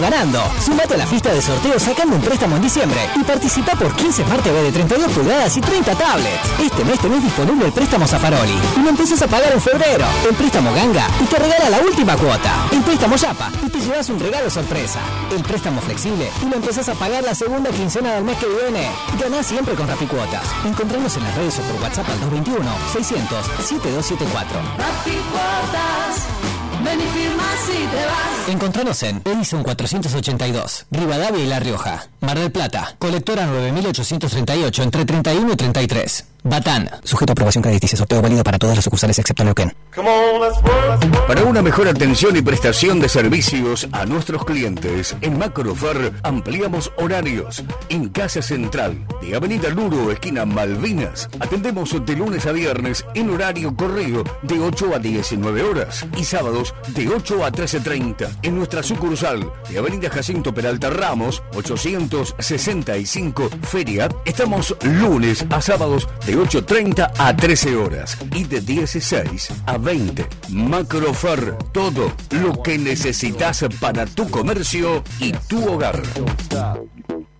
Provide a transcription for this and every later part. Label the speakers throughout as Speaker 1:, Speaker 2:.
Speaker 1: ganando. Sumate a la fiesta de sorteo sacando un préstamo en diciembre y participa por 15 Smart de 32 pulgadas y 30 tablets. Este mes tenés disponible el préstamo Zafaroli y lo empiezas a pagar en febrero. El préstamo Ganga y te regala la última cuota. El préstamo Yapa y te llevas un regalo sorpresa. El préstamo flexible y lo empezás a pagar la segunda quincena del mes que viene. Ganás siempre con Rapicuotas. Encontramos en las redes o por WhatsApp al 221 600 7274.
Speaker 2: Ven y firma si te vas.
Speaker 1: Encontranos en Edison 482, Rivadavia y La Rioja, Mar del Plata, colectora 9838 entre 31 y 33. Batán, sujeto a aprobación crediticia, sorteo válido para todas las sucursales excepto Neuquén.
Speaker 3: Para una mejor atención y prestación de servicios a nuestros clientes, en Macrofar ampliamos horarios. En Casa Central, de Avenida Luro, esquina Malvinas, atendemos de lunes a viernes en horario corrido de 8 a 19 horas y sábados de 8 a 13.30. En nuestra sucursal de Avenida Jacinto Peralta Ramos, 865 Feria, estamos lunes a sábados de 8.30 a 13 horas y de 16 a 20. Macrofar, todo lo que necesitas para tu comercio y tu hogar.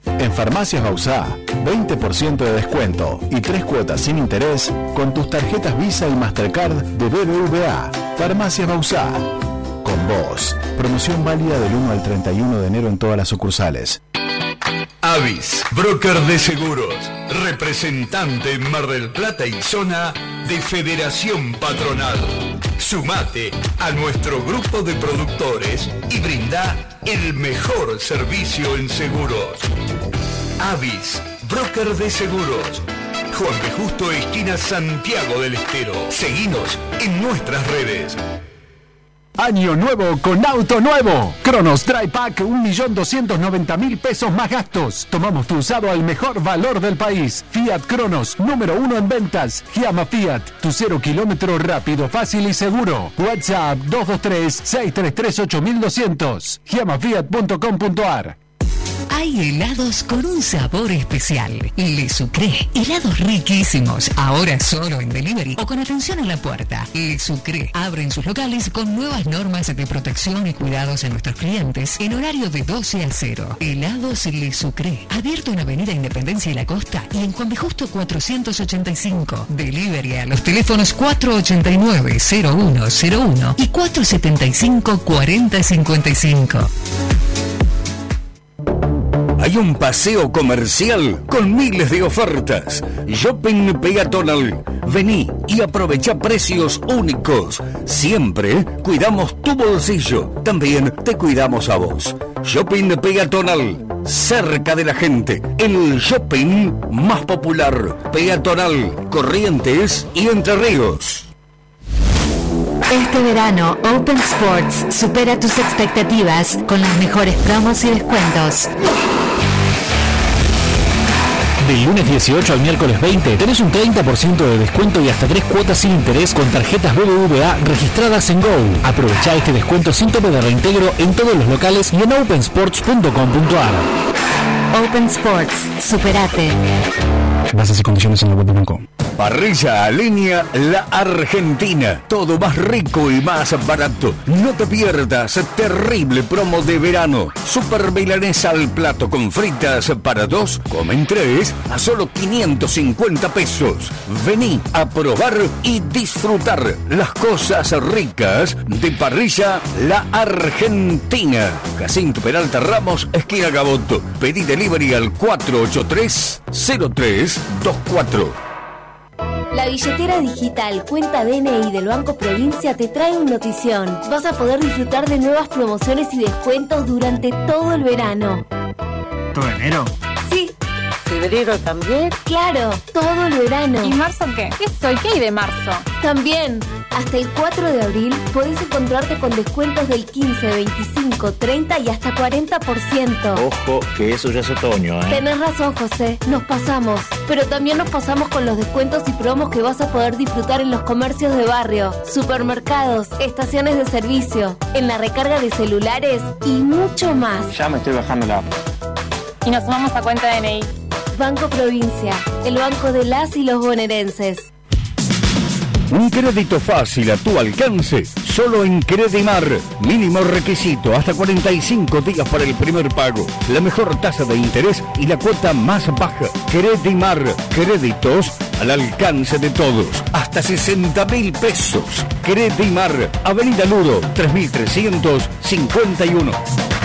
Speaker 4: En Farmacias Bausá, 20% de descuento y tres cuotas sin interés con tus tarjetas Visa y Mastercard de BBVA. Farmacias Bausá. Con vos. Promoción válida del 1 al 31 de enero en todas las sucursales.
Speaker 3: Avis, broker de seguros, representante en Mar del Plata y zona de Federación Patronal. Sumate a nuestro grupo de productores y brinda el mejor servicio en seguros. Avis, broker de seguros. Juan de Justo, esquina Santiago del Estero. Seguinos en nuestras redes.
Speaker 5: Año nuevo con auto nuevo. Cronos Dry Pack 1.290.000 pesos más gastos. Tomamos tu usado al mejor valor del país. Fiat Cronos, número uno en ventas. Llama Fiat, tu cero kilómetro rápido, fácil y seguro. WhatsApp 223-633-8200. Llamafiat.com.ar
Speaker 6: Hay helados con un sabor especial. Le Sucré. Helados riquísimos. Ahora solo en delivery o con atención en la puerta. Le Sucré. Abren sus locales con nuevas normas de protección y cuidados a nuestros clientes en horario de 12 a 0. Helados Le Sucré. Abierto en Avenida Independencia y la Costa y en Juan de Justo 485. Delivery a los teléfonos 489-0101 y 475-4055.
Speaker 3: Hay un paseo comercial con miles de ofertas. Shopping peatonal. Vení y aprovecha precios únicos. Siempre cuidamos tu bolsillo. También te cuidamos a vos. Shopping peatonal. Cerca de la gente. El shopping más popular. Peatonal. Corrientes y Entre Ríos.
Speaker 7: Este verano, Open Sports supera tus expectativas con las mejores promos y descuentos.
Speaker 8: Del lunes 18 al miércoles 20 tenés un 30% de descuento y hasta tres cuotas sin interés con tarjetas BBVA registradas en Go. Aprovecha este descuento sin tope de reintegro en todos los locales y en opensports.com.ar.
Speaker 7: Open Sports, superate.
Speaker 8: Bases y condiciones en la web de Banco.
Speaker 3: Parrilla a leña La Argentina. Todo más rico y más barato. No te pierdas terrible promo de verano. Super milanesa al plato con fritas para dos, comen tres a solo 550 pesos. Vení a probar y disfrutar las cosas ricas de Parrilla La Argentina. Jacinto Peralta Ramos, esquina Gaboto. Pedí delivery al 483-0324.
Speaker 9: La billetera digital Cuenta DNI del Banco Provincia te trae una notición. Vas a poder disfrutar de nuevas promociones y descuentos durante todo el verano.
Speaker 10: ¿Todo enero?
Speaker 9: Sí,
Speaker 11: ¿Febrero también?
Speaker 9: claro, todo el verano.
Speaker 12: ¿Y marzo qué? ¿Qué soy? ¿Qué hay de marzo?
Speaker 9: También, hasta el 4 de abril podés encontrarte con descuentos del 15, 25, 30 y hasta 40%.
Speaker 13: Ojo, que eso ya es otoño, ¿eh?
Speaker 9: Tenés razón, José, nos pasamos. Pero también nos pasamos con los descuentos y promos que vas a poder disfrutar en los comercios de barrio, supermercados, estaciones de servicio, en la recarga de celulares y mucho más.
Speaker 13: Ya me estoy bajando la app.
Speaker 12: Y nos sumamos a cuenta DNI.
Speaker 9: Banco Provincia, el banco de las y los bonaerenses.
Speaker 3: Un crédito fácil a tu alcance solo en Credimar. Mínimo requisito, hasta 45 días para el primer pago. La mejor tasa de interés y la cuota más baja. Credimar, créditos al alcance de todos. Hasta 60 mil pesos. Credimar, Avenida Ludo, 3351.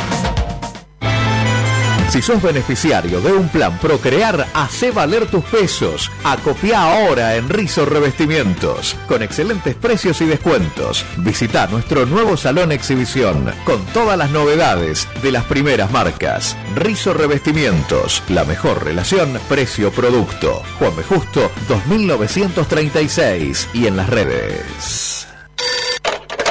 Speaker 10: Si sos beneficiario de un plan Procrear, hace valer tus pesos. Acopia ahora en Rizo Revestimientos, con excelentes precios y descuentos. Visita nuestro nuevo salón exhibición, con todas las novedades de las primeras marcas. Rizo Revestimientos, la mejor relación precio-producto. Juan B. Justo, 2936 y en las redes.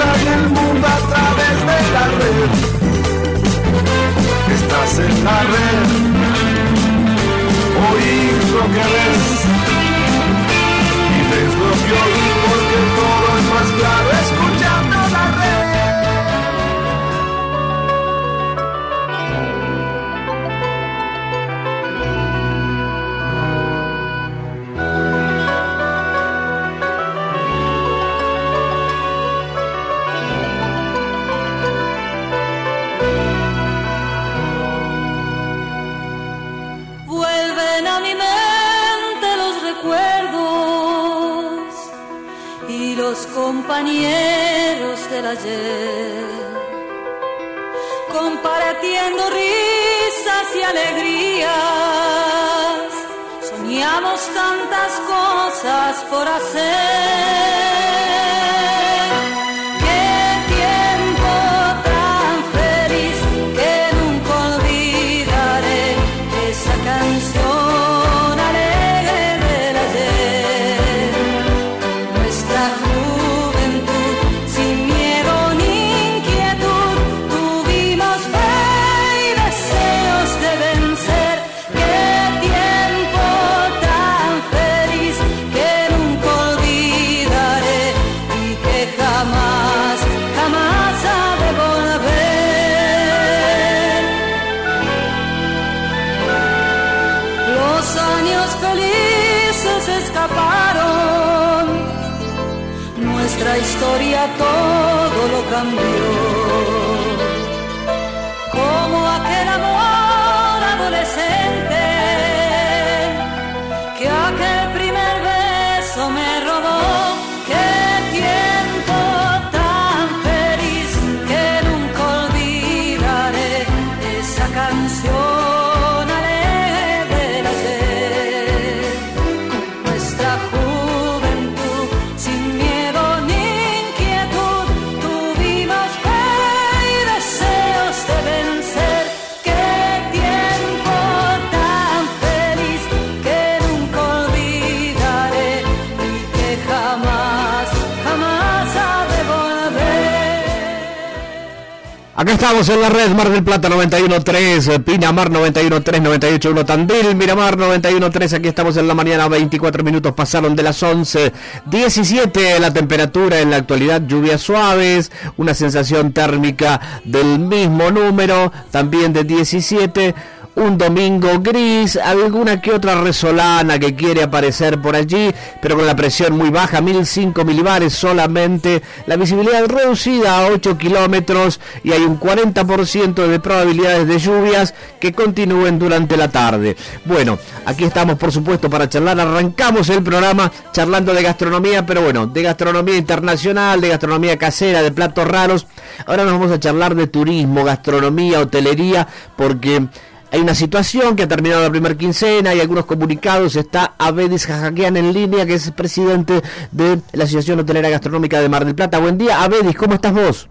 Speaker 14: En el mundo a través de la red. Estás en la red, oír lo que ves
Speaker 2: los compañeros del ayer, compartiendo risas y alegrías. Soñamos tantas cosas por hacer.
Speaker 15: Acá estamos en la red Mar del Plata 91.3, Pinamar 91.3, 98.1 Tandil, Miramar 91.3, aquí estamos en la mañana, 24 minutos pasaron de las 11, 17 la temperatura en la actualidad, lluvias suaves, una sensación térmica del mismo número, también de 17, un domingo gris, alguna que otra resolana que quiere aparecer por allí, pero con la presión muy baja, 1005 milibares solamente, la visibilidad reducida a 8 kilómetros y hay un 40% de probabilidades de lluvias que continúen durante la tarde. Bueno, aquí estamos por supuesto para charlar, arrancamos el programa charlando de gastronomía, pero bueno, de gastronomía internacional, de gastronomía casera, de platos raros. Ahora nos vamos a charlar de turismo, gastronomía, hotelería, porque hay una situación que ha terminado la primera quincena, hay algunos comunicados, está Abedis Jajaquian en línea, que es presidente de la Asociación Hotelera Gastronómica de Mar del Plata. Buen día, Abedis, ¿cómo estás vos?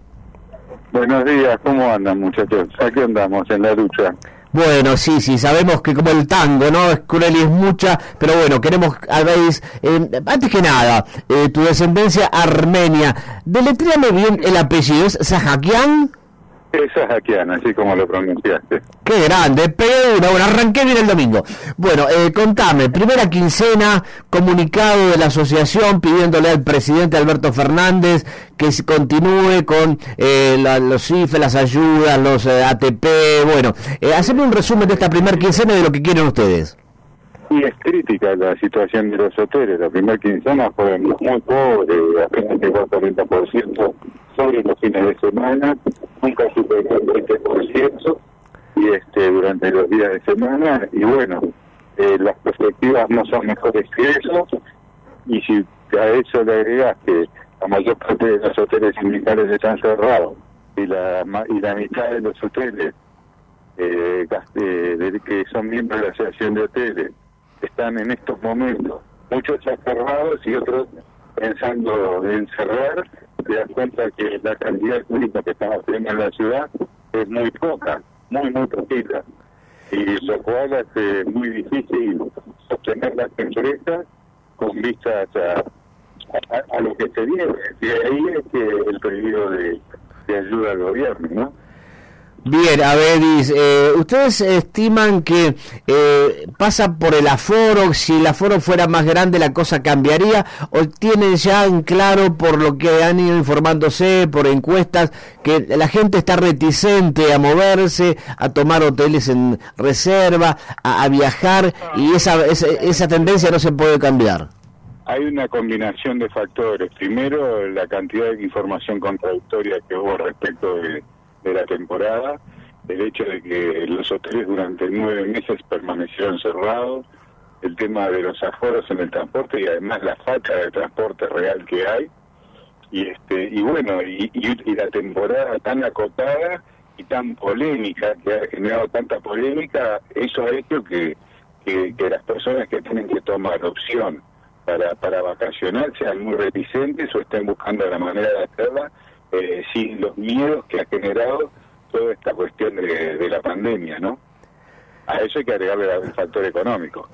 Speaker 16: Buenos días, ¿cómo andan muchachos? Aquí andamos en la lucha.
Speaker 15: Bueno, sí, sí, sabemos que como el tango, ¿no? Es cruel y es mucha, pero bueno, queremos, habéis, eh, antes que nada, eh, tu descendencia armenia, deletréame bien el apellido, ¿es Sahakian?
Speaker 17: Esa es Jaquiana, así como lo pronunciaste.
Speaker 15: Qué grande, pegué una, bueno, arranqué bien el domingo. Bueno, eh, contame, primera quincena, comunicado de la asociación pidiéndole al presidente Alberto Fernández que continúe con eh, la- los IFE, las ayudas, los eh, ATP, bueno, eh, haceme un resumen de esta primera quincena y de lo que quieren ustedes.
Speaker 17: Y es crítica la situación de los hoteles. La primera quincena fue muy pobre, apenas llegó al 40% sobre los fines de semana, nunca superó el 20% y este durante los días de semana. Y bueno, eh, las perspectivas no son mejores que eso. Y si a eso le agregas que la mayor parte de los hoteles sindicales están cerrados y la, y la mitad de los hoteles eh, eh, que son miembros de la Asociación de Hoteles están en estos momentos, muchos cerrados y otros pensando en cerrar, te das cuenta que la cantidad de que estamos teniendo en la ciudad es muy poca, muy, muy poquita. Y lo cual hace muy difícil sostener las empresas con vistas a, a, a lo que se viene. Y ahí es que el pedido de, de ayuda al gobierno, ¿no?
Speaker 15: Bien, Avedis, eh, ¿ustedes estiman que eh, pasa por el aforo? Si el aforo fuera más grande, la cosa cambiaría? ¿O tienen ya en claro, por lo que han ido informándose, por encuestas, que la gente está reticente a moverse, a tomar hoteles en reserva, a, a viajar, y esa, esa, esa tendencia no se puede cambiar?
Speaker 17: Hay una combinación de factores. Primero, la cantidad de información contradictoria que hubo respecto de, de la temporada, el hecho de que los hoteles durante nueve meses permanecieron cerrados, el tema de los aforos en el transporte y además la falta de transporte real que hay, y este y bueno, y, y- y la temporada tan acotada y tan polémica, que ha generado tanta polémica, eso ha hecho que, que, las personas que tienen que tomar opción para, para vacacionar sean muy reticentes o estén buscando la manera de hacerla eh, sin los miedos que ha generado toda esta cuestión de, de la pandemia, ¿no? A eso hay que agregarle el factor económico.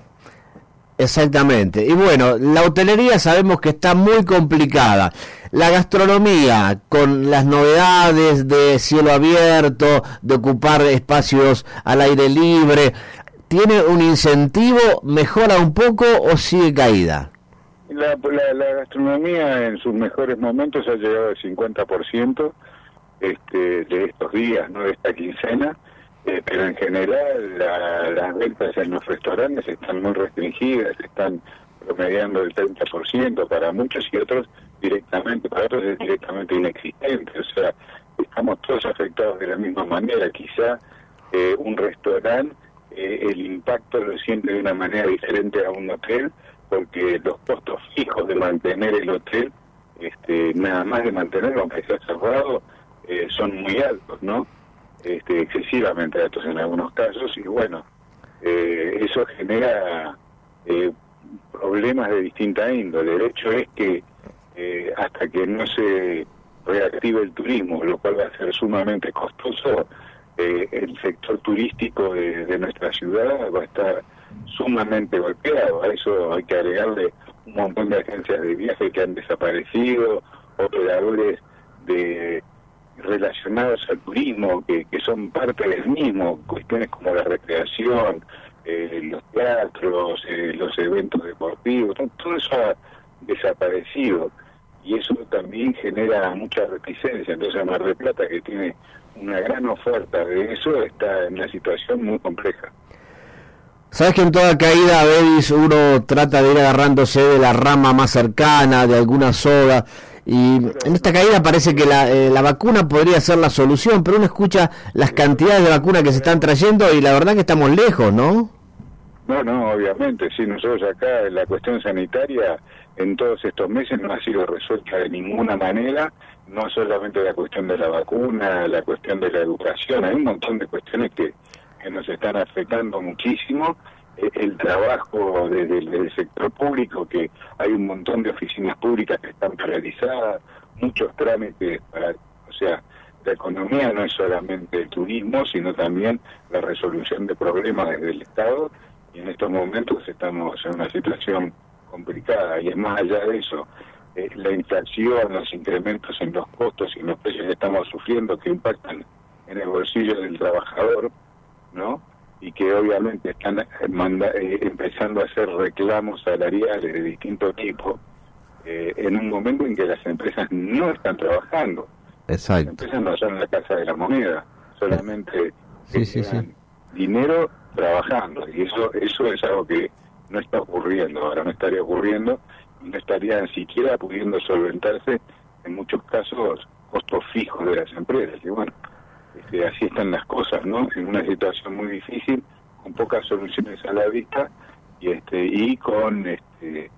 Speaker 15: Exactamente. Y bueno, la hotelería sabemos que está muy complicada. La gastronomía, con las novedades de cielo abierto, de ocupar espacios al aire libre, ¿tiene un incentivo? ¿Mejora un poco o sigue caída?
Speaker 17: La, gastronomía en sus mejores momentos ha llegado al 50% este, de estos días, no de esta quincena, eh, pero en general la- las ventas en los restaurantes están muy restringidas, están promediando el 30% para muchos y otros directamente, para otros es directamente inexistente, o sea, estamos todos afectados de la misma manera, quizá eh, un restaurante eh, el impacto lo siente de una manera diferente a un hotel, porque los costos fijos de mantener el hotel, este, nada más de mantenerlo, aunque sea cerrado, eh, son muy altos, ¿no? Este, excesivamente altos en algunos casos, y bueno, eh, eso genera eh, problemas de distinta índole. El hecho es que eh, hasta que no se reactive el turismo, lo cual va a ser sumamente costoso, eh, el sector turístico de, de nuestra ciudad va a estar sumamente golpeado. A eso hay que agregarle un montón de agencias de viaje que han desaparecido, operadores de relacionados al turismo que, son parte del mismo, cuestiones como la recreación, eh, los teatros, eh, los eventos deportivos, todo, todo eso ha desaparecido y eso también genera mucha reticencia. Entonces Mar del Plata, que tiene una gran oferta de eso, está en una situación muy compleja.
Speaker 15: Sabes que en toda caída, Bevis, uno trata de ir agarrándose de la rama más cercana, de alguna soga. Y en esta caída parece que la, eh, la vacuna podría ser la solución, pero uno escucha las cantidades de vacunas que se están trayendo y la verdad que estamos lejos, ¿no?
Speaker 17: No, no, obviamente, sí, nosotros acá la cuestión sanitaria en todos estos meses no ha sido resuelta de ninguna manera, no solamente la cuestión de la vacuna, la cuestión de la educación, hay un montón de cuestiones que, que nos están afectando muchísimo, Eh, el trabajo desde el del sector público, que hay un montón de oficinas públicas que están paralizadas, muchos trámites para, o sea, nuestra economía no es solamente el turismo, sino también la resolución de problemas desde el Estado y en estos momentos estamos en una situación complicada. Y es más allá de eso, eh, la inflación, los incrementos en los costos y los precios que estamos sufriendo que impactan en el bolsillo del trabajador, ¿no? Y que obviamente están eh, manda- eh, empezando a hacer reclamos salariales de distinto tipo eh, en un momento en que las empresas no están trabajando. Las
Speaker 15: Exacto.
Speaker 17: empresas no son la casa de la moneda, solamente
Speaker 15: Sí, sí, sí.
Speaker 17: dinero trabajando y eso eso es algo que no está ocurriendo ahora no estaría ocurriendo y no estaría ni siquiera pudiendo solventarse en muchos casos costos fijos de las empresas y bueno este, así están las cosas no en una situación muy difícil con pocas soluciones a la vista y este y con este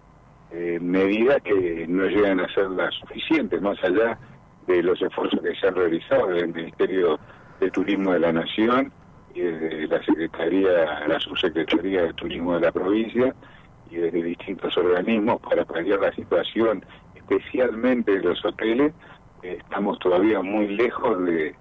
Speaker 17: eh, medidas que no llegan a ser las suficientes más allá de los esfuerzos que se han realizado desde el Ministerio de Turismo de la Nación y desde la Secretaría, la Subsecretaría de Turismo de la provincia y desde distintos organismos para paliar la situación, especialmente de los hoteles, estamos todavía muy lejos de,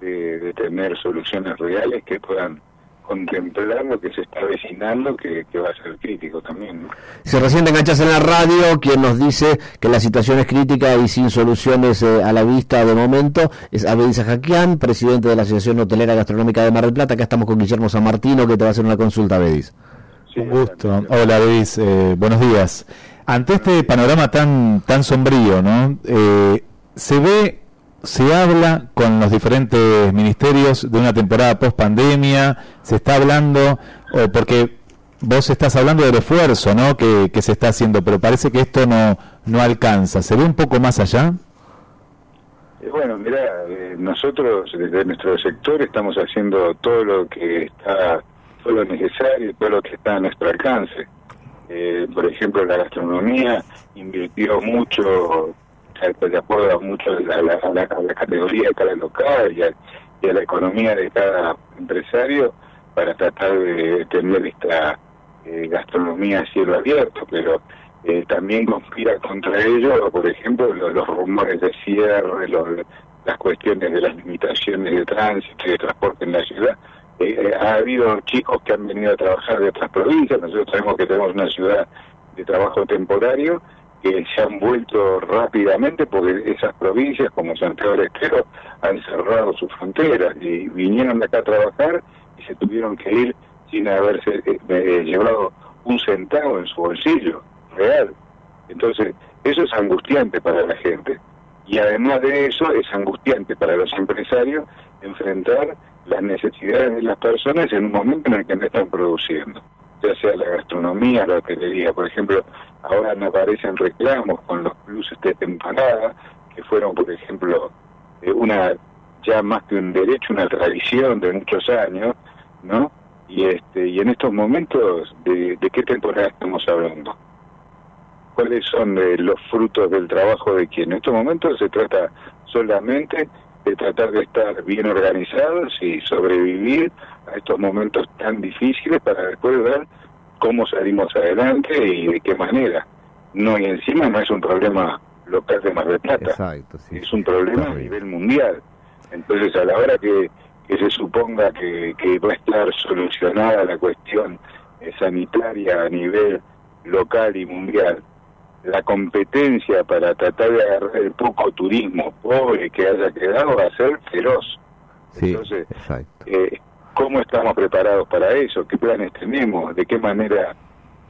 Speaker 17: de- de tener soluciones reales que puedan contemplar lo que se está avecinando, que, que va a ser crítico también. ¿no?
Speaker 15: Si recién te enganchas en la radio, quien nos dice que la situación es crítica y sin soluciones eh, a la vista de momento es Abel Jaquián, presidente de la Asociación Hotelera Gastronómica de Mar del Plata. Acá estamos con Guillermo San Martino, que te va a hacer una consulta, Bedis.
Speaker 18: Un gusto. Hola, Luis. eh, buenos días. Ante este panorama tan tan sombrío, ¿no? Eh, se ve, se habla con los diferentes ministerios de una temporada post pandemia. Se está hablando, o porque vos estás hablando del esfuerzo, ¿no? Que, se está haciendo, pero parece que esto no no alcanza. ¿Se ve un poco más allá?
Speaker 17: Eh, Bueno, mira, eh, nosotros desde nuestro sector estamos haciendo todo lo que está, todo lo necesario, todo lo que está a nuestro alcance. Eh, por ejemplo, la gastronomía invirtió mucho, eh, de acuerdo a mucho a la, a la- categoría de cada local y a, y a la economía de cada empresario para tratar de tener esta eh, gastronomía a cielo abierto, pero eh, también conspira contra ello, por ejemplo, lo- los, rumores de cierre, los- las cuestiones de las limitaciones de tránsito y de transporte en la ciudad. Eh, eh, ha habido chicos que han venido a trabajar de otras provincias, nosotros sabemos que tenemos una ciudad de trabajo temporario que se han vuelto rápidamente porque esas provincias como Santiago del Estero han cerrado sus fronteras y vinieron acá a trabajar y se tuvieron que ir sin haberse eh, eh, llevado un centavo en su bolsillo real. Entonces, eso es angustiante para la gente. Y además de eso, es angustiante para los empresarios enfrentar las necesidades de las personas en un momento en el que no están produciendo. Ya sea la gastronomía, la hotelería. Por ejemplo, ahora me aparecen reclamos con los pluses de temporada, que fueron, por ejemplo, eh, una ya más que un derecho, una tradición de muchos años, ¿no? Y este y en estos momentos, ¿de, de qué temporada estamos hablando? ¿Cuáles son eh, los frutos del trabajo de quién? En estos momentos se trata solamente de tratar de estar bien organizados y sobrevivir a estos momentos tan difíciles para después ver cómo salimos adelante y de qué manera. No, y encima no es un problema local de Mar del Plata, es un problema a nivel mundial. Entonces, a la hora que, que se suponga que, que va a estar solucionada la cuestión eh, sanitaria a nivel local y mundial, la competencia para tratar de agarrar el poco turismo pobre que haya quedado va a ser feroz. Entonces, eh, ¿cómo estamos preparados para eso? ¿Qué planes tenemos? ¿De qué manera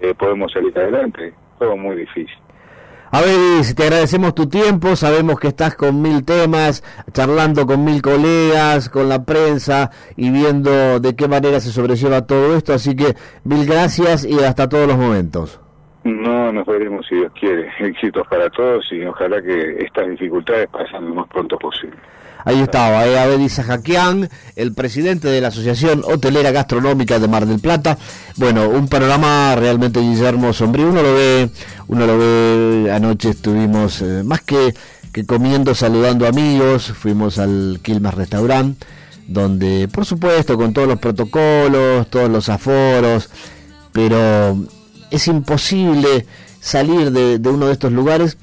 Speaker 17: eh, podemos salir adelante? Todo muy difícil.
Speaker 15: A ver, te agradecemos tu tiempo, sabemos que estás con mil temas, charlando con mil colegas, con la prensa y viendo de qué manera se sobrelleva todo esto, así que mil gracias y hasta todos los momentos.
Speaker 17: No, nos veremos si Dios quiere. Éxitos para todos y ojalá que estas dificultades pasen lo más pronto posible.
Speaker 15: Ahí estaba, eh, Abel el presidente de la Asociación Hotelera Gastronómica de Mar del Plata. Bueno, un panorama realmente, Guillermo, sombrío. Uno lo ve, uno lo ve, anoche estuvimos eh, más que, que comiendo, saludando amigos, fuimos al Quilmes Restaurant, donde, por supuesto, con todos los protocolos, todos los aforos, pero es imposible salir de, de uno de estos lugares.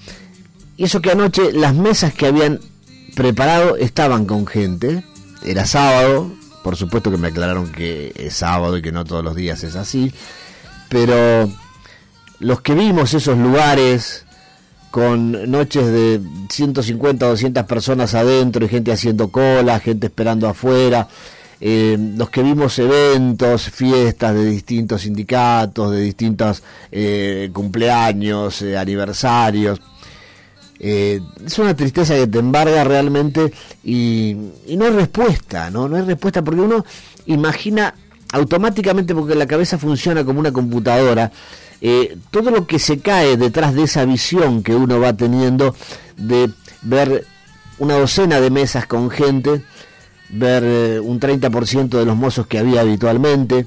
Speaker 15: Y eso que anoche las mesas que habían preparado, estaban con gente, era sábado, por supuesto que me aclararon que es sábado y que no todos los días es así, pero los que vimos esos lugares con noches de 150 o 200 personas adentro y gente haciendo cola, gente esperando afuera, eh, los que vimos eventos, fiestas de distintos sindicatos, de distintos eh, cumpleaños, eh, aniversarios. Es una tristeza que te embarga realmente y, no hay respuesta, ¿no? No hay respuesta porque uno imagina automáticamente, porque la cabeza funciona como una computadora, todo lo que se cae detrás de esa visión que uno va teniendo de ver una docena de mesas con gente, ver eh, un 30% de los mozos que había habitualmente.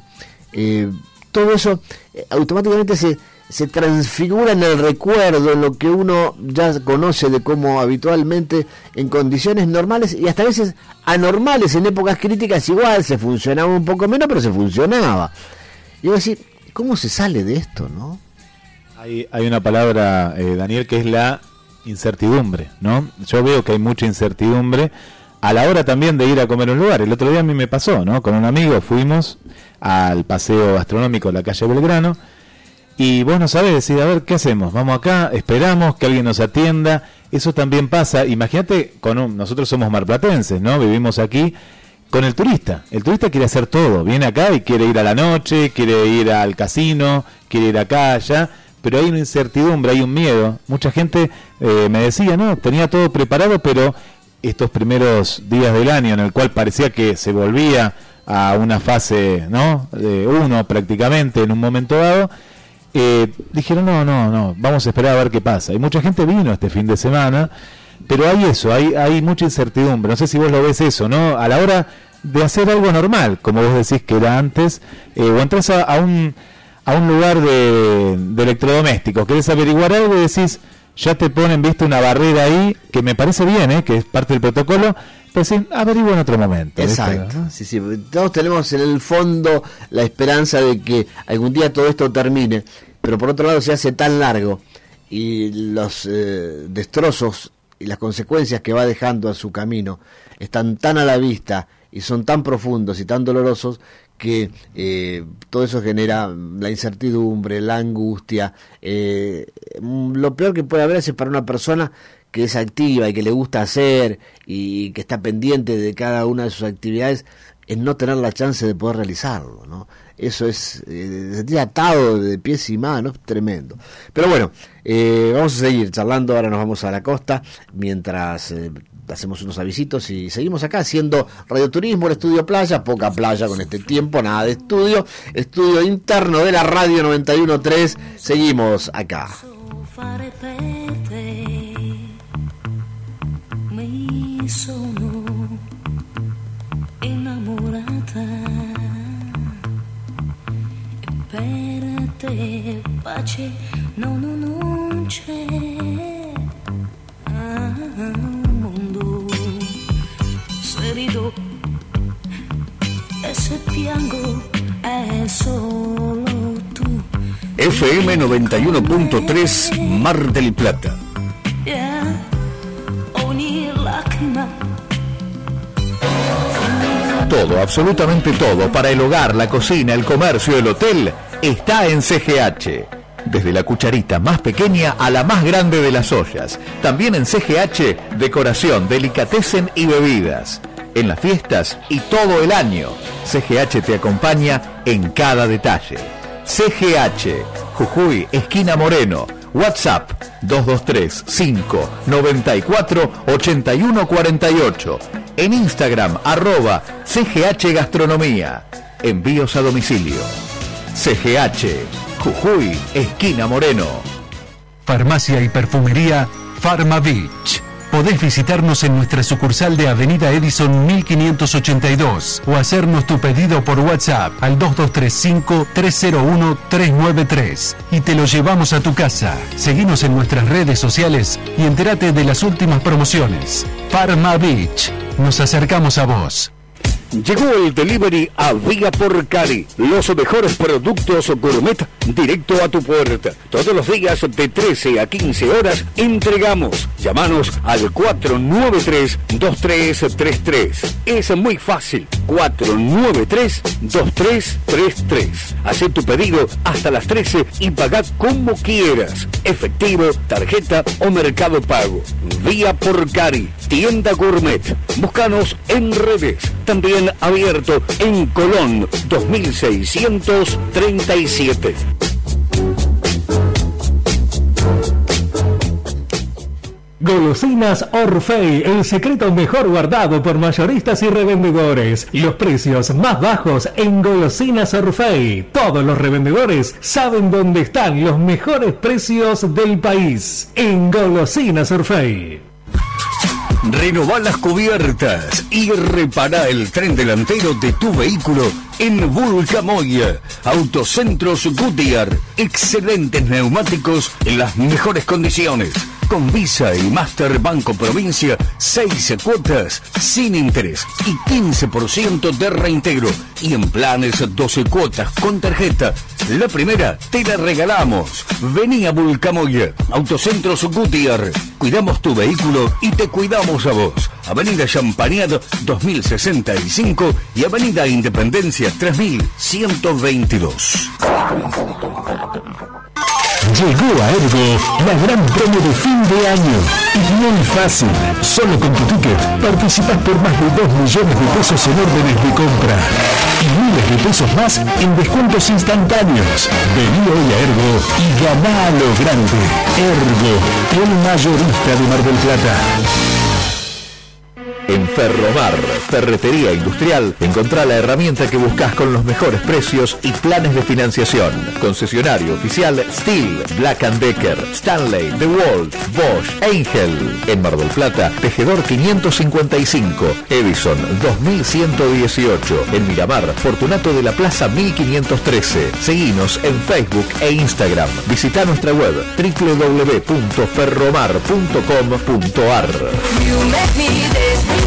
Speaker 15: Eh, todo eso eh, automáticamente se, se transfigura en el recuerdo, lo que uno ya conoce de cómo habitualmente en condiciones normales y hasta a veces anormales en épocas críticas igual se funcionaba un poco menos, pero se funcionaba. Y voy a ¿cómo se sale de esto, no?
Speaker 18: Hay, hay una palabra, Daniel, que es la incertidumbre, ¿no? Yo veo que hay mucha incertidumbre a la hora también de ir a comer un lugar. El otro día a mí me pasó, ¿no? Con un amigo fuimos al paseo gastronómico de la calle Belgrano y vos no sabés decir, a ver, ¿qué hacemos? Vamos acá, esperamos que alguien nos atienda. Eso también pasa, imagínate, con nosotros somos marplatenses, ¿no? Vivimos aquí con el turista. El turista quiere hacer todo, viene acá y quiere ir a la noche, quiere ir al casino, quiere ir acá, allá, pero hay una incertidumbre, hay un miedo. Mucha gente eh, me decía, no, tenía todo preparado, pero estos primeros días del año en el cual parecía que se volvía a una fase ¿no? de uno prácticamente en un momento dado, eh, dijeron no, no, no, vamos a esperar a ver qué pasa. Y mucha gente vino este fin de semana, pero hay eso, hay, hay mucha incertidumbre. No sé si vos lo ves eso, ¿no? A la hora de hacer algo normal, como vos decís que era antes, eh, o entras a, un, a un lugar de, de electrodomésticos, querés averiguar algo y decís, ya te ponen, viste, una barrera ahí, que me parece bien, ¿eh? que es parte del protocolo, pues sí, averigua en otro momento.
Speaker 15: Exacto, sí, sí. Todos tenemos en el fondo la esperanza de que algún día todo esto termine, pero por otro lado se hace tan largo y los eh, destrozos y las consecuencias que va dejando a su camino están tan a la vista y son tan profundos y tan dolorosos que eh, todo eso genera la incertidumbre, la angustia. Eh, lo peor que puede haber es para una persona que es activa y que le gusta hacer y que está pendiente de cada una de sus actividades, es no tener la chance de poder realizarlo, ¿no? Eso es, eh, atado de pies y manos, tremendo. Pero bueno, vamos a seguir charlando, ahora nos vamos a la costa, mientras hacemos unos avisitos y seguimos acá haciendo radioturismo, el estudio playa, poca playa con este tiempo, nada de estudio, estudio interno de la radio 913, seguimos acá. no, no,
Speaker 3: piango è solo. FM 91.3 Mar del Plata. Yeah, ogni lágrima. Todo, absolutamente todo, para el hogar, la cocina, el comercio, el hotel, está en CGH desde la cucharita más pequeña a la más grande de las ollas. También en CGH, decoración, delicatecen y bebidas en las fiestas y todo el año. CGH te acompaña en cada detalle. CGH, Jujuy, esquina Moreno. WhatsApp 223 5 94 81 48. En Instagram arroba CGH Gastronomía. Envíos a domicilio. CGH, Jujuy, esquina Moreno.
Speaker 5: Farmacia y perfumería Pharma Beach podés visitarnos en nuestra sucursal de Avenida Edison 1582 o hacernos tu pedido por WhatsApp al 2235-301-393 y te lo llevamos a tu casa. Seguimos en nuestras redes sociales y entérate de las últimas promociones. Pharma Beach. Nos acercamos a vos.
Speaker 3: Llegó el delivery a Vía por Cari. Los mejores productos gourmet directo a tu puerta. Todos los días de 13 a 15 horas entregamos. Llámanos al 493-2333. Es muy fácil. 493-2333. Haz tu pedido hasta las 13 y pagad como quieras. Efectivo, tarjeta o mercado pago. Vía por Cari. Tienda Gourmet. Búscanos en redes. También abierto en Colón 2637.
Speaker 19: Golosinas Orfei, el secreto mejor guardado por mayoristas y revendedores. Los precios más bajos en Golosinas Orfei. Todos los revendedores saben dónde están los mejores precios del país. En Golosinas Orfei.
Speaker 3: Renová las cubiertas y repara el tren delantero de tu vehículo en Vulcamoya. Autocentros Goodyear. Excelentes neumáticos en las mejores condiciones. Con Visa y Master Banco Provincia, 6 cuotas sin interés y 15% de reintegro. Y en planes 12 cuotas con tarjeta. La primera te la regalamos. Vení a Vulcamoya. Autocentros Goodyear. Cuidamos tu vehículo y te cuidamos a vos. Avenida Champagnat 2065 y Avenida Independencia 3122.
Speaker 8: Llegó a Ergo la gran promo de fin de año. Es muy fácil. Solo con tu ticket participas por más de 2 millones de pesos en órdenes de compra. Y miles de pesos más en descuentos instantáneos. Vení hoy a Ergo y ganá a lo grande. Ergo, el mayorista de Mar del Plata.
Speaker 10: En Ferromar, Ferretería Industrial, encontrá la herramienta que buscas con los mejores precios y planes de financiación. Concesionario oficial Steel, Black Decker, Stanley, DeWalt, Bosch, Angel. En Mar del Plata, Tejedor 555, Edison 2118. En Miramar, Fortunato de la Plaza 1513. Seguinos en Facebook e Instagram. Visita nuestra web www.ferromar.com.ar.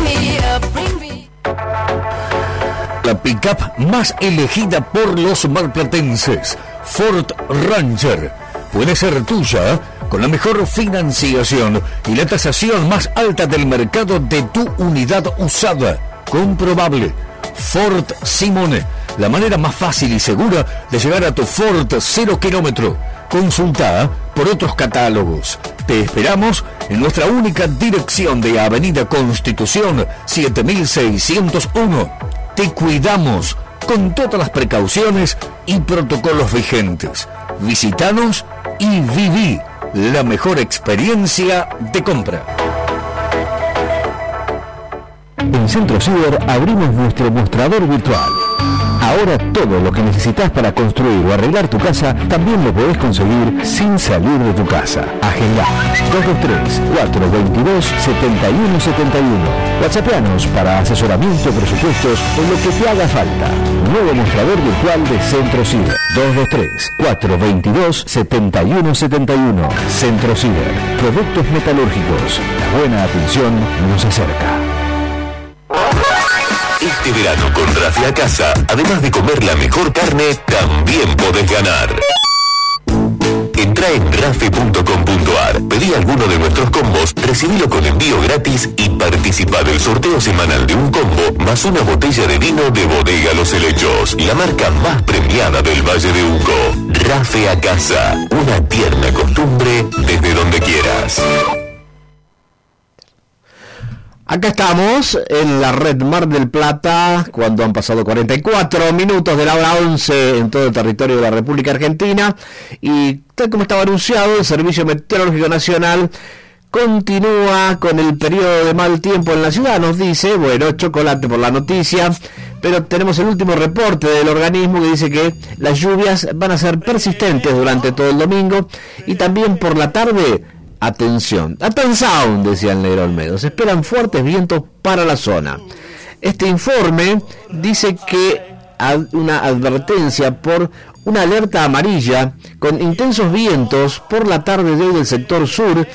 Speaker 3: La pickup más elegida por los marplatenses, Ford Ranger, puede ser tuya con la mejor financiación y la tasación más alta del mercado de tu unidad usada. Comprobable. Ford Simone, la manera más fácil y segura de llegar a tu Ford 0 kilómetro. Consulta por otros catálogos. Te esperamos en nuestra única dirección de Avenida Constitución 7601. Te cuidamos con todas las precauciones y protocolos vigentes. Visítanos y viví la mejor experiencia de compra.
Speaker 8: En Centro Ciber abrimos nuestro mostrador virtual. Ahora todo lo que necesitas para construir o arreglar tu casa también lo podés conseguir sin salir de tu casa. Agenda 223-422-7171. WhatsAppianos para asesoramiento, presupuestos o lo que te haga falta. Nuevo mostrador virtual de Centro Ciber. 223-422-7171. Centro Ciber. Productos metalúrgicos. La buena atención nos acerca.
Speaker 20: Este verano con Rafi a casa, además de comer la mejor carne, también podés ganar. Entra en rafi.com.ar, pedí alguno de nuestros combos, recibilo con envío gratis y participa del sorteo semanal de un combo más una botella de vino de Bodega Los Helechos, la marca más premiada del Valle de Uco. Rafi a casa, una tierna costumbre desde donde quieras.
Speaker 15: Acá estamos en la red Mar del Plata, cuando han pasado 44 minutos de la hora 11 en todo el territorio de la República Argentina. Y tal como estaba anunciado, el Servicio Meteorológico Nacional continúa con el periodo de mal tiempo en la ciudad, nos dice, bueno, chocolate por la noticia, pero tenemos el último reporte del organismo que dice que las lluvias van a ser persistentes durante todo el domingo y también por la tarde Atención, atención, decía el negro Olmedo, se esperan fuertes vientos para la zona. Este informe dice que una advertencia por una alerta amarilla con intensos vientos por la tarde de hoy del sector sur,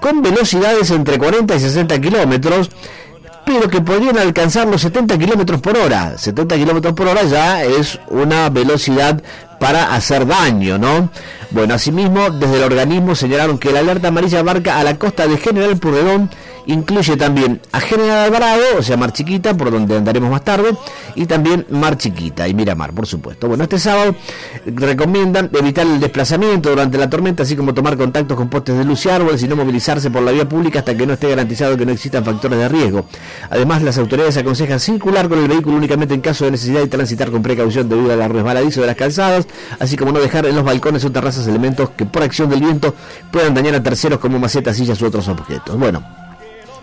Speaker 15: con velocidades entre 40 y 60 kilómetros, pero que podrían alcanzar los 70 kilómetros por hora. 70 kilómetros por hora ya es una velocidad para hacer daño, ¿no? Bueno, asimismo, desde el organismo señalaron que la alerta amarilla abarca a la costa de General Purredón, incluye también a General Alvarado, o sea, Mar Chiquita, por donde andaremos más tarde, y también Mar Chiquita y Miramar, por supuesto. Bueno, este sábado recomiendan evitar el desplazamiento durante la tormenta, así como tomar contactos con postes de luz y árboles y no movilizarse por la vía pública hasta que no esté garantizado que no existan factores de riesgo. Además, las autoridades aconsejan circular con el vehículo únicamente en caso de necesidad y transitar con precaución debido al resbaladizo de las calzadas, así como no dejar en los balcones o terrazas elementos que por acción del viento puedan dañar a terceros como macetas, sillas u otros objetos. Bueno,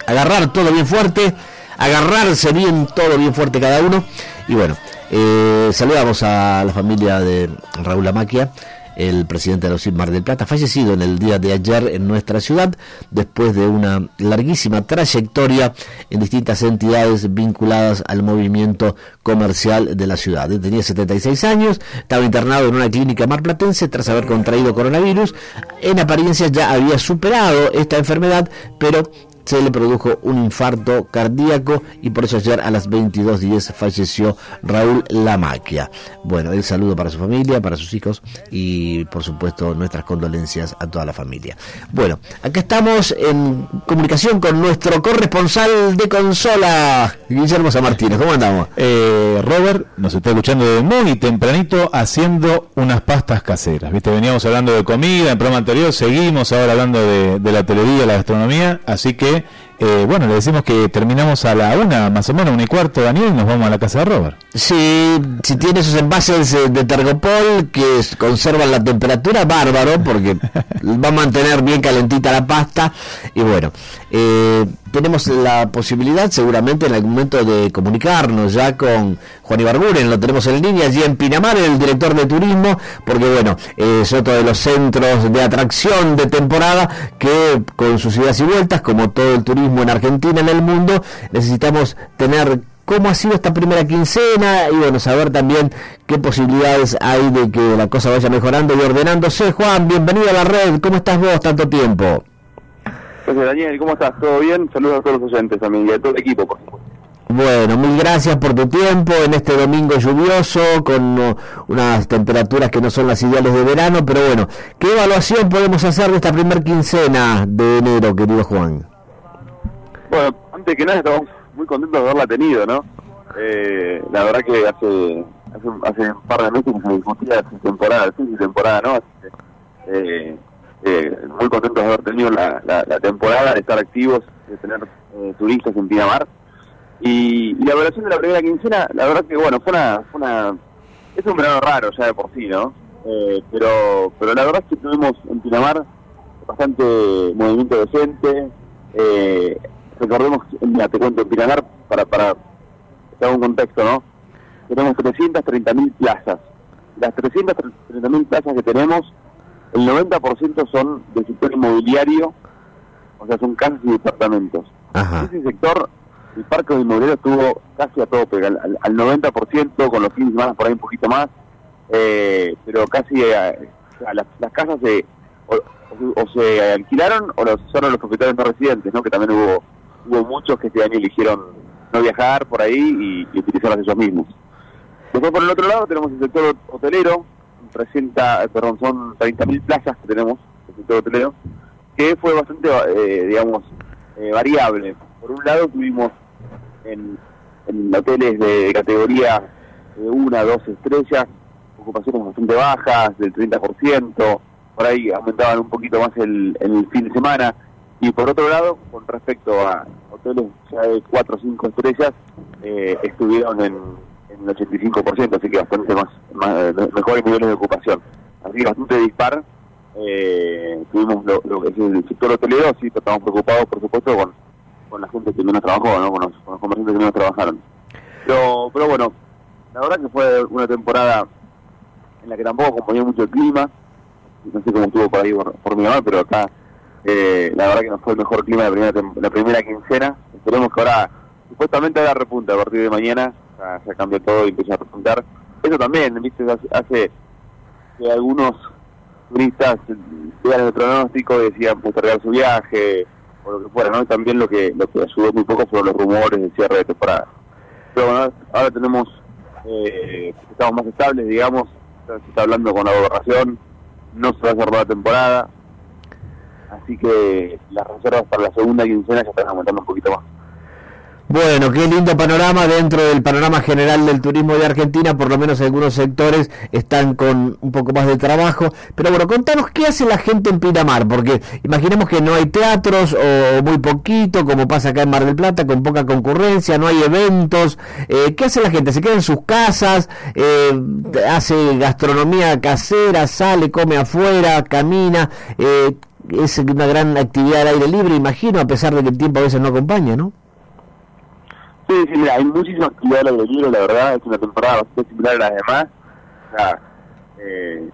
Speaker 15: agarrar todo bien fuerte, agarrarse bien todo bien fuerte cada uno. Y bueno, eh, saludamos a la familia de Raúl Amaquia, el presidente de los Mar del Plata, fallecido en el día de ayer en nuestra ciudad, después de una larguísima trayectoria en distintas entidades vinculadas al movimiento comercial de la ciudad. Tenía 76 años, estaba internado en una clínica marplatense tras haber contraído coronavirus. En apariencia ya había superado esta enfermedad, pero se le produjo un infarto cardíaco y por eso ayer a las 22.10 falleció Raúl Lamaquia. Bueno, el saludo para su familia, para sus hijos y por supuesto nuestras condolencias a toda la familia. Bueno, acá estamos en comunicación con nuestro corresponsal de consola, Guillermo San Martínez. ¿Cómo andamos?
Speaker 18: Eh, Robert nos está escuchando de muy tempranito haciendo unas pastas caseras. Viste, veníamos hablando de comida en el programa anterior, seguimos ahora hablando de, de la televisión, la gastronomía, así que eh, bueno, le decimos que terminamos a la una, más o menos, una y cuarto, Daniel, y nos vamos a la casa de Robert.
Speaker 15: Sí, si tiene esos envases eh, de Tergopol que conservan la temperatura, bárbaro, porque va a mantener bien calentita la pasta. Y bueno, eh, tenemos la posibilidad seguramente en algún momento de comunicarnos ya con Juan Ibarguren, lo tenemos en línea allí en Pinamar, el director de turismo, porque bueno, es otro de los centros de atracción de temporada que con sus idas y vueltas, como todo el turismo en Argentina, en el mundo, necesitamos tener cómo ha sido esta primera quincena y bueno, saber también qué posibilidades hay de que la cosa vaya mejorando y ordenándose. Juan, bienvenido a la red, ¿cómo estás vos tanto tiempo?
Speaker 21: Entonces, Daniel, ¿cómo estás? ¿Todo bien? Saludos a todos los oyentes también y a todo el equipo, por supuesto.
Speaker 15: Bueno, mil gracias por tu tiempo en este domingo lluvioso, con uh, unas temperaturas que no son las ideales de verano, pero bueno, ¿qué evaluación podemos hacer de esta primer quincena de enero, querido Juan?
Speaker 21: Bueno, antes que nada estamos muy contentos de haberla tenido, ¿no? Eh, la verdad que hace, hace, un- hace un par de meses que se discutía su temporada, sí, temporada, ¿no? Así que, eh, eh, muy contentos de haber tenido la, la, la temporada, de estar activos, de tener eh, turistas en Pinamar. Y, y la evaluación de la primera quincena, la verdad que, bueno, fue una... Fue una es un verano raro ya de por sí, ¿no? Eh, pero, pero la verdad es que tuvimos en Pinamar bastante movimiento de gente. Eh, recordemos, mira, te cuento, en Pinamar, para, para haga un contexto, ¿no? Tenemos 330.000 plazas. Las 330.000 plazas que tenemos, el 90% son del sector inmobiliario, o sea, son casas y departamentos. Ese sector, el parque inmobiliario estuvo casi a tope, al, al- al 90%, con los fines de semana por ahí un poquito más, eh, pero casi sea, las, las casas se, o, se alquilaron o los usaron los propietarios no residentes, ¿no? que también hubo, hubo muchos que este año eligieron no viajar por ahí y, y utilizarlas ellos mismos. Después por el otro lado tenemos el sector hotelero, 300, eh, perdón, son 30.000 plazas que tenemos, el sector hotelero, que fue bastante, eh, digamos, eh, variable. Por un lado tuvimos en, en hoteles de categoría de una, dos estrellas, ocupaciones bastante bajas, del 30%, por ahí aumentaban un poquito más el, el fin de semana. Y por otro lado, con respecto a hoteles ya de 4 o 5 estrellas, eh, estuvieron en, en el 85%, así que bastante más, más mejores niveles de ocupación. Así que bastante dispar. Eh, tuvimos lo, lo que es el sector hotelero, sí, estamos preocupados, por supuesto, con, con la gente que menos trabajó, ¿no? con, los, con los comerciantes que menos trabajaron. Pero, pero bueno, la verdad que fue una temporada en la que tampoco acompañó mucho el clima. No sé cómo estuvo por ahí por, mi mamá, pero acá eh, la verdad que no fue el mejor clima de la primera, la primera quincena. Esperemos que ahora, supuestamente haga repunte a partir de mañana, ya, cambia todo y empieza a repuntar. Eso también, ¿viste? Hace, hace que algunos turistas vean el pronóstico y decían postergar su viaje, o lo que fuera, ¿no? También lo que lo que ayudó muy poco fueron los rumores de cierre de temporada. Pero bueno, ahora tenemos, eh, estamos más estables, digamos, se está hablando con la gobernación, no se va a cerrar la temporada, así que las reservas para la segunda quincena ya están aumentando un poquito más.
Speaker 15: Bueno, qué lindo panorama dentro del panorama general del turismo de Argentina, por lo menos algunos sectores están con un poco más de trabajo. Pero bueno, contanos qué hace la gente en Pinamar, porque imaginemos que no hay teatros o muy poquito, como pasa acá en Mar del Plata, con poca concurrencia, no hay eventos. Eh, ¿Qué hace la gente? ¿Se queda en sus casas? Eh, ¿Hace gastronomía casera? ¿Sale, come afuera? ¿Camina? Eh, es una gran actividad al aire libre, imagino, a pesar de que el tiempo a veces no acompaña, ¿no?
Speaker 21: Sí, sí, mira, hay muchísima actividad aire libre, la verdad, es una temporada bastante similar a las demás. O sea, eh,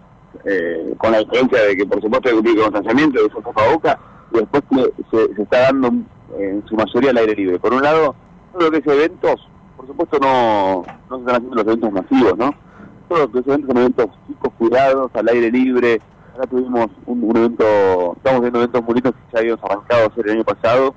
Speaker 21: eh, con la diferencia de que, por supuesto, hay que cumplir con distanciamiento, eso boca a boca, y después se, se está dando en su mayoría al aire libre. Por un lado, todo lo que es eventos, por supuesto, no, no se están haciendo los eventos masivos, ¿no? Todo lo que es eventos son eventos chicos, cuidados, al aire libre. Ahora tuvimos un, evento, estamos viendo eventos bonitos que ya habíamos arrancado a el año pasado.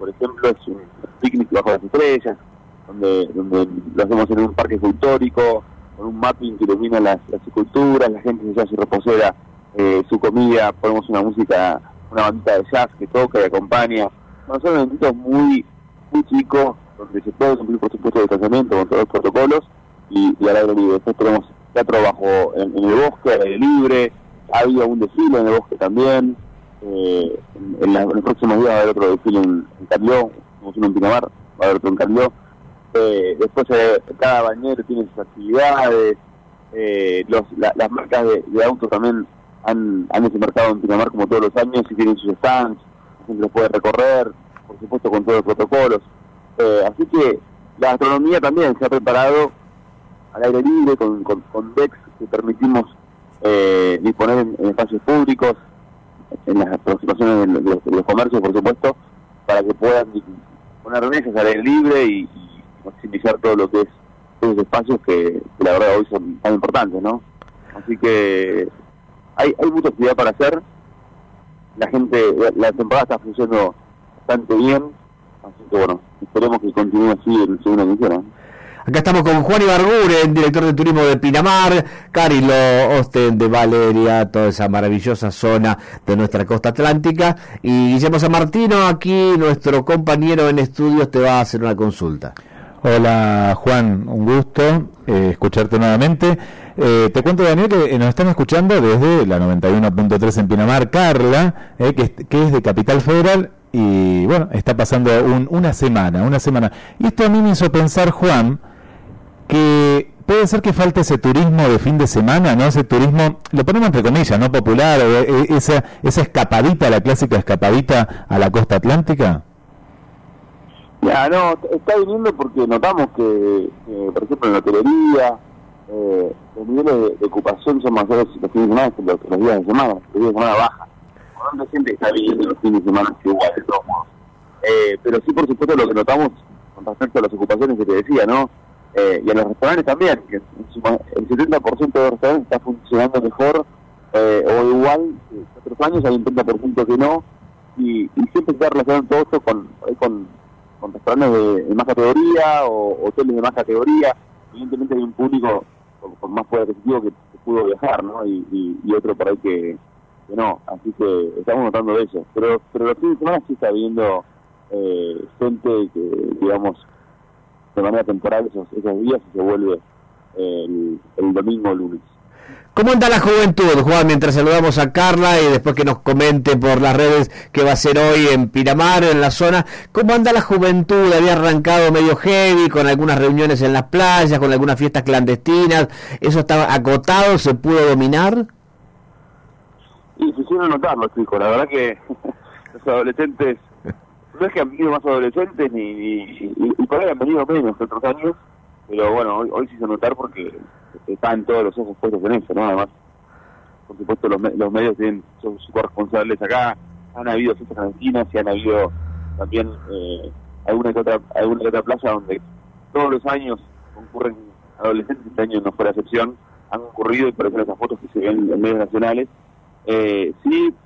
Speaker 21: Por ejemplo, es un picnic bajo las estrellas, donde, donde lo hacemos en un parque escultórico, con un mapping que ilumina las, las esculturas, la gente se lleva su reposera, eh, su comida, ponemos una música, una bandita de jazz que toca y acompaña. Bueno, son eventos muy, muy chicos, donde se puede cumplir por supuesto el distanciamiento con todos los protocolos y, y al aire libre. Después tenemos teatro bajo en, en el bosque, al aire libre, ha habido un desfile en el bosque también. Eh, en, la- en los próximos días va a haber otro desfile en, en Carlió, uno en Pinamar, va a haber otro en Carlió. Eh, después eh, cada bañero tiene sus actividades, eh, las marcas de, de autos también han, han desembarcado en Pinamar como todos los años y tienen sus stands, la gente los puede recorrer, por supuesto con todos los protocolos. Así que la gastronomía también se ha preparado al aire libre con, con, con que permitimos disponer en espacios públicos, en las aproximaciones de, los- comercios, por supuesto, para que puedan poner mesas al libre y, y maximizar todo lo que es esos espacios que, la verdad hoy son tan importantes, ¿no? Así que hay, hay mucha actividad para hacer. La gente, la, la temporada está funcionando bastante bien, así que bueno, esperemos que continúe así en segunda quincena.
Speaker 15: Acá estamos con Juan Ibarguren, director de turismo de Pinamar, Carilo Osten de Valeria, toda esa maravillosa zona de nuestra costa atlántica. Y Guillermo San Martino, aquí nuestro compañero en estudios, te va a hacer una consulta.
Speaker 18: Hola Juan, un gusto eh, escucharte nuevamente. Eh, te cuento Daniel que eh, nos están escuchando desde la 91.3 en Pinamar, Carla, eh, que, es, que es de Capital Federal y bueno, está pasando un- una semana, una semana. Y esto a mí me hizo pensar, Juan, que puede ser que falte ese turismo de fin de semana, ¿no? Ese turismo, lo ponemos entre comillas, ¿no? Popular, o, eh, esa, esa escapadita, la clásica escapadita a la costa atlántica.
Speaker 21: Ya, no, está viniendo porque notamos que, que, por ejemplo, en la hotelería, eh, los niveles de, ocupación son mayores los fines de semana que los, días de semana. Los días de semana bajan. Por gente está viniendo los fines de semana que igual, de todos modos. Eh, pero sí, por supuesto, lo que notamos con respecto a las ocupaciones que te decía, ¿no? Eh, y a los restaurantes también, que el 70% de los restaurantes está funcionando mejor eh, o igual que otros años, hay un 30% que no, y, y siempre está relacionando todo esto con, eh, con, con restaurantes de, de más categoría o hoteles de más categoría. Evidentemente hay un público con, con más poder adquisitivo que, pudo viajar, ¿no? Y, otro por ahí que, que no. Así que estamos notando eso. Pero, pero los fines de semana sí está habiendo eh, gente que, digamos, de manera temporal esos, esos días y se vuelve el, el domingo o lunes.
Speaker 15: ¿Cómo anda la juventud, Juan? Mientras saludamos a Carla y después que nos comente por las redes qué va a ser hoy en Piramar, en la zona. ¿Cómo anda la juventud? Había arrancado medio heavy, con algunas reuniones en las playas, con algunas fiestas clandestinas. ¿Eso estaba acotado? ¿Se pudo dominar?
Speaker 21: Y se hicieron notar los chicos, la verdad que los adolescentes, no es que han venido más adolescentes ni, ni- y, por ahí han venido menos que otros años, pero bueno, hoy, hoy se hizo notar porque están todos los ojos puestos en eso, ¿no? Además, por supuesto los, los medios tienen, son súper responsables acá, han habido fiestas clandestinas y han habido también eh, alguna, que otra, alguna que otra playa donde todos los años concurren adolescentes, este año no fue la excepción, han ocurrido y por eso esas fotos que se ven en medios nacionales. Eh, sí,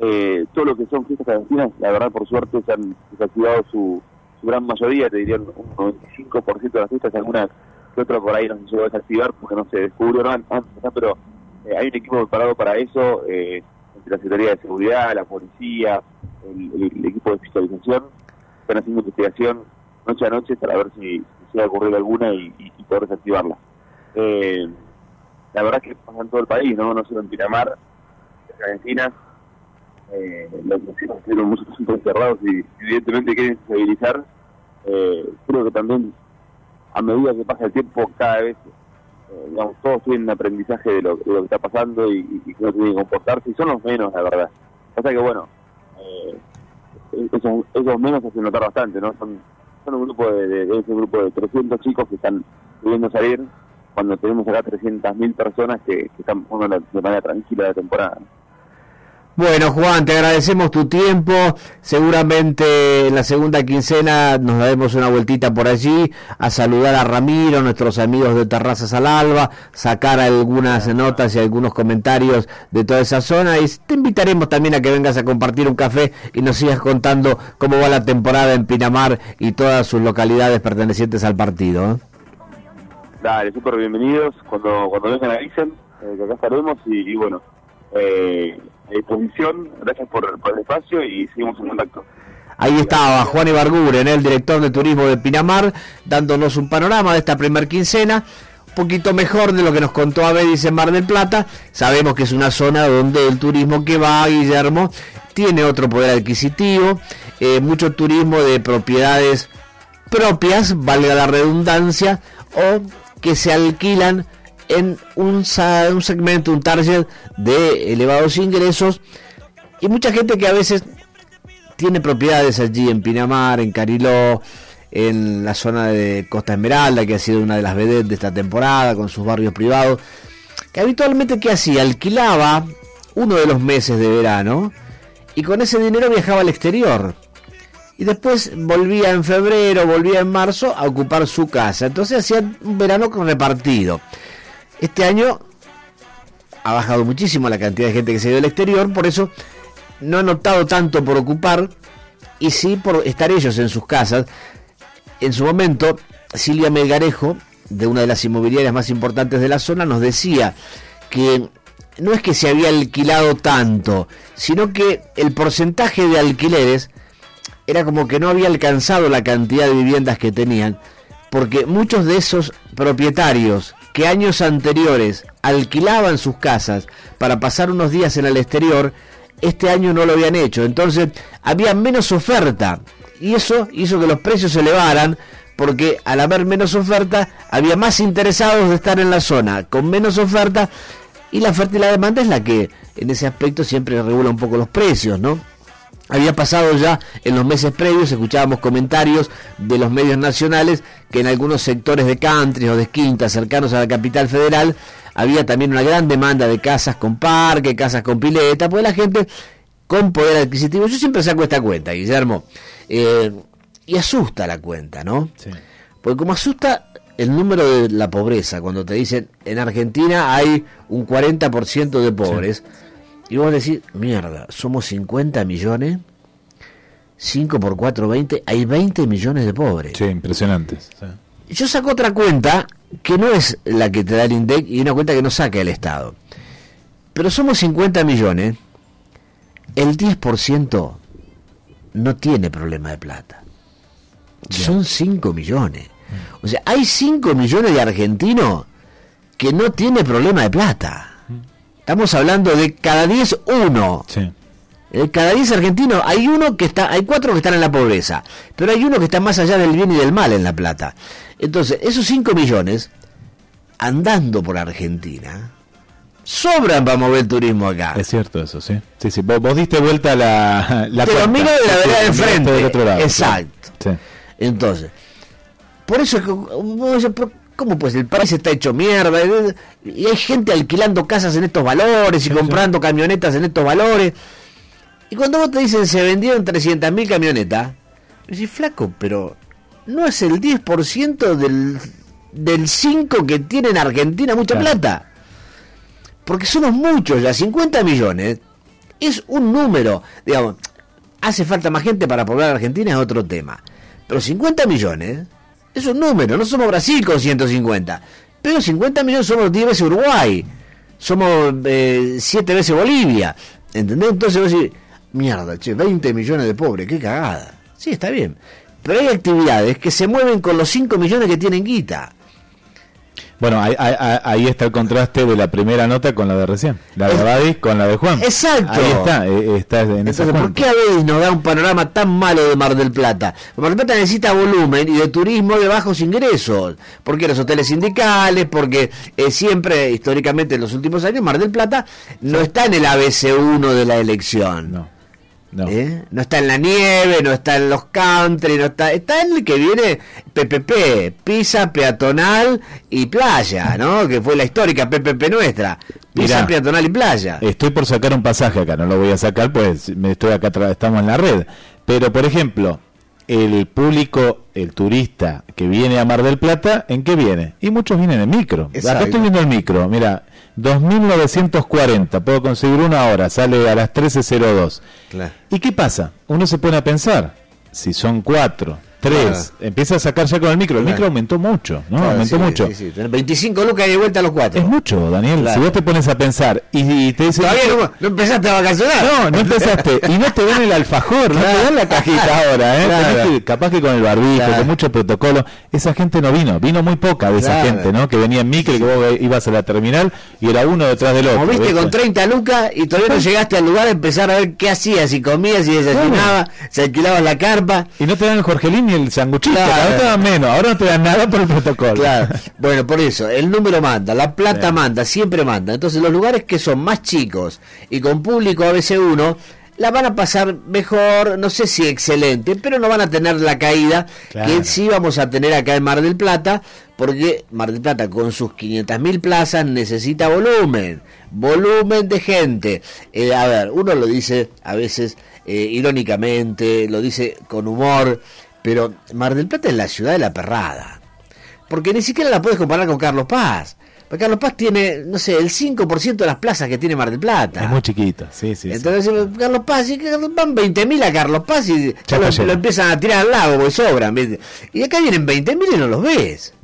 Speaker 21: eh, todo lo que son fiestas clandestinas, la verdad, por suerte, se han desactivado su, su gran mayoría, te diría un 95% de las fiestas, algunas que otra por ahí no se llegó a desactivar porque no se descubrieron antes, ¿no? pero eh, hay un equipo preparado para eso, eh, entre la Secretaría de Seguridad, la policía, el, equipo de fiscalización, están haciendo investigación noche a noche para ver si, se va a ocurrir alguna y, poder desactivarla. Eh, la verdad que pasa en todo el país, no, no solo en Pinamar, en Argentina, eh, los vecinos estuvieron muchos asuntos encerrados y evidentemente quieren estabilizar. Eh, creo que también a medida que pasa el tiempo cada vez eh, todos tienen un aprendizaje de lo, de lo que está pasando y, cómo tienen que comportarse y son los menos la verdad. Pasa que bueno, eh, esos, esos menos hacen notar bastante, ¿no? Son, un grupo de, de- ese grupo de 300 chicos que están pudiendo salir cuando tenemos acá 300.000 personas que, que están jugando de manera tranquila la temporada.
Speaker 15: Bueno, Juan, te agradecemos tu tiempo. Seguramente en la segunda quincena nos daremos una vueltita por allí a saludar a Ramiro, nuestros amigos de Terrazas al Alba, sacar algunas notas y algunos comentarios de toda esa zona y te invitaremos también a que vengas a compartir un café y nos sigas contando cómo va la temporada en Pinamar y todas sus localidades pertenecientes al partido. ¿eh?
Speaker 21: Dale, súper bienvenidos. Cuando, cuando vengan avisen, eh, que acá estaremos y, y bueno, eh, disposición. Gracias por, por el espacio y seguimos en contacto.
Speaker 15: Ahí estaba Juan Ibarguren, el director de turismo de Pinamar, dándonos un panorama de esta primer quincena, un poquito mejor de lo que nos contó Abedis en Mar del Plata. Sabemos que es una zona donde el turismo que va, Guillermo, tiene otro poder adquisitivo, eh, mucho turismo de propiedades propias, valga la redundancia, o que se alquilan en un, un segmento, un target de elevados ingresos y mucha gente que a veces tiene propiedades allí en Pinamar, en Cariló, en la zona de Costa Esmeralda, que ha sido una de las vedettes de esta temporada, con sus barrios privados, que habitualmente, ¿qué hacía? Alquilaba uno de los meses de verano y con ese dinero viajaba al exterior. Y después volvía en febrero, volvía en marzo a ocupar su casa. Entonces hacían un verano repartido. Este año ha bajado muchísimo la cantidad de gente que se ido al exterior, por eso no han optado tanto por ocupar y sí por estar ellos en sus casas. En su momento, Silvia Melgarejo, de una de las inmobiliarias más importantes de la zona, nos decía que no es que se había alquilado tanto, sino que el porcentaje de alquileres era como que no había alcanzado la cantidad de viviendas que tenían, porque muchos de esos propietarios que años anteriores alquilaban sus casas para pasar unos días en el exterior, este año no lo habían hecho. Entonces había menos oferta y eso hizo que los precios se elevaran porque al haber menos oferta había más interesados de estar en la zona. Con menos oferta y la oferta y la demanda es la que en ese aspecto siempre regula un poco los precios, ¿no? Había pasado ya en los meses previos, escuchábamos comentarios de los medios nacionales que en algunos sectores de country o de quintas cercanos a la capital federal había también una gran demanda de casas con parque, casas con pileta, pues la gente con poder adquisitivo. Yo siempre saco esta cuenta, Guillermo, eh, y asusta la cuenta, ¿no? Porque como asusta el número de la pobreza, cuando te dicen en Argentina hay un 40% de pobres, y vos decís, mierda, somos 50 millones, 5 por 4, 20, hay 20 millones de pobres.
Speaker 18: Sí, impresionantes. sí.
Speaker 15: Yo saco otra cuenta que no es la que te da el INDEC y una cuenta que no saca el Estado. Pero somos 50 millones, el 10% no tiene problema de plata. Son 5 millones. O sea, hay 5 millones de argentinos que no tiene problema de plata. Estamos hablando de cada 10, uno. Eh, cada 10 argentinos hay uno que está, hay cuatro que están en la pobreza, pero hay uno que está más allá del bien y del mal en la plata. Entonces, esos 5 millones, andando por Argentina, sobran para mover turismo acá.
Speaker 18: Es cierto eso, sí. Sí, sí. Vos, vos diste vuelta la, la
Speaker 15: Te lo
Speaker 18: cuenta.
Speaker 15: miro de la
Speaker 18: Sí,
Speaker 15: vereda
Speaker 18: sí,
Speaker 15: de frente.
Speaker 18: del otro lado,
Speaker 15: Exacto.
Speaker 18: sí. Sí.
Speaker 15: Entonces, por eso es que uno dice, "Pero ¿cómo pues el país está hecho mierda? Y hay gente alquilando casas en estos valores y comprando camionetas en estos valores. Y cuando vos te dicen se vendieron 300.000 camionetas, decís, flaco, pero no es el 10% del, del 5 que tiene en Argentina mucha plata. Porque somos muchos ya, 50 millones. Es un número, digamos, hace falta más gente para poblar Argentina es otro tema. Pero 50 millones es un número, no somos Brasil con 150. Pero 50 millones somos 10 veces Uruguay, somos 7 veces Bolivia. ¿Entendés? Entonces vos decís, mierda, che, 20 millones de pobres, qué cagada. Sí, está bien. Pero hay actividades que se mueven con los 5 millones que tienen guita.
Speaker 18: Bueno, ahí, ahí- ahí está el contraste de la primera nota con la de recién. La de Badis con la de Juan.
Speaker 15: Exacto.
Speaker 18: Ahí está, eh, está en
Speaker 15: Entonces, ¿por
Speaker 18: cuenta.
Speaker 15: qué a veces nos da un panorama tan malo de Mar del Plata? Mar del Plata necesita volumen y de turismo de bajos ingresos. Porque los hoteles sindicales, porque eh, siempre, históricamente en los últimos años, Mar del Plata no está en el ABC1 de la elección.
Speaker 18: No.
Speaker 15: ¿Eh? No está en la nieve, no está en los country, no está, está en el que viene PPP, pisa peatonal y playa, ¿no? Que fue la histórica PPP nuestra, pisa
Speaker 18: Mirá.
Speaker 15: peatonal y playa.
Speaker 18: Estoy por sacar un pasaje acá, no lo voy a sacar, pues me estoy acá, estamos en la red. Pero, por ejemplo, el público, el turista que viene a Mar del Plata, ¿en qué viene? Y muchos vienen en micro. Acá
Speaker 15: Exacto.
Speaker 18: estoy viendo el micro, mira, 2.940, puedo conseguir una hora, sale a las 13.02.
Speaker 15: Claro.
Speaker 18: ¿Y qué pasa? Uno se pone a pensar, si son cuatro, tres, empieza a sacar ya con el micro, el
Speaker 15: Claro.
Speaker 18: micro aumentó mucho, ¿no?
Speaker 15: Claro,
Speaker 18: aumentó
Speaker 15: sí,
Speaker 18: mucho.
Speaker 15: sí, sí. Tenés 25 lucas y de vuelta a los cuatro.
Speaker 18: Es mucho, Daniel.
Speaker 15: Claro.
Speaker 18: Si vos te pones a pensar y, y te dicen.
Speaker 15: Todavía no, no empezaste a vacacionar.
Speaker 18: No, no empezaste. Y no te dan el alfajor, no te dan la cajita ahora, ¿eh?
Speaker 15: Claro.
Speaker 18: Que- capaz que con el barbijo,
Speaker 15: Claro.
Speaker 18: con mucho protocolo. Esa gente no vino, vino muy poca de esa
Speaker 15: Claro.
Speaker 18: gente, ¿no? Que venía en micro y que vos ibas a la terminal y era uno detrás del otro.
Speaker 15: Como viste
Speaker 18: ¿viste?
Speaker 15: con 30 lucas y todavía no llegaste al lugar a empezar a ver qué hacías, si comías, si desayunabas, si alquilabas la carpa.
Speaker 18: Y no te dan el Jorgelín ni el sanguchito,
Speaker 15: Claro.
Speaker 18: ahora te dan menos, ahora no te dan nada por el protocolo.
Speaker 15: Claro. Bueno, por eso, el número manda, la plata manda, siempre manda. Entonces, los lugares que son más chicos y con público ABC1, la van a pasar mejor, no sé si excelente, pero no van a tener la caída
Speaker 18: Claro.
Speaker 15: que sí vamos a tener acá en Mar del Plata, porque Mar del Plata con sus 500.000 plazas necesita volumen, volumen de gente. Eh, a ver, uno lo dice a veces eh, irónicamente, lo dice con humor, pero Mar del Plata es la ciudad de la perrada. Porque ni siquiera la puedes comparar con Carlos Paz. Porque Carlos Paz tiene, no sé, el 5% de las plazas que tiene Mar del Plata.
Speaker 18: Es muy chiquita, sí, sí. sí.
Speaker 15: Entonces, Carlos Paz, y van 20.000 a Carlos Paz y ya lo, empiezan a tirar al lago porque sobran. ¿viste? Y acá vienen 20.000 y no los ves.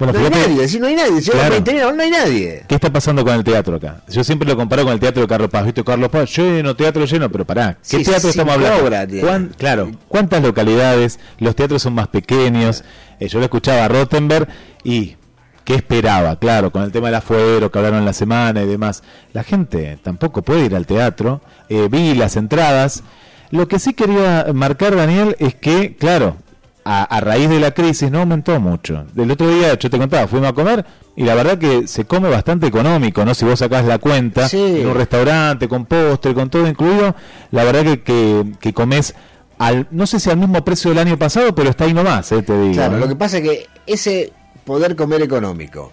Speaker 18: Bueno,
Speaker 15: no hay nadie, si no hay nadie, si
Speaker 18: Claro.
Speaker 15: 20.000 no hay nadie.
Speaker 18: ¿Qué está pasando con el teatro acá? Yo siempre lo comparo con el teatro de Carlos Paz. ¿Viste? Carlos Paz, lleno, teatro lleno, pero pará. ¿Qué
Speaker 15: Sí,
Speaker 18: teatro estamos hablando?
Speaker 15: obra tiene.
Speaker 18: ¿Cuán- claro, ¿cuántas localidades? Los teatros son más pequeños. Eh, yo lo escuchaba a Rottenberg y ¿qué esperaba? Claro, con el tema del afuero que hablaron la semana y demás. La gente tampoco puede ir al teatro. Eh, vi las entradas. Lo que sí quería marcar, Daniel, es que, claro, a, a raíz de la crisis no aumentó mucho. El otro día, yo te contaba, fuimos a comer y la verdad que se come bastante económico, ¿no? Si vos sacás la cuenta
Speaker 15: Sí.
Speaker 18: en un restaurante, con postre, con todo incluido, la verdad que, que, que comes, al, no sé si al mismo precio del año pasado, pero está ahí nomás, eh, te digo.
Speaker 15: Claro, lo que pasa es que ese poder comer económico,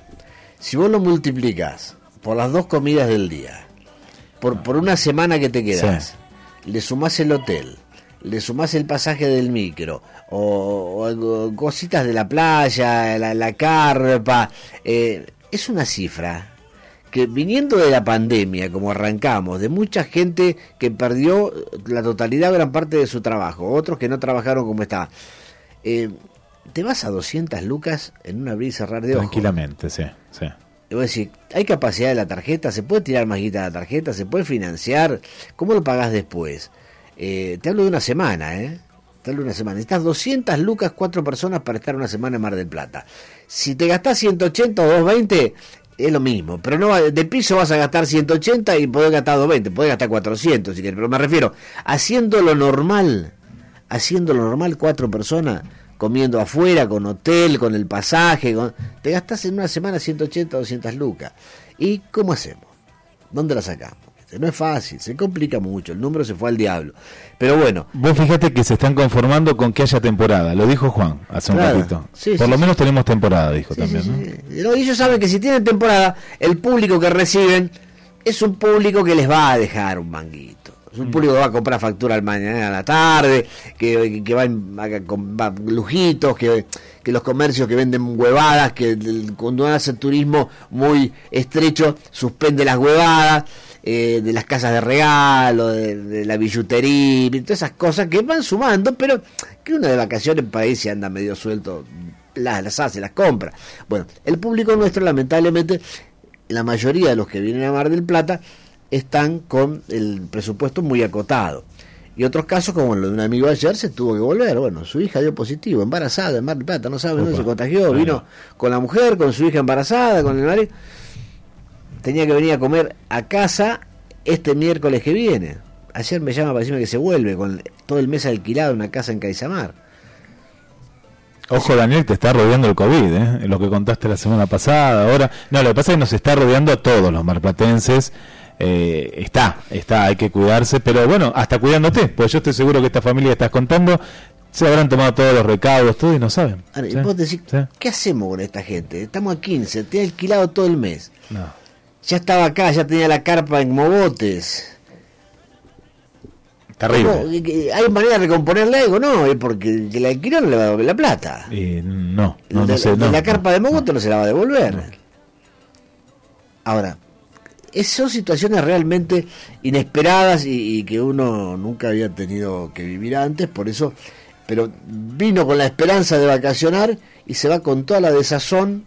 Speaker 15: si vos lo multiplicas por las dos comidas del día, por, por una semana que te quedas, le sumás el hotel, le sumás el pasaje del micro, o, cositas de la playa, la, la carpa, eh, es una cifra que viniendo de la pandemia, como arrancamos, de mucha gente que perdió la totalidad, gran parte de su trabajo, otros que no trabajaron como estaba. Eh, te vas a 200 lucas en un abrir y cerrar de ojos.
Speaker 18: Tranquilamente, sí, sí.
Speaker 15: Y vos decís, ¿hay capacidad de la tarjeta? ¿Se puede tirar más guita de la tarjeta? ¿Se puede financiar? ¿Cómo lo pagás después? Eh, te hablo de una semana, ¿eh? Te hablo de una semana. Necesitas 200 lucas, cuatro personas para estar una semana en Mar del Plata. Si te gastás 180 o 220, es lo mismo. Pero no de piso vas a gastar 180 y podés gastar 220, podés gastar 400 si querés. Pero me refiero, haciendo lo normal, haciendo lo normal, cuatro personas, comiendo afuera, con hotel, con el pasaje, te gastás en una semana 180 o 200 lucas. ¿Y cómo hacemos? ¿Dónde la sacamos? No es fácil, se complica mucho, el número se fue al diablo. Pero bueno,
Speaker 18: Vos fíjate que se están conformando con que haya temporada, lo dijo Juan hace un ratito.
Speaker 15: Sí,
Speaker 18: Por
Speaker 15: sí,
Speaker 18: lo
Speaker 15: sí.
Speaker 18: menos tenemos temporada, dijo también, ¿no?
Speaker 15: ellos saben que si tienen temporada, el público que reciben es un público que les va a dejar un manguito. Es
Speaker 18: Mm.
Speaker 15: un público que va a comprar factura al mañana a la tarde, que, que va, a lujitos, que, que los comercios que venden huevadas, que cuando hacen turismo muy estrecho, suspende las huevadas. Eh, de las casas de regalo, de, de la billutería, todas esas cosas que van sumando, pero que uno de vacaciones para ahí se anda medio suelto, las, las hace, las compra. Bueno, el público nuestro, lamentablemente, la mayoría de los que vienen a Mar del Plata están con el presupuesto muy acotado. Y otros casos, como lo de un amigo ayer, se tuvo que volver. Bueno, su hija dio positivo, embarazada en Mar del Plata, no sabe dónde se contagió. Vino con la mujer, con su hija embarazada, con el marido. Tenía que venir a comer a casa este miércoles que viene. Ayer me llama para decirme que se vuelve con todo el mes alquilado en una casa en Caizamar.
Speaker 18: Ojo, Daniel, te está rodeando el COVID, ¿eh? Lo que contaste la semana pasada, ahora. No, lo que pasa es que nos está rodeando a todos los marplatenses. Eh, está, está, hay que cuidarse, pero bueno, hasta cuidándote, pues yo estoy seguro que esta familia que estás contando se habrán tomado todos los recaudos, todo y no saben.
Speaker 15: Ahora, y
Speaker 18: ¿sí?
Speaker 15: vos decís,
Speaker 18: Sí.
Speaker 15: ¿qué hacemos con esta gente? Estamos a 15, te he alquilado todo el mes.
Speaker 18: No.
Speaker 15: Ya estaba acá, ya tenía la carpa en Mogotes.
Speaker 18: Terrible.
Speaker 15: ¿Cómo? ¿Y que- ¿Hay manera de recomponerle algo? No, es porque el la alquiló no le va a devolver la plata.
Speaker 18: Y no, no, no sé. no,
Speaker 15: la
Speaker 18: no.
Speaker 15: carpa de Mogotes no se la va a devolver. Ahora, son situaciones realmente inesperadas y, y que uno nunca había tenido que vivir antes, por eso, pero vino con la esperanza de vacacionar y se va con toda la desazón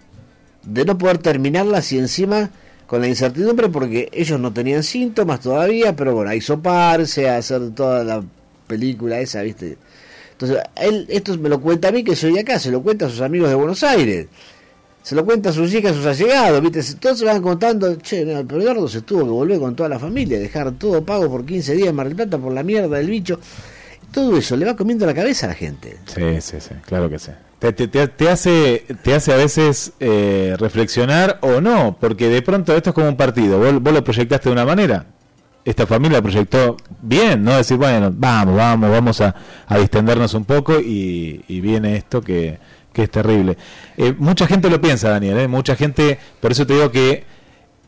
Speaker 15: de no poder terminarlas y encima con la incertidumbre porque ellos no tenían síntomas todavía, pero bueno, a hisoparse, a hacer toda la película esa, ¿viste? Entonces, él, esto me lo cuenta a mí que soy de acá, se lo cuenta a sus amigos de Buenos Aires, se lo cuenta a sus hijas, a sus allegados, ¿viste? Todos se van contando, che, mira, pero Eduardo se tuvo que volver con toda la familia, dejar todo pago por 15 días en Mar del Plata por la mierda del bicho. Todo eso le va comiendo la cabeza a la gente.
Speaker 18: Sí, sí, sí, claro que sí. Te, te- te- hace, te hace a veces eh, reflexionar o no, porque de pronto esto es como un partido. Vos, vos lo proyectaste de una manera, esta familia proyectó bien, ¿no? Decir, bueno, vamos, vamos, vamos a, a distendernos un poco y, y viene esto que, que es terrible. Eh, mucha gente lo piensa, Daniel, ¿eh? Mucha gente, por eso te digo que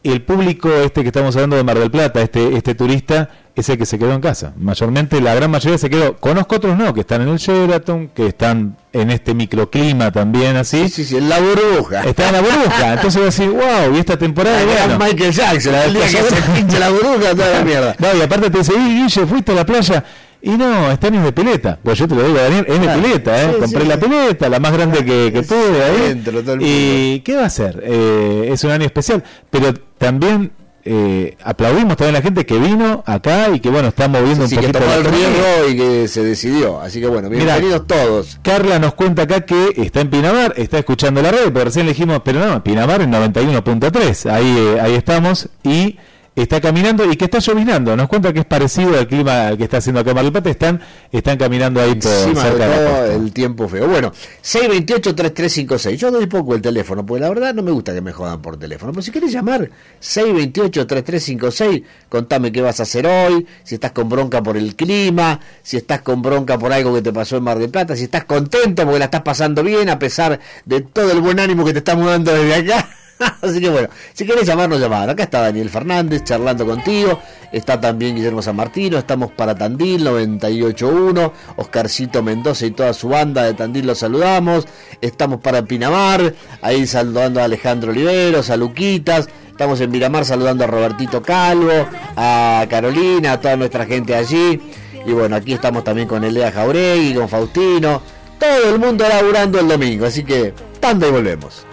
Speaker 18: el público este que estamos hablando de Mar del Plata, este, este turista, es el que se quedó en casa. Mayormente, la gran mayoría se quedó. Conozco otros no, que están en el Sheraton, que están en este microclima también así.
Speaker 15: Sí, sí, en la burbuja.
Speaker 18: Está en la burbuja. Entonces voy a decir, wow, y esta temporada.
Speaker 15: Ah,
Speaker 18: bueno,
Speaker 15: Michael Jackson,
Speaker 18: la
Speaker 15: el día que se pinche la burbuja, toda la mierda.
Speaker 18: No, y aparte te dice, "Y, Guille, fuiste a la playa. Y no, están en de pileta. Pues yo te lo digo, Daniel, es de
Speaker 15: Claro.
Speaker 18: pileta, ¿eh?
Speaker 15: Sí,
Speaker 18: Compré
Speaker 15: sí,
Speaker 18: la
Speaker 15: sí.
Speaker 18: pileta, la más grande que, que pude ahí. Y ¿qué va a hacer? Eh, es un año especial. Pero también eh, aplaudimos también a la gente que vino acá y que, bueno, está moviendo
Speaker 15: Sí,
Speaker 18: un
Speaker 15: que
Speaker 18: poquito
Speaker 15: tomó
Speaker 18: la
Speaker 15: el riesgo y que se decidió. Así que bueno,
Speaker 18: Mirá.
Speaker 15: bienvenidos todos.
Speaker 18: Carla nos cuenta acá que está en Pinamar, está escuchando la radio, pero recién le dijimos, pero no, Pinamar en 91.3, ahí, eh, ahí estamos, y está caminando y que está llovinando. Nos cuenta que es parecido al clima al que está haciendo acá en Mar del Plata, están, están caminando ahí por
Speaker 15: Encima de
Speaker 18: cerca de la
Speaker 15: todo
Speaker 18: costa.
Speaker 15: el tiempo feo. Bueno, 628-3356. Yo doy poco el teléfono, porque la verdad no me gusta que me jodan por teléfono. Pero si quieres llamar, 628-3356, contame qué vas a hacer hoy, si estás con bronca por el clima, si estás con bronca por algo que te pasó en Mar del Plata, si estás contento porque la estás pasando bien a pesar de todo el buen ánimo que te estamos dando desde acá. Así que bueno, si querés llamarnos, llamar. Acá está Daniel Fernández charlando contigo. Está también Guillermo San Martino. Estamos para Tandil 98.1. Oscarcito Mendoza y toda su banda de Tandil los saludamos. Estamos para Pinamar. Ahí saludando a Alejandro Oliveros, a Luquitas. Estamos en Miramar saludando a Robertito Calvo, a Carolina, a toda nuestra gente allí. Y bueno, aquí estamos también con Elea Jauregui, con Faustino. Todo el mundo laburando el domingo. Así que, tanda y volvemos.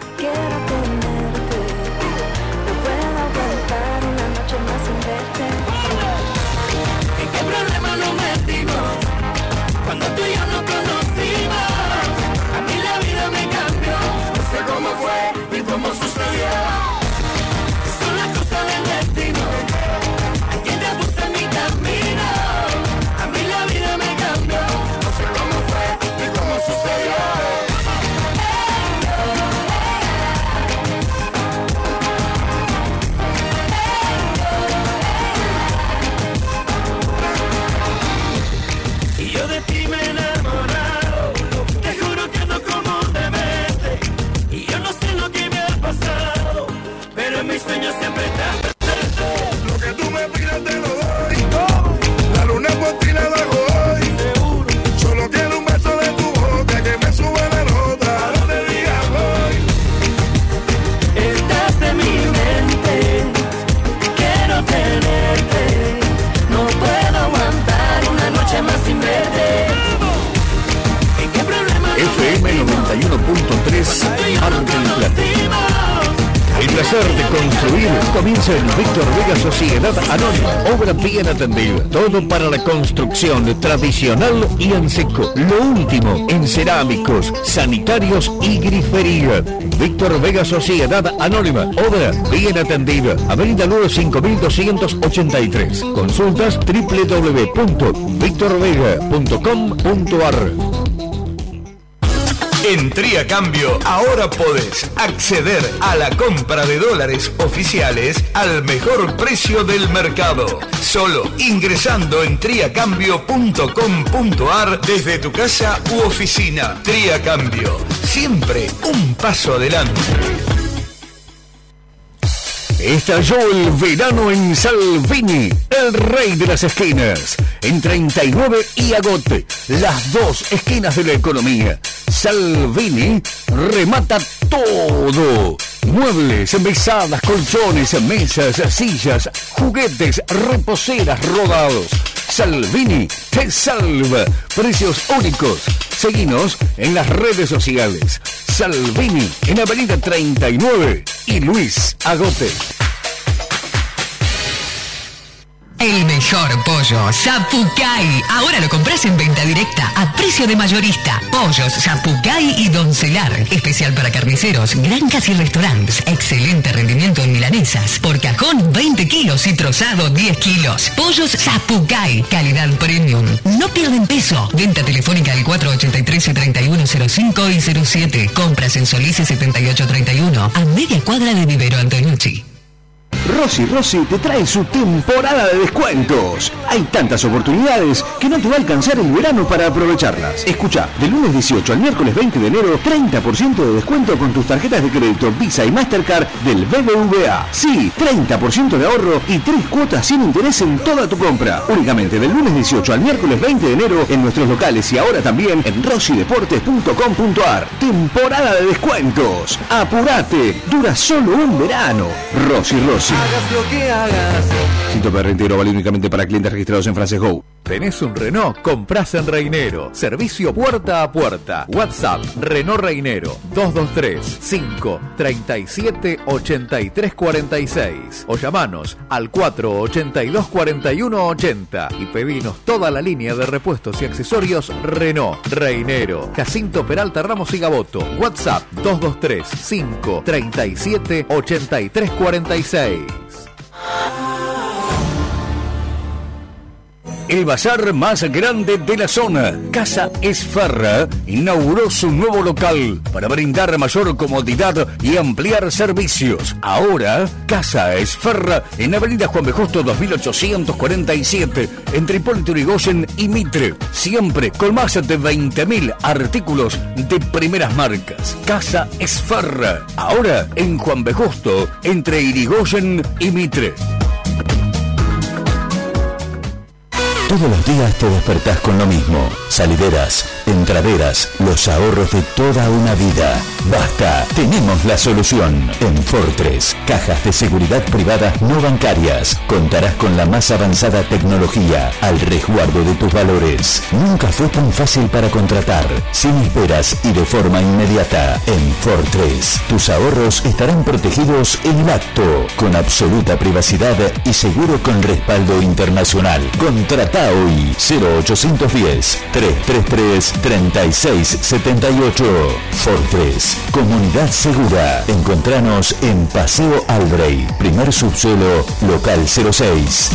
Speaker 3: El placer de construir comienza en Víctor Vega Sociedad Anónima. Obra bien atendida. Todo para la construcción tradicional y en seco. Lo último en cerámicos, sanitarios y grifería. Víctor Vega Sociedad Anónima. Obra bien atendida. Avenida Luro 5283. Consultas www.victorvega.com.ar
Speaker 22: En Tría Cambio ahora podés acceder a la compra de dólares oficiales al mejor precio del mercado. Solo ingresando en triacambio.com.ar desde tu casa u oficina. Tría Cambio, siempre un paso adelante.
Speaker 3: Estalló el verano en Salvini, el rey de las esquinas. En 39 y Agote, las dos esquinas de la economía. Salvini remata todo. Muebles, mesadas, colchones, mesas, sillas, juguetes, reposeras rodados. Salvini te salva. Precios únicos. Seguinos en las redes sociales. Salvini en Avenida 39 y Luis Agote.
Speaker 6: El mejor pollo, Zapucay. Ahora lo compras en venta directa a precio de mayorista. Pollos, Zapucay y Doncelar. Especial para carniceros, granjas y restaurantes. Excelente rendimiento en milanesas. Por cajón 20 kilos y trozado 10 kilos. Pollos Zapucay. Calidad premium. No pierden peso. Venta telefónica al 483-3105 y 07. Compras en Solís 7831. A media cuadra de Vivero Antonucci.
Speaker 3: Rosy Rosy te trae su temporada de descuentos. Hay tantas oportunidades que no te va a alcanzar el verano para aprovecharlas. Escucha, del lunes 18 al miércoles 20 de enero, 30% de descuento con tus tarjetas de crédito Visa y Mastercard del BBVA. Sí, 30% de ahorro y 3 cuotas sin interés en toda tu compra. Únicamente del lunes 18 al miércoles 20 de enero en nuestros locales y ahora también en rosideportes.com.ar. Temporada de descuentos. Apurate, dura solo un verano. Rosy Rosy.
Speaker 10: Hagas lo que hagas.
Speaker 3: Cito Perrentero vale únicamente para clientes registrados en Frances Go.
Speaker 10: ¿Tenés un Renault? Comprás en Reinero. Servicio puerta a puerta. WhatsApp Renault Reinero 223 5 37 83 46 o llamanos al 482 41 80 y pedinos toda la línea de repuestos y accesorios Renault Reinero. Jacinto Peralta Ramos y Gaboto. WhatsApp 223 5 37 83 46. days.
Speaker 3: El bazar más grande de la zona, Casa Esfarra, inauguró su nuevo local para brindar mayor comodidad y ampliar servicios. Ahora, Casa Esfarra en Avenida Juan B. Justo 2847, entre Hipólito Yrigoyen y Mitre. Siempre con más de 20.000 artículos de primeras marcas. Casa Esfarra, ahora en Juan B. Justo, entre Irigoyen y Mitre.
Speaker 23: Todos los días te despertás con lo mismo. Salideras, entraderas, los ahorros de toda una vida. Basta, tenemos la solución. En Fortress, cajas de seguridad privadas no bancarias. Contarás con la más avanzada tecnología al resguardo de tus valores. Nunca fue tan fácil para contratar, sin esperas y de forma inmediata. En Fortress, tus ahorros estarán protegidos en el acto, con absoluta privacidad y seguro con respaldo internacional. Contrata hoy 0810 333 3678. Fortress, comunidad segura. Encontranos en Paseo Albrey, primer subsuelo, local 06.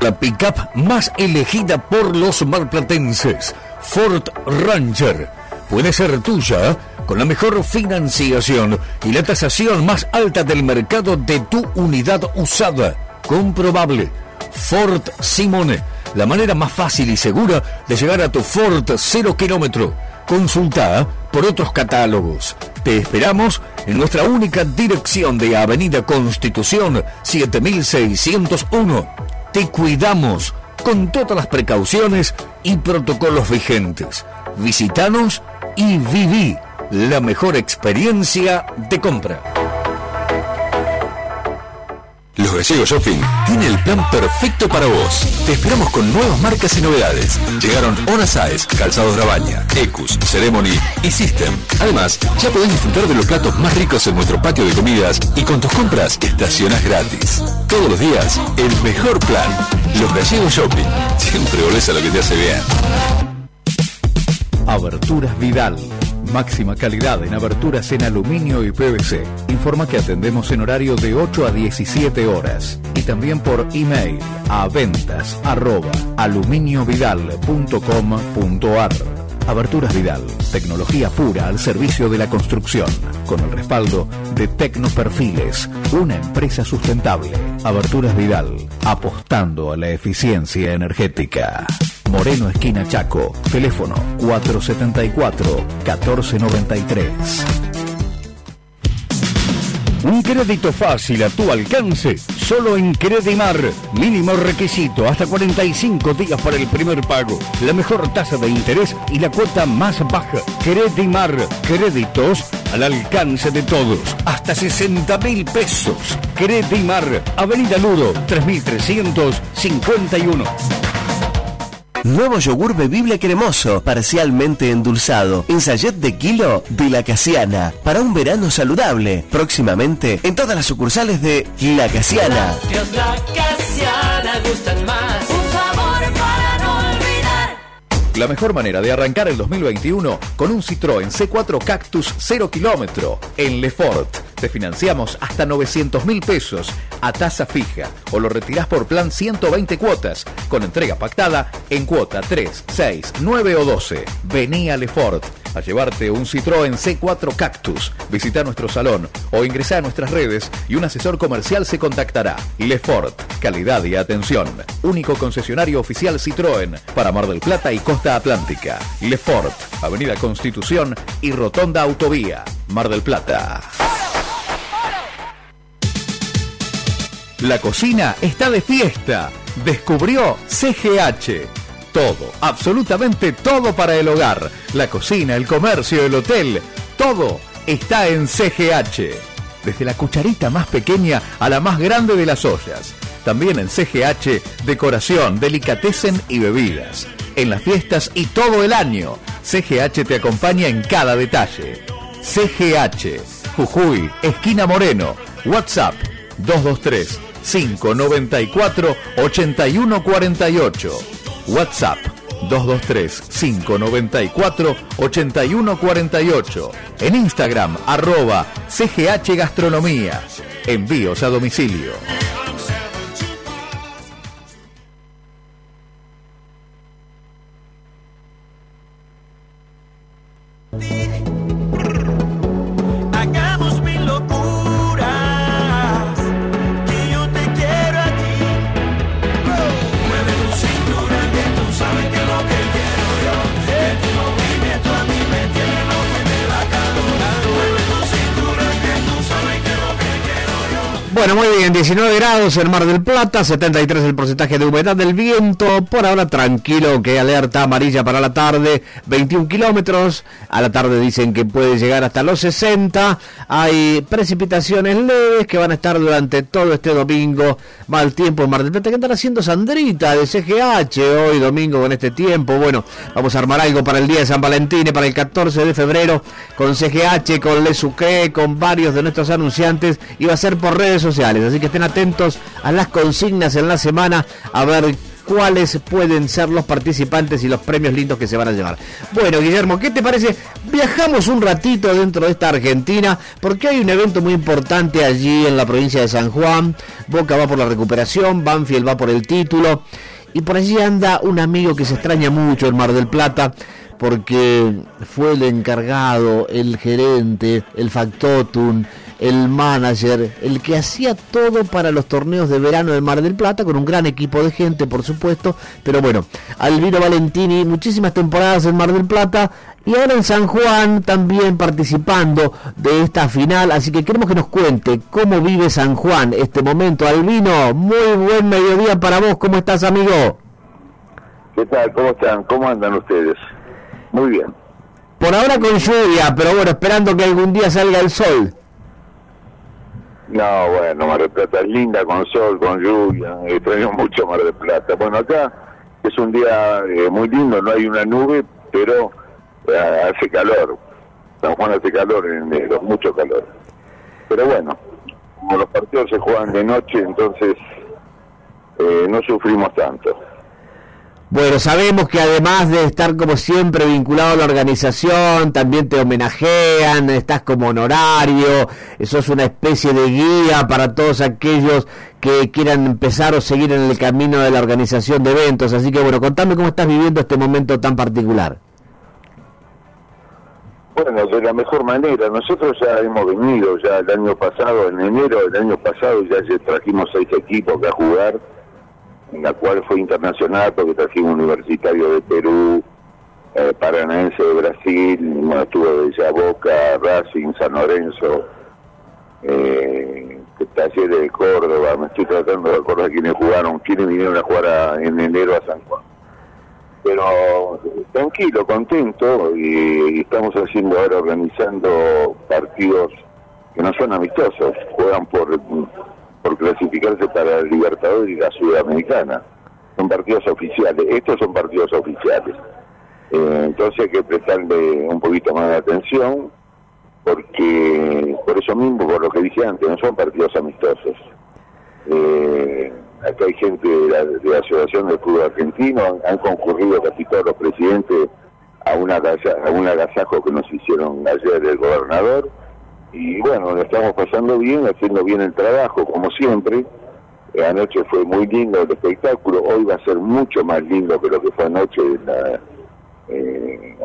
Speaker 3: La pickup más elegida por los marplatenses, Ford Ranger, puede ser tuya con la mejor financiación y la tasación más alta del mercado de tu unidad usada. Comprobable. Ford Simone, la manera más fácil y segura de llegar a tu Ford 0 kilómetro. Consulta por otros catálogos. Te esperamos en nuestra única dirección de Avenida Constitución 7601. Te cuidamos con todas las precauciones y protocolos vigentes. Visítanos y viví la mejor experiencia de compra. Los Gallegos Shopping tiene el plan perfecto para vos. Te esperamos con nuevas marcas y novedades. Llegaron Ona Size, Calzados Grabaña, Ecus, Ceremony y System. Además, ya podés disfrutar de los platos más ricos en nuestro patio de comidas y con tus compras estacionas gratis. Todos los días, el mejor plan. Los Gallegos Shopping. Siempre volvés a lo que te hace bien.
Speaker 10: Aberturas Vidal. Máxima calidad en aberturas en aluminio y PVC. Informa que atendemos en horario de 8 a 17 horas y también por email a ventas arroba aluminiovidal.com.ar. Aberturas Vidal, tecnología pura al servicio de la construcción, con el respaldo de Tecnoperfiles, una empresa sustentable. Aberturas Vidal, apostando a la eficiencia energética. Moreno Esquina Chaco, teléfono 474-1493.
Speaker 3: Un crédito fácil a tu alcance, solo en Credimar. Mínimo requisito, hasta 45 días para el primer pago. La mejor tasa de interés y la cuota más baja. Credimar, créditos al alcance de todos, hasta 60 mil pesos. Credimar, Avenida Ludo, 3351.
Speaker 24: Nuevo yogur bebible cremoso, parcialmente endulzado, en sachet de kilo de La Casiana, para un verano saludable. Próximamente en todas las sucursales de La Casiana.
Speaker 14: La
Speaker 10: mejor manera de arrancar el 2021 con un Citroën C4 Cactus 0 kilómetro en Lefort. Te financiamos hasta 900 mil pesos a tasa fija o lo retirás por plan 120 cuotas con entrega pactada en cuota 3, 6, 9 o 12. Vení a Lefort a llevarte un Citroën C4 Cactus. Visita nuestro salón o ingresá a nuestras redes y un asesor comercial se contactará. Lefort, calidad y atención. Único concesionario oficial Citroën para Mar del Plata y Costa Atlántica. Lefort, Avenida Constitución y Rotonda Autovía, Mar del Plata. La cocina está de fiesta. Descubrió CGH. Todo, absolutamente todo para el hogar. La cocina, el comercio, el hotel, todo está en CGH. Desde la cucharita más pequeña a la más grande de las ollas. También en CGH, decoración, delicatessen y bebidas. En las fiestas y todo el año, CGH te acompaña en cada detalle. CGH, Jujuy, esquina Moreno, WhatsApp 223 594 8148. WhatsApp 223 594 8148. En Instagram arroba CGH Gastronomía. Envíos a domicilio.
Speaker 15: Bueno, muy bien, 19 grados en Mar del Plata, 73 el porcentaje de humedad del viento, por ahora tranquilo que alerta amarilla para la tarde, 21 kilómetros, a la tarde dicen que puede llegar hasta los 60, hay precipitaciones leves que van a estar durante todo este domingo, mal tiempo en Mar del Plata, que están haciendo Sandrita de CGH hoy domingo con este tiempo, bueno, vamos a armar algo para el día de San Valentín, para el 14 de febrero, con CGH, con Lesuque, con varios de nuestros anunciantes, y va a ser por redes sociales, así que estén atentos a las consignas en la semana a ver cuáles pueden ser los participantes y los premios lindos que se van a llevar. Bueno, Guillermo, ¿qué te parece? Viajamos un ratito dentro de esta Argentina porque hay un evento muy importante allí en la provincia de San Juan. Boca va por la recuperación, Banfield va por el título y por allí anda un amigo que se extraña mucho en Mar del Plata porque fue el encargado, el gerente, el factotum, el manager, el que hacía todo para los torneos de verano de Mar del Plata, con un gran equipo de gente, por supuesto. Pero bueno, Alvino Valentini, muchísimas temporadas en Mar del Plata y ahora en San Juan también participando de esta final. Así que queremos que nos cuente cómo vive San Juan este momento. Albino, muy buen mediodía para vos. ¿Cómo estás, amigo?
Speaker 21: ¿Qué tal? ¿Cómo están? ¿Cómo andan ustedes? Muy bien.
Speaker 15: Por ahora con lluvia, pero bueno, esperando que algún día salga el sol.
Speaker 16: No, bueno, Mar del Plata es linda con sol, con lluvia, extraño mucho Mar del Plata. Bueno, acá es un día eh, muy lindo, no hay una nube, pero eh, hace calor. San Juan hace calor en enero, mucho calor. Pero bueno, como los partidos se juegan de noche, entonces eh, no sufrimos tanto.
Speaker 15: Bueno, sabemos que además de estar como siempre vinculado a la organización, también te homenajean, estás como honorario, sos una especie de guía para todos aquellos que quieran empezar o seguir en el camino de la organización de eventos. Así que bueno, contame cómo estás viviendo este momento tan particular.
Speaker 16: Bueno, de la mejor manera. Nosotros ya hemos venido, ya el año pasado, en enero del año pasado, ya trajimos seis equipos que a jugar en la cual fue internacional porque trajimos Universitario de Perú, eh, Paranaense de Brasil, bueno, de Boca, Racing, San Lorenzo, eh, Talleres de Córdoba, me estoy tratando de acordar quiénes jugaron, quiénes vinieron a jugar en enero a San Juan. Pero tranquilo, contento, y, y estamos haciendo ahora organizando partidos que no son amistosos, juegan por por clasificarse para el Libertadores y la Sudamericana. Son partidos oficiales, estos son partidos oficiales. Eh, entonces hay que prestarle un poquito más de atención, porque por eso mismo, por lo que dije antes, no son partidos amistosos. Eh, acá hay gente de la, Asociación del Fútbol Argentino, han, concurrido casi todos los presidentes a, una, a un agasajo que nos hicieron ayer el gobernador y bueno, lo estamos pasando bien, haciendo bien el trabajo, como siempre. Anoche fue muy lindo el espectáculo, hoy va a ser mucho más lindo que lo que fue anoche, la, eh,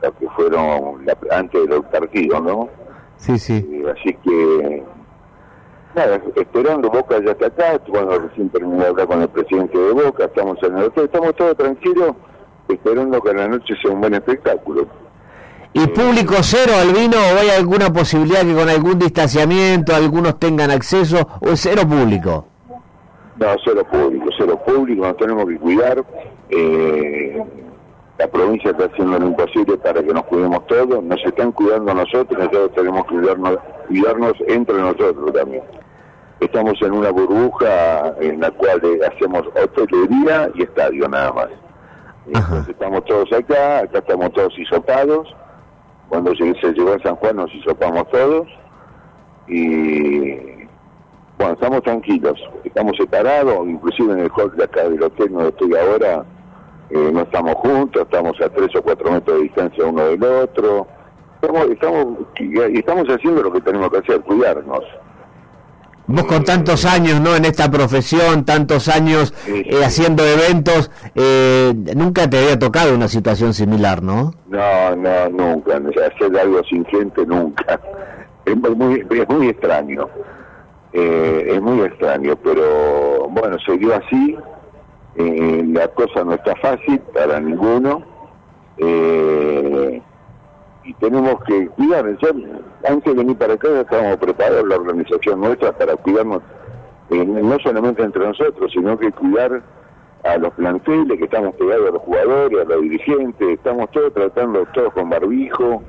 Speaker 16: lo que fueron antes del partido, ¿no?
Speaker 15: Sí, sí.
Speaker 16: Eh, así que, nada, esperando, Boca ya está acá, bueno, recién terminé de hablar con el presidente de Boca, estamos en el hotel, estamos todos tranquilos, esperando que la noche sea un buen espectáculo.
Speaker 15: ¿Y público cero al vino o hay alguna posibilidad que con algún distanciamiento algunos tengan acceso o es cero público?
Speaker 16: No, cero público, cero público, nos tenemos que cuidar. Eh, la provincia está haciendo lo imposible para que nos cuidemos todos, nos están cuidando nosotros, nosotros tenemos que cuidarnos, cuidarnos entre nosotros también. Estamos en una burbuja en la cual eh, hacemos hotelería y estadio nada más. Entonces estamos todos acá, acá estamos todos hisopados cuando se llegó a San Juan nos hisopamos todos y bueno, estamos tranquilos, estamos separados, inclusive en el hall de acá del hotel donde estoy ahora, eh, no estamos juntos, estamos a tres o cuatro metros de distancia uno del otro, estamos, estamos, y estamos haciendo lo que tenemos que hacer, cuidarnos.
Speaker 15: Vos con tantos años no en esta profesión, tantos años eh, haciendo eventos, eh, nunca te había tocado una situación similar, ¿no?
Speaker 16: No, no, nunca. Hacer algo sin gente nunca. Es muy, es muy extraño. Eh, es muy extraño, pero bueno, se dio así. la cosa no está fácil para ninguno. Eh, y tenemos que cuidar. Antes de venir para acá estábamos preparados la organización nuestra para cuidarnos, eh, no solamente entre nosotros, sino que cuidar a los planteles, que estamos pegados a los jugadores, a los dirigentes, estamos todos tratando, todos con barbijo,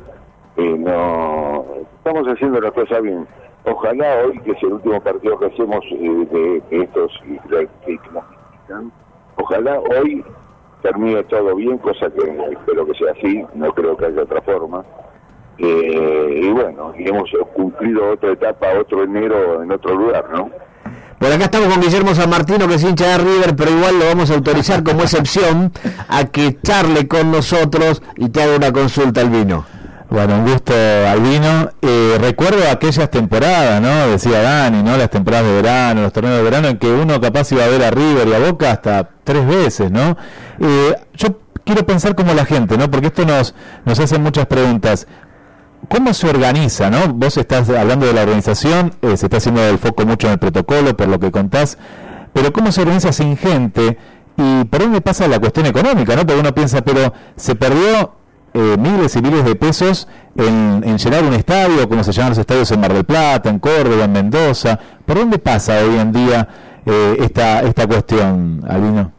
Speaker 16: eh, no estamos haciendo la cosa bien. Ojalá hoy, que es el último partido que hacemos eh, de, estos que, ojalá hoy termine todo bien, cosa que espero que sea así, no creo que haya otra forma. Eh, y bueno, y hemos cumplido otra etapa, otro enero en otro lugar, ¿no?
Speaker 15: Por acá estamos con Guillermo San Martino, que es hincha de River, pero igual lo vamos a autorizar como excepción a que charle con nosotros y te haga una consulta al vino.
Speaker 18: Bueno, un gusto, Albino. Eh, recuerdo aquellas temporadas, ¿no? Decía Dani, ¿no? Las temporadas de verano, los torneos de verano, en que uno capaz iba a ver a River y a Boca hasta tres veces, ¿no? Eh, yo quiero pensar como la gente, ¿no? Porque esto nos, nos hace muchas preguntas. ¿Cómo se organiza, no? Vos estás hablando de la organización, eh, se está haciendo el foco mucho en el protocolo, por lo que contás, pero ¿cómo se organiza sin gente? Y por dónde pasa la cuestión económica, ¿no? Porque uno piensa, pero se perdió eh, miles y miles de pesos en, en, llenar un estadio, como se llaman los estadios en Mar del Plata, en Córdoba, en Mendoza. ¿Por dónde pasa hoy en día eh, esta, esta cuestión, Albino?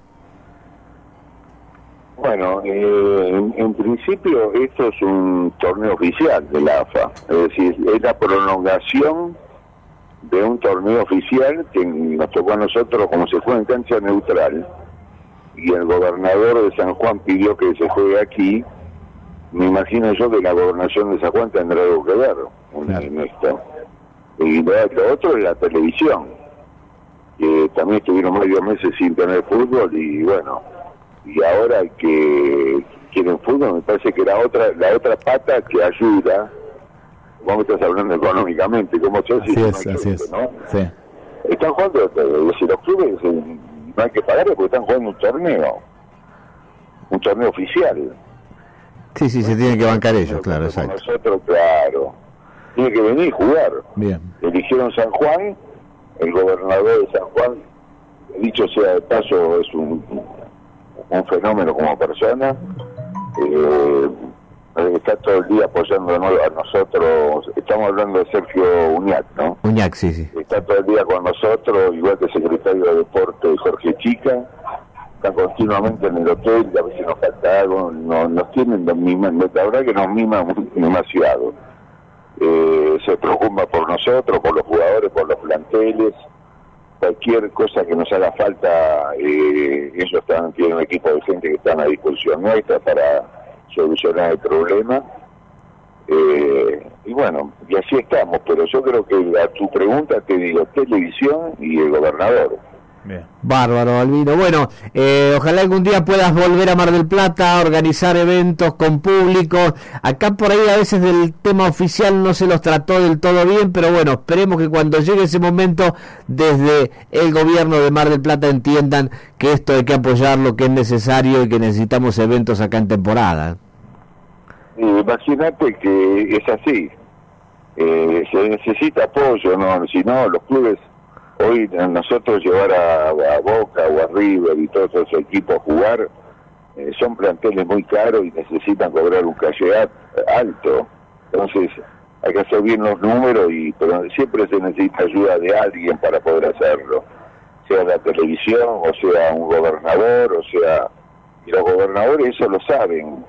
Speaker 16: Bueno, eh, en, principio esto es un torneo oficial de la AFA, es decir, es la prolongación de un torneo oficial que nos tocó a nosotros como se juega en cancha neutral. Y el gobernador de San Juan pidió que se juegue aquí, me imagino yo que la gobernación de San Juan tendrá algo que ver en, en esto. Y lo, lo otro es la televisión, que también estuvieron varios meses sin tener fútbol y bueno, y ahora que quieren fútbol me parece que la otra la otra pata que ayuda, vos me estás hablando económicamente, como yo
Speaker 18: Así
Speaker 16: sí,
Speaker 18: es, así es.
Speaker 16: ¿no?
Speaker 18: Sí.
Speaker 16: Están jugando, eh, si los clubes eh, no hay que pagarles porque están jugando un torneo, un torneo oficial.
Speaker 15: Sí, sí, se tienen que bancar ellos, claro, exacto.
Speaker 16: Nosotros, claro, tiene que venir y jugar.
Speaker 18: Bien.
Speaker 16: Eligieron San Juan, el gobernador de San Juan, dicho sea de paso, es un, un fenómeno como persona. Eh, está todo el día apoyándonos a nosotros. Estamos hablando de Sergio Uñac, ¿no?
Speaker 15: Uñac, sí, sí.
Speaker 16: está todo el día con nosotros, igual que el secretario de Deporte Jorge Chica, están continuamente en el hotel, a veces nos falta algo, no- nos tienen, nos miman, la verdad que nos miman demasiado. Eh, se preocupa por nosotros, por los jugadores, por los planteles, cualquier cosa que nos haga falta, eh, ellos están, tienen un equipo de gente que están a disposición nuestra para solucionar el problema. Eh, y bueno, y así estamos, pero yo creo que a tu pregunta te digo televisión y el gobernador.
Speaker 15: Bárbaro, Albino. Bueno, eh, ojalá algún día puedas volver a Mar del Plata, organizar eventos con público. Acá por ahí a veces del tema oficial no se los trató del todo bien, pero bueno, esperemos que cuando llegue ese momento, desde el gobierno de Mar del Plata entiendan que esto hay que apoyarlo, que es necesario y que necesitamos eventos acá en temporada.
Speaker 16: Imagínate que es así. Eh, se necesita apoyo, ¿no? Si no, los clubes, hoy nosotros llevar a, a Boca o a River y todos esos equipos a jugar, eh, son planteles muy caros y necesitan cobrar un calle alto. Entonces, hay que hacer bien los números, y pero siempre se necesita ayuda de alguien para poder hacerlo. Sea la televisión, o sea un gobernador, o sea... Y los gobernadores eso lo saben,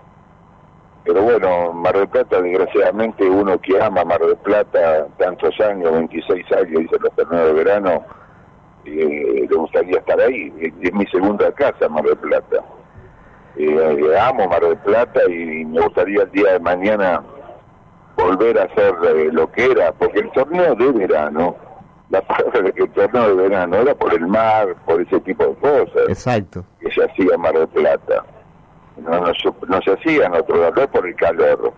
Speaker 16: pero bueno, Mar del Plata, desgraciadamente, uno que ama Mar del Plata tantos años, 26 años, hizo los torneos de verano, eh, le gustaría estar ahí. Es, mi segunda casa, Mar del Plata. Eh, eh, amo Mar del Plata y me gustaría el día de mañana volver a hacer eh, lo que era, porque el torneo de verano, la palabra de que el torneo de verano era por el mar, por ese tipo de cosas
Speaker 15: Exacto.
Speaker 16: que se hacía Mar del Plata. No, no, no se hacía en otro no por el calor.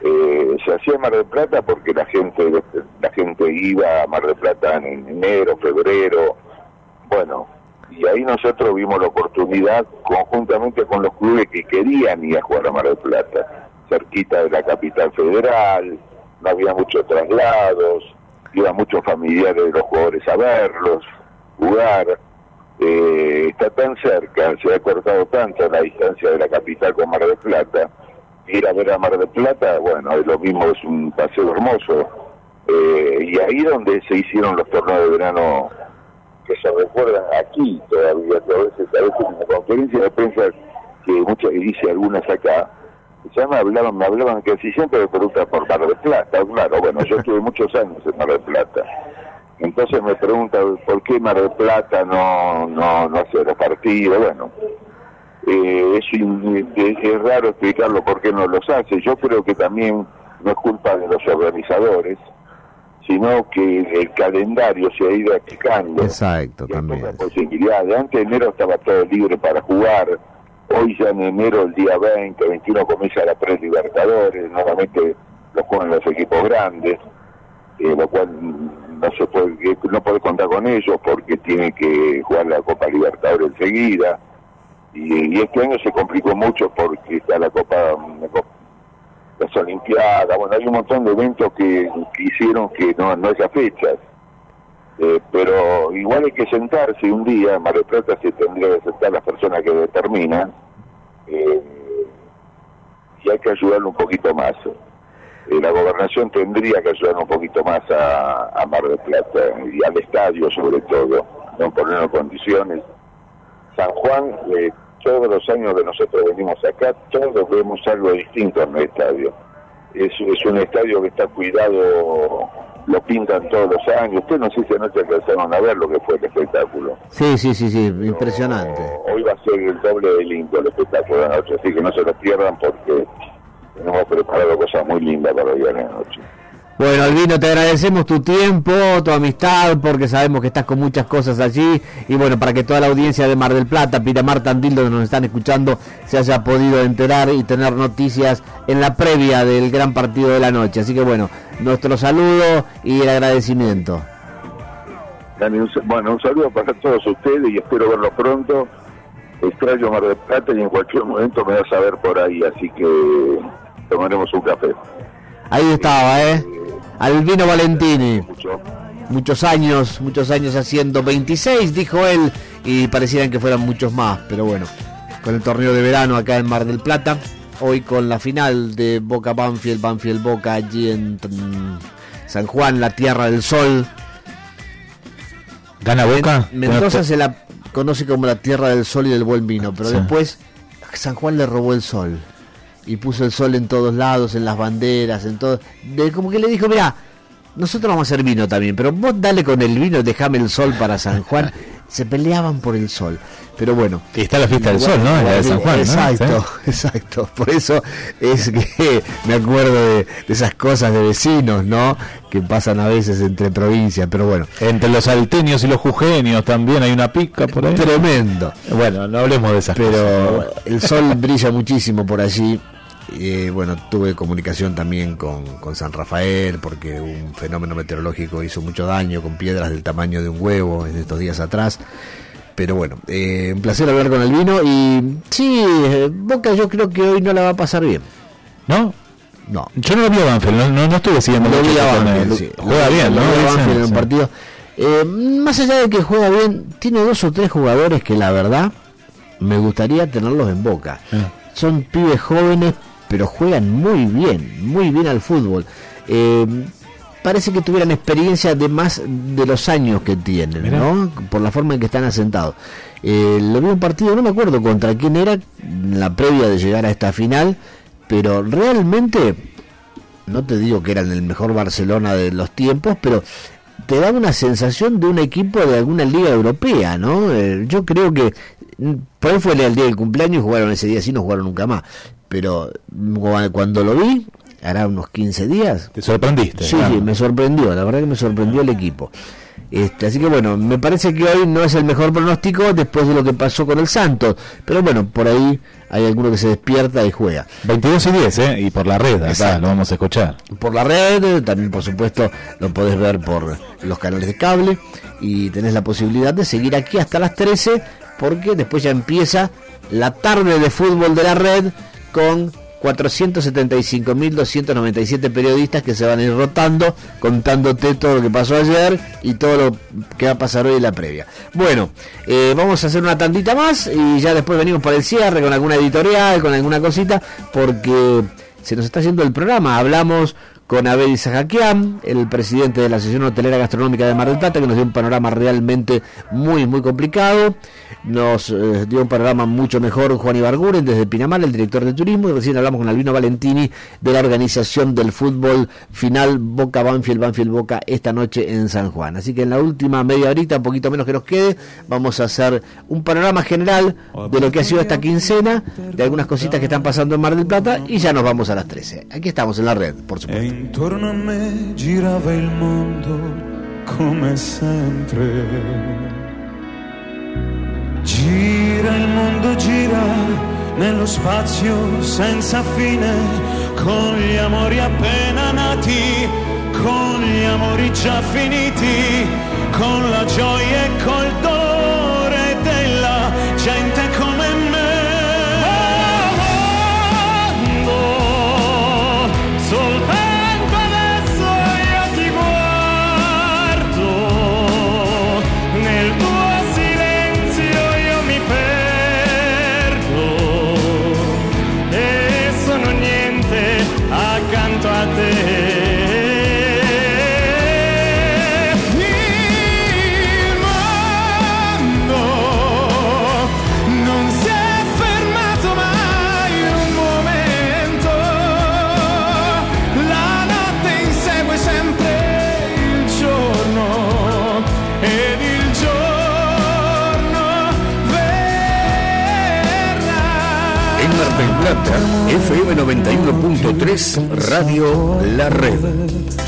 Speaker 16: Eh, se hacía en Mar del Plata porque la gente la gente iba a Mar del Plata en enero, febrero, bueno, y ahí nosotros vimos la oportunidad conjuntamente con los clubes que querían ir a jugar a Mar del Plata, cerquita de la capital federal, no había muchos traslados, iban muchos familiares de los jugadores a verlos, jugar, eh, está tan cerca, se ha cortado tanto la distancia de la capital con Mar del Plata, ir a ver a Mar del Plata, bueno, es lo mismo, es un paseo hermoso, eh, y ahí donde se hicieron los torneos de verano que se recuerdan aquí todavía, a veces, a veces en la conferencia de prensa que muchas dice algunas acá, ya me hablaban, me hablaban que si siempre me preguntan por Mar del Plata, claro, bueno, yo estuve muchos años en Mar del Plata, entonces me preguntan por qué Mar del Plata no, no, no hace los partidos, bueno, eh, es, raro explicarlo por qué no los hace, yo creo que también no es culpa de los organizadores, sino que el calendario se ha ido achicando.
Speaker 15: Exacto, también.
Speaker 16: posibilidades. Antes de enero estaba todo libre para jugar. Hoy ya en enero, el día 20, 21, comienza la tres Libertadores. Normalmente lo juegan los equipos grandes, eh, lo cual no se puede, no puede contar con ellos porque tienen que jugar la Copa Libertadores enseguida. Y, este año se complicó mucho porque está la Copa, la las Olimpiadas, bueno, hay un montón de eventos que, hicieron que no, no haya fechas. Eh, pero igual hay que sentarse un día, en Mar Plata se tendría que sentar las personas que determinan, eh, y hay que ayudarlo un poquito más. Eh, la gobernación tendría que ayudar un poquito más a, a Mar del Plata y al estadio sobre todo, no poner en condiciones. San Juan, eh, todos los años que nosotros venimos acá, todos vemos algo distinto en el estadio. Es, es un estadio que está cuidado lo pintan todos los años. Usted no sé si anoche alcanzaron a ver lo que fue el espectáculo.
Speaker 15: Sí, sí, sí, sí, impresionante.
Speaker 16: Hoy va a ser el doble de lindo el espectáculo de la noche, así que no se lo pierdan porque tenemos preparado cosas muy lindas para hoy a la noche.
Speaker 15: Bueno, Albino, te agradecemos tu tiempo, tu amistad, porque sabemos que estás con muchas cosas allí. Y bueno, para que toda la audiencia de Mar del Plata, Piramar, Tandil, donde nos están escuchando, se haya podido enterar y tener noticias en la previa del gran partido de la noche. Así que bueno, nuestro saludo y el agradecimiento.
Speaker 16: Bueno, un saludo para todos ustedes y espero verlo pronto. Extraño Mar del Plata y en cualquier momento me vas a ver por ahí, así que tomaremos un café.
Speaker 15: Ahí estaba, ¿eh? Albino Valentini. Muchos años, muchos años haciendo 26, dijo él, y parecieran que fueran muchos más, pero bueno, con el torneo de verano acá en Mar del Plata, hoy con la final de Boca Banfield, Banfield Boca allí en San Juan, la Tierra del Sol.
Speaker 18: ¿Gana Boca?
Speaker 15: Men- Mendoza
Speaker 18: Bueno,
Speaker 15: se la conoce como la Tierra del Sol y del buen vino, pero
Speaker 18: Sí.
Speaker 15: después San Juan le robó el sol y puso el sol en todos lados, en las banderas, en todo. De, como que le dijo, mira, nosotros vamos a hacer vino también, pero vos dale con el vino, déjame el sol para San Juan. Se peleaban por el sol. Pero bueno.
Speaker 18: Y está la fiesta del sol, ¿no? La de San Juan, ¿no?
Speaker 15: Exacto,
Speaker 18: Sí.
Speaker 15: exacto. Por eso es que me acuerdo de, de esas cosas de vecinos, ¿no? Que pasan a veces entre provincias, pero bueno.
Speaker 18: Entre los salteños y los jujeños también hay una pica por ahí.
Speaker 15: Tremendo.
Speaker 18: Bueno, no hablemos de esas
Speaker 15: Pero
Speaker 18: cosas.
Speaker 15: el sol brilla muchísimo por allí. Eh, bueno, tuve comunicación también con, con San Rafael porque un fenómeno meteorológico hizo mucho daño con piedras del tamaño de un huevo en estos días atrás. Pero bueno, eh, un placer hablar con Albino y sí, eh, Boca yo creo que hoy no la va a pasar bien.
Speaker 18: ¿No?
Speaker 15: No.
Speaker 18: Yo no lo vi a Banfield, no, no, no estuve siguiendo
Speaker 15: Lo vi a. Banfield, sí.
Speaker 18: Juega
Speaker 15: Lo-
Speaker 18: bien,
Speaker 15: lo
Speaker 18: ¿no? Dicen,
Speaker 15: Banfield en un
Speaker 18: sí.
Speaker 15: partido. Eh, más allá de que juega bien, tiene dos o tres jugadores que la verdad me gustaría tenerlos en boca. Son pibes jóvenes, pero juegan muy bien, muy bien al fútbol. Eh, parece que tuvieran experiencia de más de los años que tienen,
Speaker 18: Mirá.
Speaker 15: ¿no? Por la forma en que están asentados. Eh, lo vi un partido, no me acuerdo contra quién era, en la previa de llegar a esta final, pero realmente no te digo que eran el mejor Barcelona de los tiempos, pero te da una sensación de un equipo de alguna liga europea, ¿no? Eh, yo creo que por ahí fue el día del cumpleaños y jugaron ese día, sí, no jugaron nunca más. Pero cu- cuando lo vi, hará unos 15 días.
Speaker 18: Te sorprendiste.
Speaker 15: Sí, sí, me sorprendió, la verdad que me sorprendió el equipo. Este, así que bueno, me parece que hoy no es el mejor pronóstico después de lo que pasó con el Santos. Pero bueno, por ahí hay alguno que se despierta y juega.
Speaker 18: 22 y 10, ¿eh? Y por la red, acá
Speaker 15: Exacto.
Speaker 18: lo vamos a escuchar.
Speaker 15: por la red, también por supuesto lo podés ver por los canales de cable y tenés la posibilidad de seguir aquí hasta las 13 porque después ya empieza la tarde de fútbol de la red con 475.297 periodistas que se van a ir rotando contándote todo lo que pasó ayer y todo lo que va a pasar hoy en la previa. Bueno, eh, vamos a hacer una tandita más y ya después venimos para el cierre con alguna editorial, con alguna cosita, porque se nos está haciendo el programa. Hablamos con Abel Sajaquian, el presidente de la Asociación Hotelera Gastronómica de Mar del Plata, que nos dio un panorama realmente muy, muy complicado. Nos eh, dio un panorama mucho mejor Juan Ibarguren desde Pinamar, el director de turismo, y recién hablamos con Albino Valentini de la organización del fútbol final Boca Banfield, Banfield Boca esta noche en San Juan. Así que en la última media horita, un poquito menos que nos quede, vamos a hacer un panorama general de lo que ha sido esta quincena, de algunas cositas que están pasando en Mar del Plata, y ya nos vamos a las 13. Aquí estamos en la red, por supuesto.
Speaker 25: E intorno a me girava il mondo come sempre. Gira il mondo, gira nello spazio senza fine, con gli amori appena nati, con gli amori già finiti, con la gioia e col dolore
Speaker 3: FM 91.3, Radio La Red.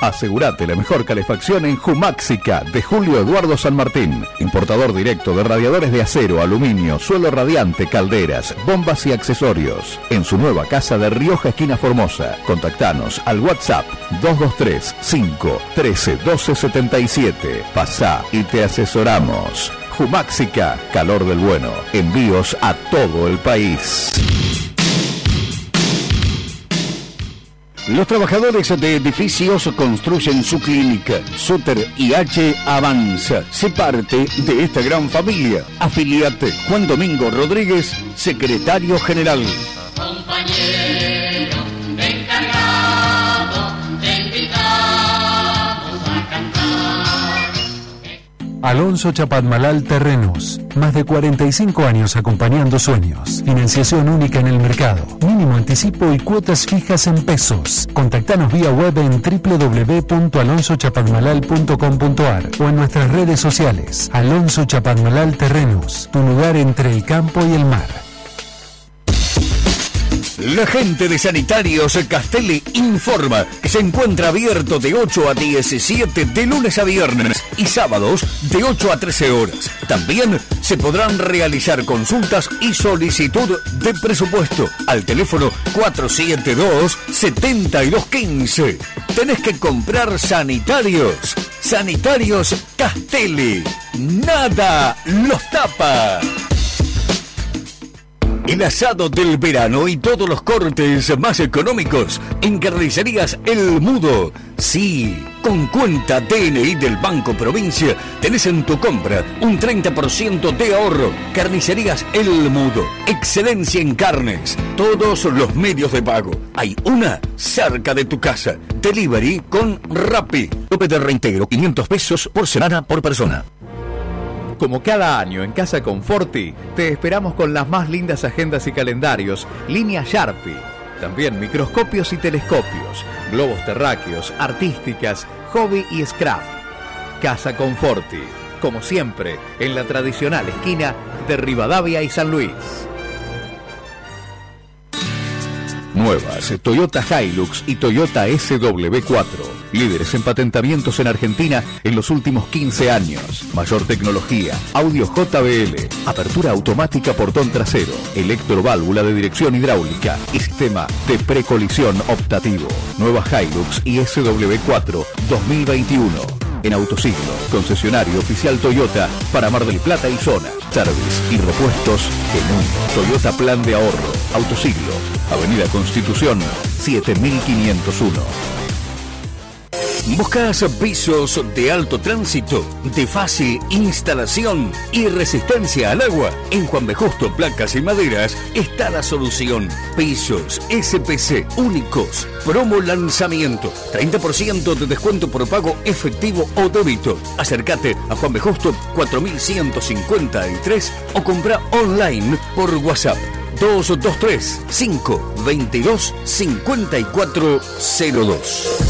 Speaker 10: Asegurate la mejor calefacción en Jumáxica de Julio Eduardo San Martín. Importador directo de radiadores de acero, aluminio, suelo radiante, calderas, bombas y accesorios. En su nueva casa de Rioja, esquina Formosa. Contactanos al WhatsApp 223 5 13 12 77. Pasá y te asesoramos. Jumáxica, calor del bueno. Envíos a todo el país.
Speaker 3: Los trabajadores de edificios construyen su clínica. Suter IH Avanza. Sé parte de esta gran familia. Afiliate. Juan Domingo Rodríguez, secretario general.
Speaker 5: Alonso Chapadmalal Terrenos. Más de 45 años acompañando sueños. Financiación única en el mercado. Mínimo anticipo y cuotas fijas en pesos. Contactanos vía web en www.alonsochapadmalal.com.ar o en nuestras redes sociales. Alonso Chapadmalal Terrenos. Tu lugar entre el campo y el mar.
Speaker 3: La gente de Sanitarios Castelli informa que se encuentra abierto de 8 a 17 de lunes a viernes y sábados de 8 a 13 horas. También se podrán realizar consultas y solicitud de presupuesto al teléfono 472-7215. Tenés que comprar sanitarios. Sanitarios Castelli. Nada los tapa. El asado del verano y todos los cortes más económicos en Carnicerías El Mudo. Sí, con cuenta DNI del Banco Provincia tenés en tu compra un 30% de ahorro. Carnicerías El Mudo. Excelencia en carnes. Todos los medios de pago. Hay una cerca de tu casa. Delivery con Rappi. Tope de reintegro 500 pesos por semana por persona.
Speaker 10: Como cada año en Casa Conforti, te esperamos con las más lindas agendas y calendarios, línea Sharpie, también microscopios y telescopios, globos terráqueos, artísticas, hobby y scrap. Casa Conforti, como siempre, en la tradicional esquina de Rivadavia y San Luis. Nuevas Toyota Hilux y Toyota SW4. Líderes en patentamientos en Argentina en los últimos 15 años. Mayor tecnología, audio JBL, apertura automática portón trasero, electroválvula de dirección hidráulica y sistema de precolisión optativo. Nueva Hilux y SW4 2021. En Autosiglo, concesionario oficial Toyota para Mar del Plata y zona. Service y repuestos en un Toyota Plan de Ahorro. Autosiglo, Avenida Constitución 7501.
Speaker 3: ¿Buscas pisos de alto tránsito, de fácil instalación y resistencia al agua? En Juan B. Justo Placas y Maderas está la solución. Pisos SPC únicos. Promo lanzamiento. 30% de descuento por pago efectivo o débito. Acércate a Juan B. Justo 4153 o compra online por WhatsApp. 223 522 5402.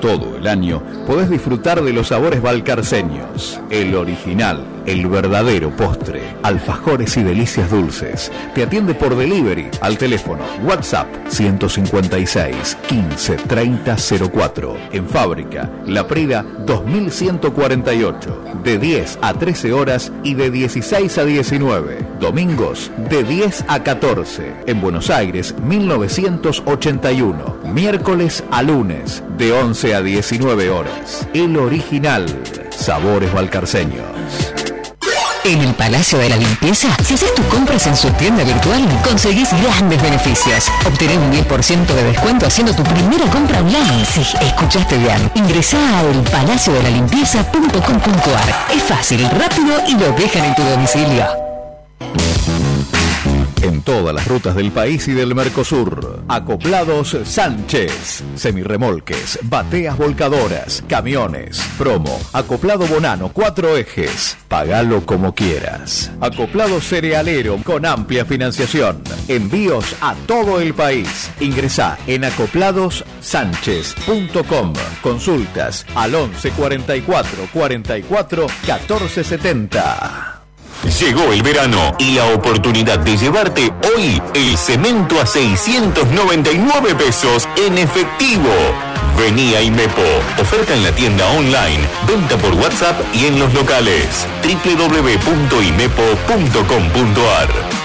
Speaker 10: Todo el año podés disfrutar de los sabores balcarceños. El original, el verdadero postre. Alfajores y delicias dulces. Te atiende por delivery al teléfono WhatsApp 156 15 30 04. En fábrica, La Prida 2148. De 10 a 13 horas y de 16 a 19. Domingos de 10 a 14. En Buenos Aires 1981. Miércoles a lunes de 11 a 19 horas. El original. Sabores balcarceños.
Speaker 6: En el Palacio de la Limpieza, si haces tus compras en su tienda virtual, conseguís grandes beneficios. Obtener un 10% de descuento haciendo tu primera compra online. Sí, escuchaste bien. Ingresá a elpalaciodelalimpieza.com.ar. Es fácil, rápido y lo dejan en tu domicilio.
Speaker 10: En todas las rutas del país y del Mercosur. Acoplados Sánchez. Semirremolques, bateas volcadoras, camiones, promo, acoplado Bonano, cuatro ejes. Pagalo como quieras. Acoplado cerealero con amplia financiación. Envíos a todo el país. Ingresá en acopladossánchez.com. Consultas al 11 44 44 14 70.
Speaker 20: Llegó el verano y la oportunidad de llevarte hoy el cemento a 699 pesos en efectivo. Vení a Imepo. Oferta en la tienda online, venta por WhatsApp y en los locales. www.imepo.com.ar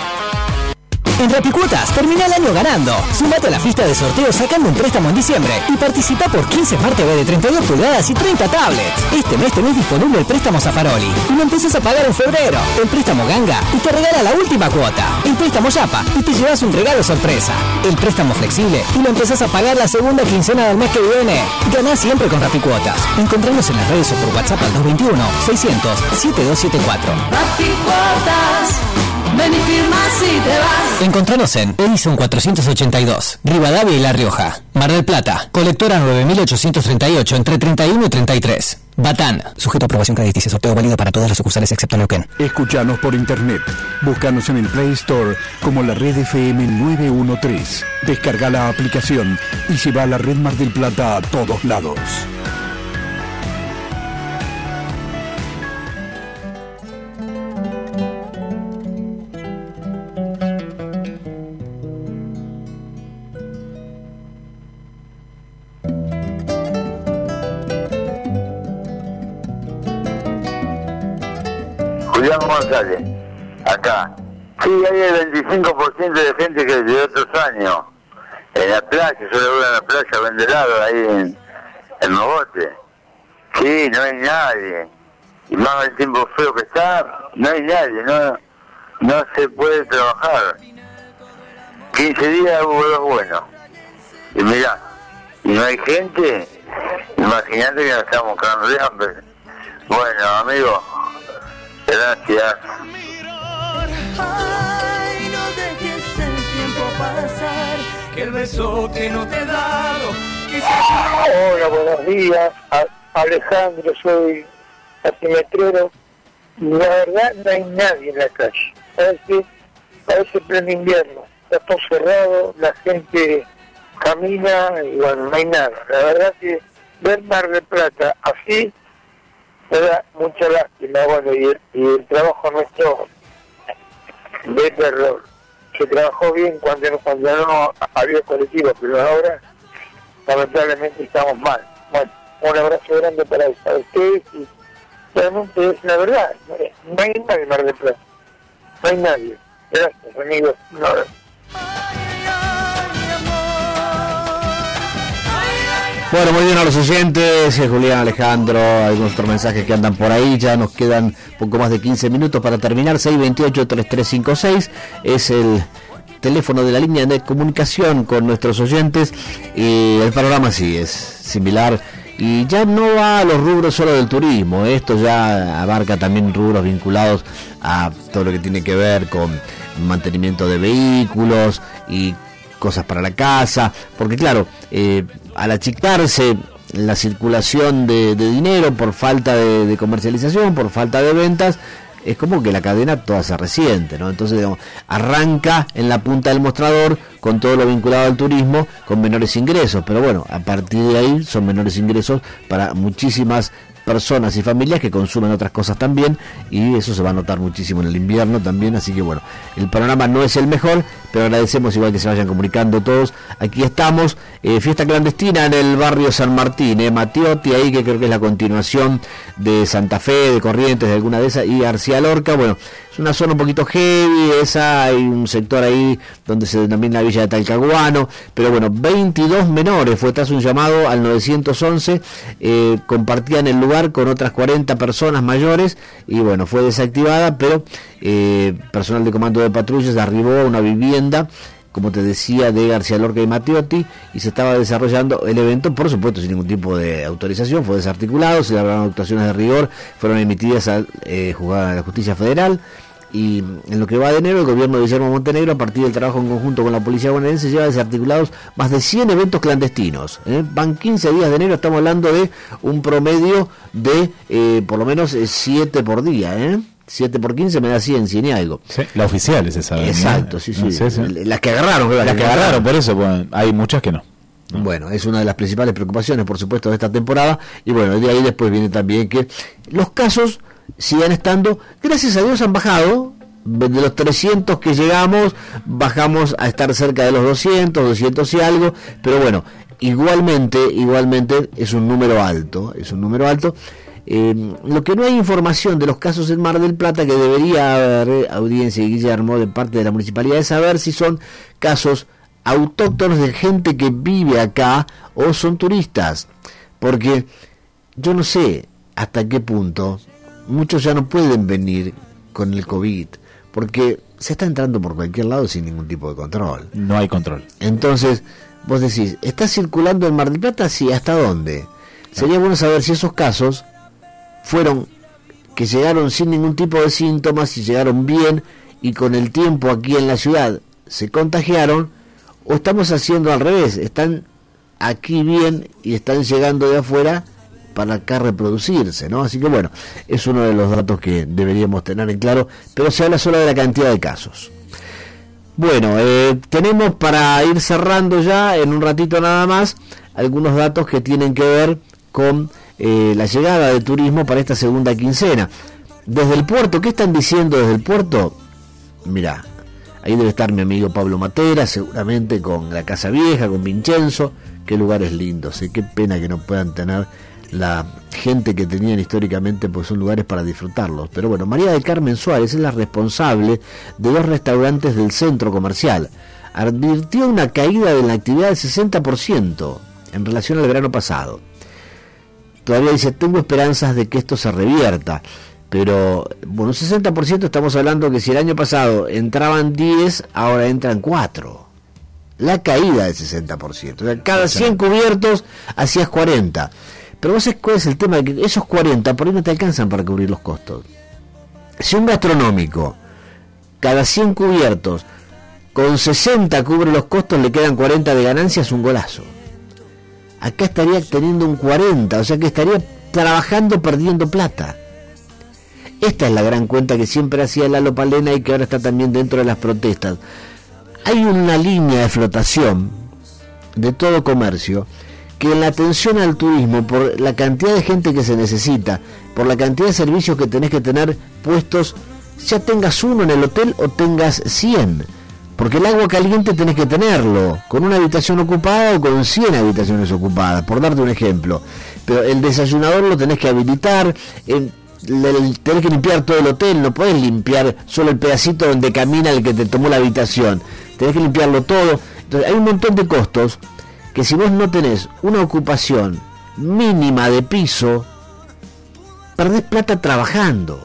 Speaker 26: En Rapicuotas, termina el año ganando. Sumate a la fiesta de sorteos sacando un préstamo en diciembre y participa por 15 Smart TV de 32 pulgadas y 30 tablets. Este mes tenés disponible el préstamo Zafaroli y lo empiezas a pagar en febrero. El préstamo Ganga y te regala la última cuota. El préstamo Yapa y te llevas un regalo sorpresa. El préstamo flexible y lo empezás a pagar la segunda quincena del mes que viene. Ganás siempre con Rapicuotas. Encontrarnos en las redes o por WhatsApp al 221 600 7274.
Speaker 2: Cuotas, ven y firma si te vas.
Speaker 26: Encontranos en Edison 482, Rivadavia y La Rioja. Mar del Plata, colectora 9838 entre 31 y 33. Batán, sujeto a aprobación crediticia, sorteo válido para todas las sucursales excepto Neuquén.
Speaker 5: Escuchanos por internet. Búscanos en el Play Store como la red FM 913. Descarga la aplicación y lleva a la red Mar del Plata a todos lados.
Speaker 27: Acá. Sí, hay el 25% de gente que de otros años. En la playa, yo voy a la playa helado ahí en, en Mogote. Sí, no hay nadie. Y más el tiempo feo que está, no hay nadie, no, no se puede trabajar. 15 días hubo dos buenos. Y mira, y no hay gente, imagínate que nos estamos cagando de hambre. Bueno, amigo, gracias.
Speaker 14: Ay, no dejes el tiempo pasar, que el beso que no te he dado, quizás
Speaker 28: Hola, buenos días. A- Alejandro, soy asimetrero. La verdad, no hay nadie en la calle. Parece, parece pleno invierno. Está todo cerrado, la gente camina y bueno, no hay nada. La verdad que ver Mar del Plata así me da mucha lástima. Bueno, y el, y el trabajo nuestro de terror. Se trabajó bien cuando, no- cuando no había colectivo, pero ahora lamentablemente estamos mal. Bueno, un abrazo grande para, ustedes y realmente es la verdad, no, hay nadie en Mar del Plata, no hay nadie. Gracias, amigos. Un abrazo.
Speaker 15: Bueno, muy bien a los oyentes, eh, Julián, Alejandro, algunos otros mensajes que andan por ahí, ya nos quedan poco más de 15 minutos para terminar, 628-3356 es el teléfono de la línea de comunicación con nuestros oyentes y el panorama sí es similar y ya no va a los rubros solo del turismo, esto ya abarca también rubros vinculados a todo lo que tiene que ver con mantenimiento de vehículos y cosas para la casa, porque claro, eh, al achicarse la circulación de, dinero por falta de, de comercialización, por falta de ventas, es como que la cadena toda se resiente, ¿no? Entonces, digamos, arranca en la punta del mostrador con todo lo vinculado al turismo, con menores ingresos, pero bueno, a partir de ahí son menores ingresos para muchísimas personas y familias que consumen otras cosas también y eso se va a notar muchísimo en el invierno también, así que bueno, el panorama no es el mejor, pero agradecemos igual que se vayan comunicando todos. Aquí estamos, eh, fiesta clandestina en el barrio San Martín, eh, Matiotti, ahí que creo que es la continuación de Santa Fe, de Corrientes, de alguna de esas, y García Lorca, bueno, es una zona un poquito heavy, esa, hay un sector ahí donde se denomina la villa de Talcahuano, pero bueno, 22 menores, fue tras un llamado al 911, eh, compartían el lugar con otras 40 personas mayores y bueno, fue desactivada, pero eh, personal de comando de patrullas arribó a una vivienda como te decía, de García Lorca y Matteotti, y se estaba desarrollando el evento, por supuesto, sin ningún tipo de autorización, fue desarticulado, se elaboraron actuaciones de rigor, fueron emitidas al eh, la Justicia Federal, y en lo que va de enero, el gobierno de Guillermo Montenegro, a partir del trabajo en conjunto con la policía bonaerense, lleva desarticulados más de 100 eventos clandestinos. ¿eh? Van 15 días de enero, estamos hablando de un promedio de eh, por lo menos 7 por día. ¿eh? 7 por 15 me da 100, 100 y algo.
Speaker 18: la oficial es esa. ¿no?
Speaker 15: Exacto, sí, sí.
Speaker 18: No sé, sí.
Speaker 15: Las que agarraron.
Speaker 18: Las que agarraron, por eso, bueno, hay muchas que no.
Speaker 15: Bueno, es una de las principales preocupaciones, por supuesto, de esta temporada. Y bueno, de ahí después viene también que los casos sigan estando, gracias a Dios han bajado, de los 300 que llegamos, bajamos a estar cerca de los 200, 200 y algo, pero bueno, igualmente, igualmente es un número alto, es un número alto. Eh, lo que no hay información de los casos en Mar del Plata, que debería haber audiencia y Guillermo de parte de la municipalidad, es saber si son casos autóctonos de gente que vive acá o son turistas. Porque yo no sé hasta qué punto muchos ya no pueden venir con el COVID, porque se está entrando por cualquier lado sin ningún tipo de control.
Speaker 18: No hay control.
Speaker 15: Entonces, vos decís, ¿está circulando en Mar del Plata? Sí, ¿hasta dónde? Sería bueno saber si esos casos fueron que llegaron sin ningún tipo de síntomas y llegaron bien y con el tiempo aquí en la ciudad se contagiaron o estamos haciendo al revés, están aquí bien y están llegando de afuera para acá reproducirse, ¿no? Así que bueno, es uno de los datos que deberíamos tener en claro, pero se habla solo de la cantidad de casos. Bueno, eh, tenemos para ir cerrando ya en un ratito nada más algunos datos que tienen que ver con eh, la llegada de turismo para esta segunda quincena. Desde el puerto, ¿qué están diciendo desde el puerto? Mirá, ahí debe estar mi amigo Pablo Matera, seguramente con la Casa Vieja, con Vincenzo, qué lugares lindos, ¿eh? qué pena que no puedan tener la gente que tenían históricamente, pues son lugares para disfrutarlos. Pero bueno, María del Carmen Suárez es la responsable de dos restaurantes del centro comercial. Advirtió una caída de la actividad del 60% en relación al verano pasado. Todavía dice, tengo esperanzas de que esto se revierta. Pero, bueno, un 60% estamos hablando que si el año pasado entraban 10, ahora entran 4. La caída del 60%. O sea, cada 100 cubiertos hacías 40. Pero vos sabés cuál es el tema, que esos 40 por ahí no te alcanzan para cubrir los costos. Si un gastronómico, cada 100 cubiertos, con 60 cubre los costos, le quedan 40 de ganancias, un golazo. Acá estaría teniendo un 40, o sea que estaría trabajando perdiendo plata. Esta es la gran cuenta que siempre hacía Lalo Palena y que ahora está también dentro de las protestas. Hay una línea de flotación de todo comercio que en la atención al turismo, por la cantidad de gente que se necesita, por la cantidad de servicios que tenés que tener puestos, ya tengas uno en el hotel o tengas 100. Porque el agua caliente tenés que tenerlo, con una habitación ocupada o con 100 habitaciones ocupadas, por darte un ejemplo. Pero el desayunador lo tenés que habilitar, el, el- tenés que limpiar todo el hotel, no podés limpiar solo el pedacito donde camina el que te tomó la habitación. Tenés que limpiarlo todo. Entonces hay un montón de costos que si vos no tenés una ocupación mínima de piso, perdés plata trabajando.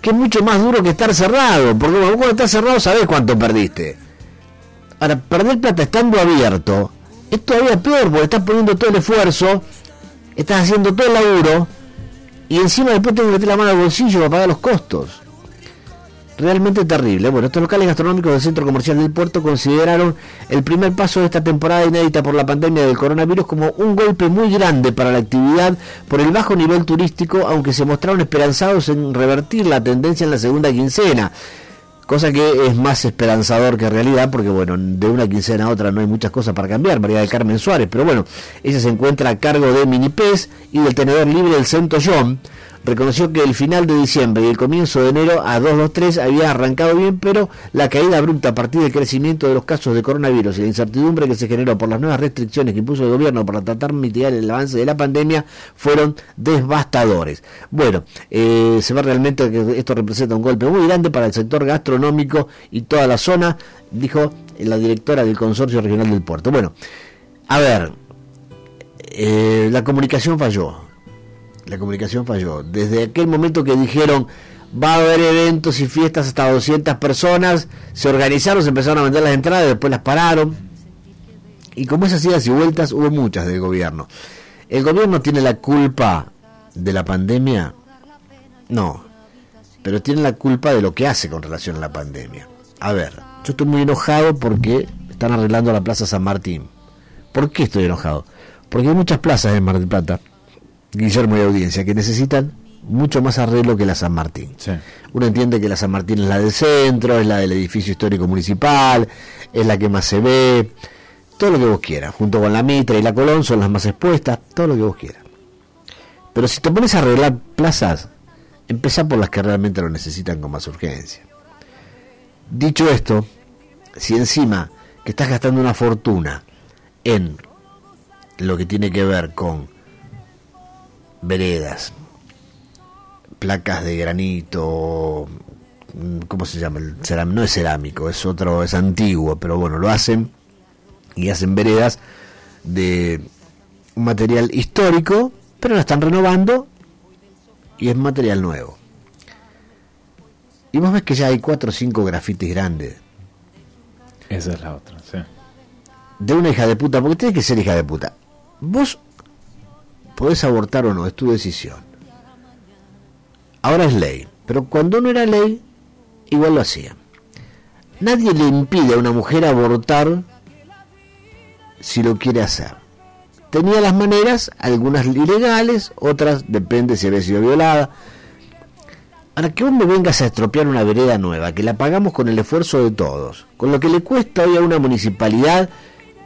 Speaker 15: Que es mucho más duro que estar cerrado, porque cuando estás cerrado sabés cuánto perdiste. Ahora, perder plata estando abierto es todavía peor, porque estás poniendo todo el esfuerzo, estás haciendo todo el laburo, y encima después tenés que meter la mano al bolsillo para pagar los costos realmente terrible. Bueno, estos locales gastronómicos del centro comercial del puerto consideraron el primer paso de esta temporada inédita por la pandemia del coronavirus como un golpe muy grande para la actividad por el bajo nivel turístico, aunque se mostraron esperanzados en revertir la tendencia en la segunda quincena. Cosa que es más esperanzador que realidad, porque bueno, de una quincena a otra no hay muchas cosas para cambiar, María del Carmen Suárez, pero bueno, ella se encuentra a cargo de Minipes y del tenedor libre del Centro John reconoció que el final de diciembre y el comienzo de enero a 223 había arrancado bien, pero la caída abrupta a partir del crecimiento de los casos de coronavirus y la incertidumbre que se generó por las nuevas restricciones que impuso el gobierno para tratar de mitigar el avance de la pandemia fueron devastadores. Bueno, eh, se ve realmente que esto representa un golpe muy grande para el sector gastronómico y toda la zona, dijo la directora del Consorcio Regional del Puerto. Bueno, a ver, eh, la comunicación falló La comunicación falló. Desde aquel momento que dijeron va a haber eventos y fiestas hasta 200 personas, se organizaron, se empezaron a vender las entradas, después las pararon. Y como esas idas y vueltas, hubo muchas del gobierno. ¿El gobierno tiene la culpa de la pandemia? No, pero tiene la culpa de lo que hace con relación a la pandemia. A ver, yo estoy muy enojado porque están arreglando la Plaza San Martín. ¿Por qué estoy enojado? Porque hay muchas plazas en Mar del Plata, Guillermo y Audiencia, que necesitan mucho más arreglo que la San Martín. Uno entiende que la San Martín es la del centro, es la del edificio histórico municipal, es la que más se ve, todo lo que vos quieras, junto con la Mitra y la Colón son las más expuestas, todo lo que vos quieras. Pero si te pones a arreglar plazas, empezá por las que realmente lo necesitan con más urgencia. Dicho esto, si encima que estás gastando una fortuna en lo que tiene que ver con veredas, placas de granito, mm, ¿cómo se llama? El ceram- no es cerámico, es otro, es antiguo, pero bueno, lo hacen y hacen veredas de un material histórico, pero lo están renovando y es material nuevo. Y vos ves que ya hay cuatro o cinco grafitis grandes
Speaker 18: Esa es la otra, sí.
Speaker 15: de una hija de puta, porque tiene que ser hija de puta. Vos podés abortar o no, es tu decisión. Ahora es ley, pero cuando no era ley, igual lo hacía. Nadie le impide a una mujer abortar si lo quiere hacer. Tenía las maneras, algunas ilegales, otras depende si había sido violada. Para que vos me vengas a estropear una vereda nueva, que la pagamos con el esfuerzo de todos, con lo que le cuesta hoy a una municipalidad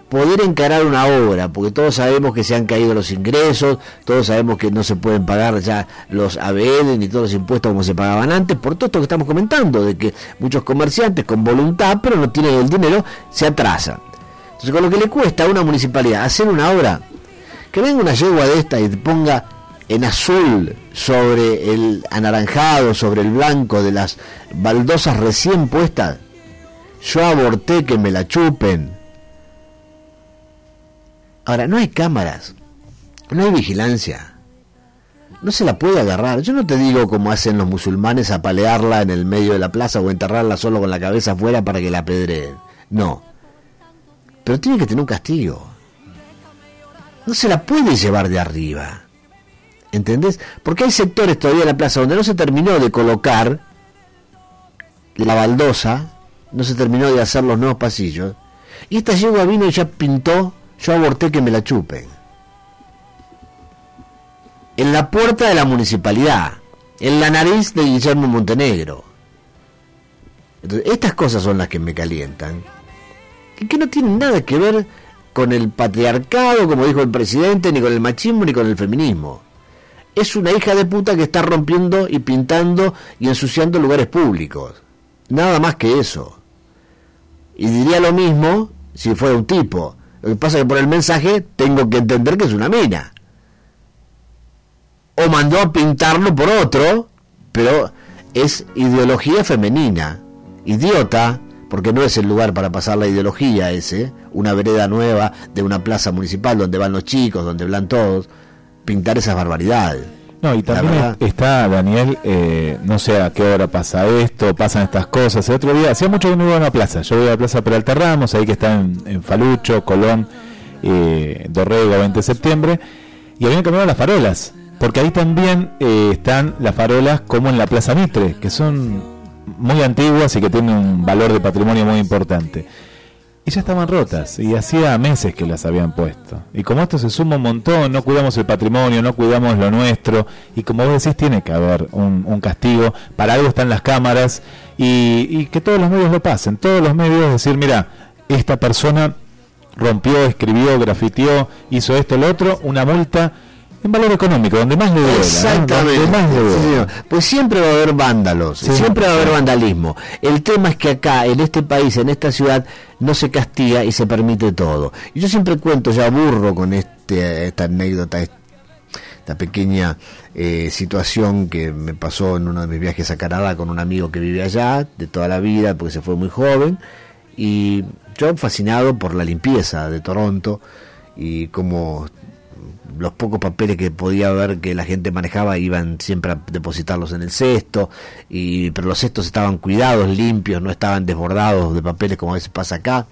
Speaker 15: poder encarar una obra, porque todos sabemos que se han caído los ingresos, todos sabemos que no se pueden pagar ya los ABL ni todos los impuestos como se pagaban antes, por todo esto que estamos comentando, de que muchos comerciantes con voluntad, pero no tienen el dinero, se atrasan. Entonces, con lo que le cuesta a una municipalidad hacer una obra, que venga una yegua de esta y te ponga en azul sobre el anaranjado, sobre el blanco de las baldosas recién puestas, yo aborté que me la chupen. Ahora, no hay cámaras, no hay vigilancia, no se la puede agarrar. Yo no te digo como hacen los musulmanes apalearla en el medio de la plaza o enterrarla solo con la cabeza afuera para que la apedreen. No. Pero tiene que tener un castigo. No se la puede llevar de arriba. ¿Entendés? Porque hay sectores todavía en la plaza donde no se terminó de colocar la baldosa, no se terminó de hacer los nuevos pasillos. Y esta yegua vino y ya pintó, yo aborté que me la chupen. En la puerta de la municipalidad, en la nariz de Guillermo Montenegro. Estas cosas son las que me calientan. Y que no tienen nada que ver con el patriarcado, como dijo el presidente, ni con el machismo, ni con el feminismo. Es una hija de puta que está rompiendo y pintando y ensuciando lugares públicos. Nada más que eso. Y diría lo mismo si fuera un tipo. Lo que pasa es que por el mensaje tengo que entender que es una mina. O mandó a pintarlo por otro, pero es ideología femenina. Idiota, porque no es el lugar para pasar la ideología ese, una vereda nueva de una plaza municipal donde van los chicos, donde van todos, pintar esas barbaridades.
Speaker 18: No, y también
Speaker 15: verdad.
Speaker 18: está Daniel, eh, no sé a qué hora pasa esto, pasan estas cosas. El otro día, hacía mucho que no iba a una plaza. Yo voy a la Plaza Peralta Ramos, ahí que está en, en Falucho, Colón, eh, Dorrego, 20 de septiembre, y habían cambiado las farolas. Porque ahí también eh, están las farolas como en la Plaza Mitre, que son muy antiguas y que tienen un valor de patrimonio muy importante. Y ya estaban rotas, y hacía meses que las habían puesto. Y como esto se suma un montón, no cuidamos el patrimonio, no cuidamos lo nuestro, y como vos decís, tiene que haber un, un castigo, para algo están las cámaras, y, y que todos los medios lo pasen, todos los medios decir, mira, esta persona rompió, escribió, grafiteó, hizo esto, lo otro, una multa en valor económico, donde más le duela, ¿no?
Speaker 15: Exactamente.
Speaker 18: Donde más le duela.
Speaker 15: Pues siempre va a haber vándalos,
Speaker 18: Sí.
Speaker 15: siempre va a haber vandalismo. El tema es que acá, en este país, en esta ciudad, no se castiga y se permite todo. Y yo siempre cuento, ya aburro con este, esta anécdota, esta pequeña eh, situación que me pasó en uno de mis viajes a Canadá con un amigo que vive allá, de toda la vida, porque se fue muy joven. Y yo fascinado por la limpieza de Toronto y cómo los pocos papeles que podía ver que la gente manejaba iban siempre a depositarlos en el cesto, y, pero los cestos estaban cuidados, limpios, no estaban desbordados de papeles como a veces pasa acá.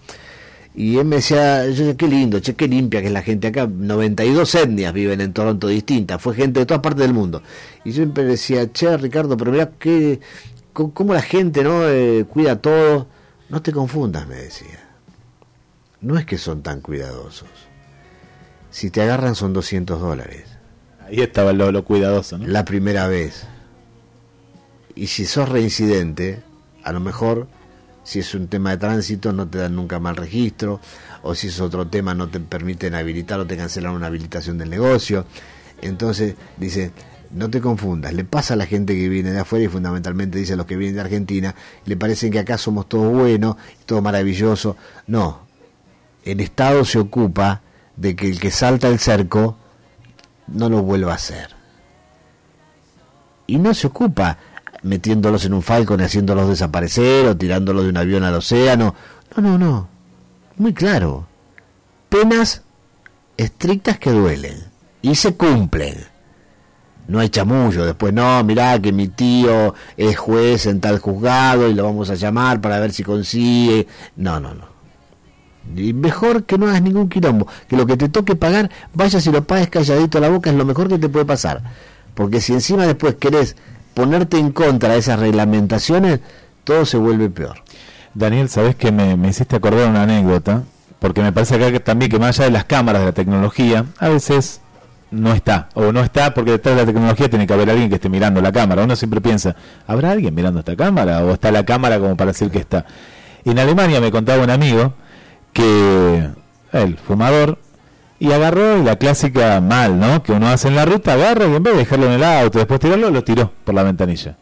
Speaker 15: Y él me decía, yo qué lindo, che, qué limpia que es la gente acá. 92 etnias viven en Toronto distintas, fue gente de todas partes del mundo. Y yo siempre decía, che, Ricardo, pero qué, cómo, cómo la gente no Eh, cuida todo. No te confundas, me decía. No es que son tan cuidadosos. Si te agarran son 200 dólares.
Speaker 18: Ahí estaba lo, lo cuidadoso, ¿no?
Speaker 15: La primera vez. Y si sos reincidente, a lo mejor, si es un tema de tránsito, no te dan nunca mal registro, o si es otro tema, no te permiten habilitar o te cancelan una habilitación del negocio. Entonces, dice, no te confundas, le pasa a la gente que viene de afuera y fundamentalmente dice a los que vienen de Argentina, le parecen que acá somos todos buenos, todo maravilloso. No, el Estado se ocupa de que el que salta el cerco no lo vuelva a hacer. Y no se ocupa metiéndolos en un falcon y haciéndolos desaparecer o tirándolos de un avión al océano. No, no, no. Muy claro. Penas estrictas que duelen y se cumplen. No hay chamullo, después no, mirá que mi tío es juez en tal juzgado y lo vamos a llamar para ver si consigue. No, no, no. Y mejor que no hagas ningún quilombo, que lo que te toque pagar, vayas y lo pagues calladito a la boca, es lo mejor que te puede pasar. Porque si encima después querés ponerte en contra de esas reglamentaciones, todo se vuelve peor.
Speaker 18: Daniel, ¿sabes que me, me hiciste acordar una anécdota? Porque me parece acá que también que más allá de las cámaras de la tecnología, a veces no está, o no está porque detrás de la tecnología tiene que haber alguien que esté mirando la cámara. Uno siempre piensa, ¿habrá alguien mirando esta cámara? ¿O está la cámara como para decir que está? En Alemania me contaba un amigo que el fumador y agarró la clásica mal, ¿no? Que uno hace en la ruta, agarra y en vez de dejarlo en el auto, después tirarlo, lo tiró por la ventanilla.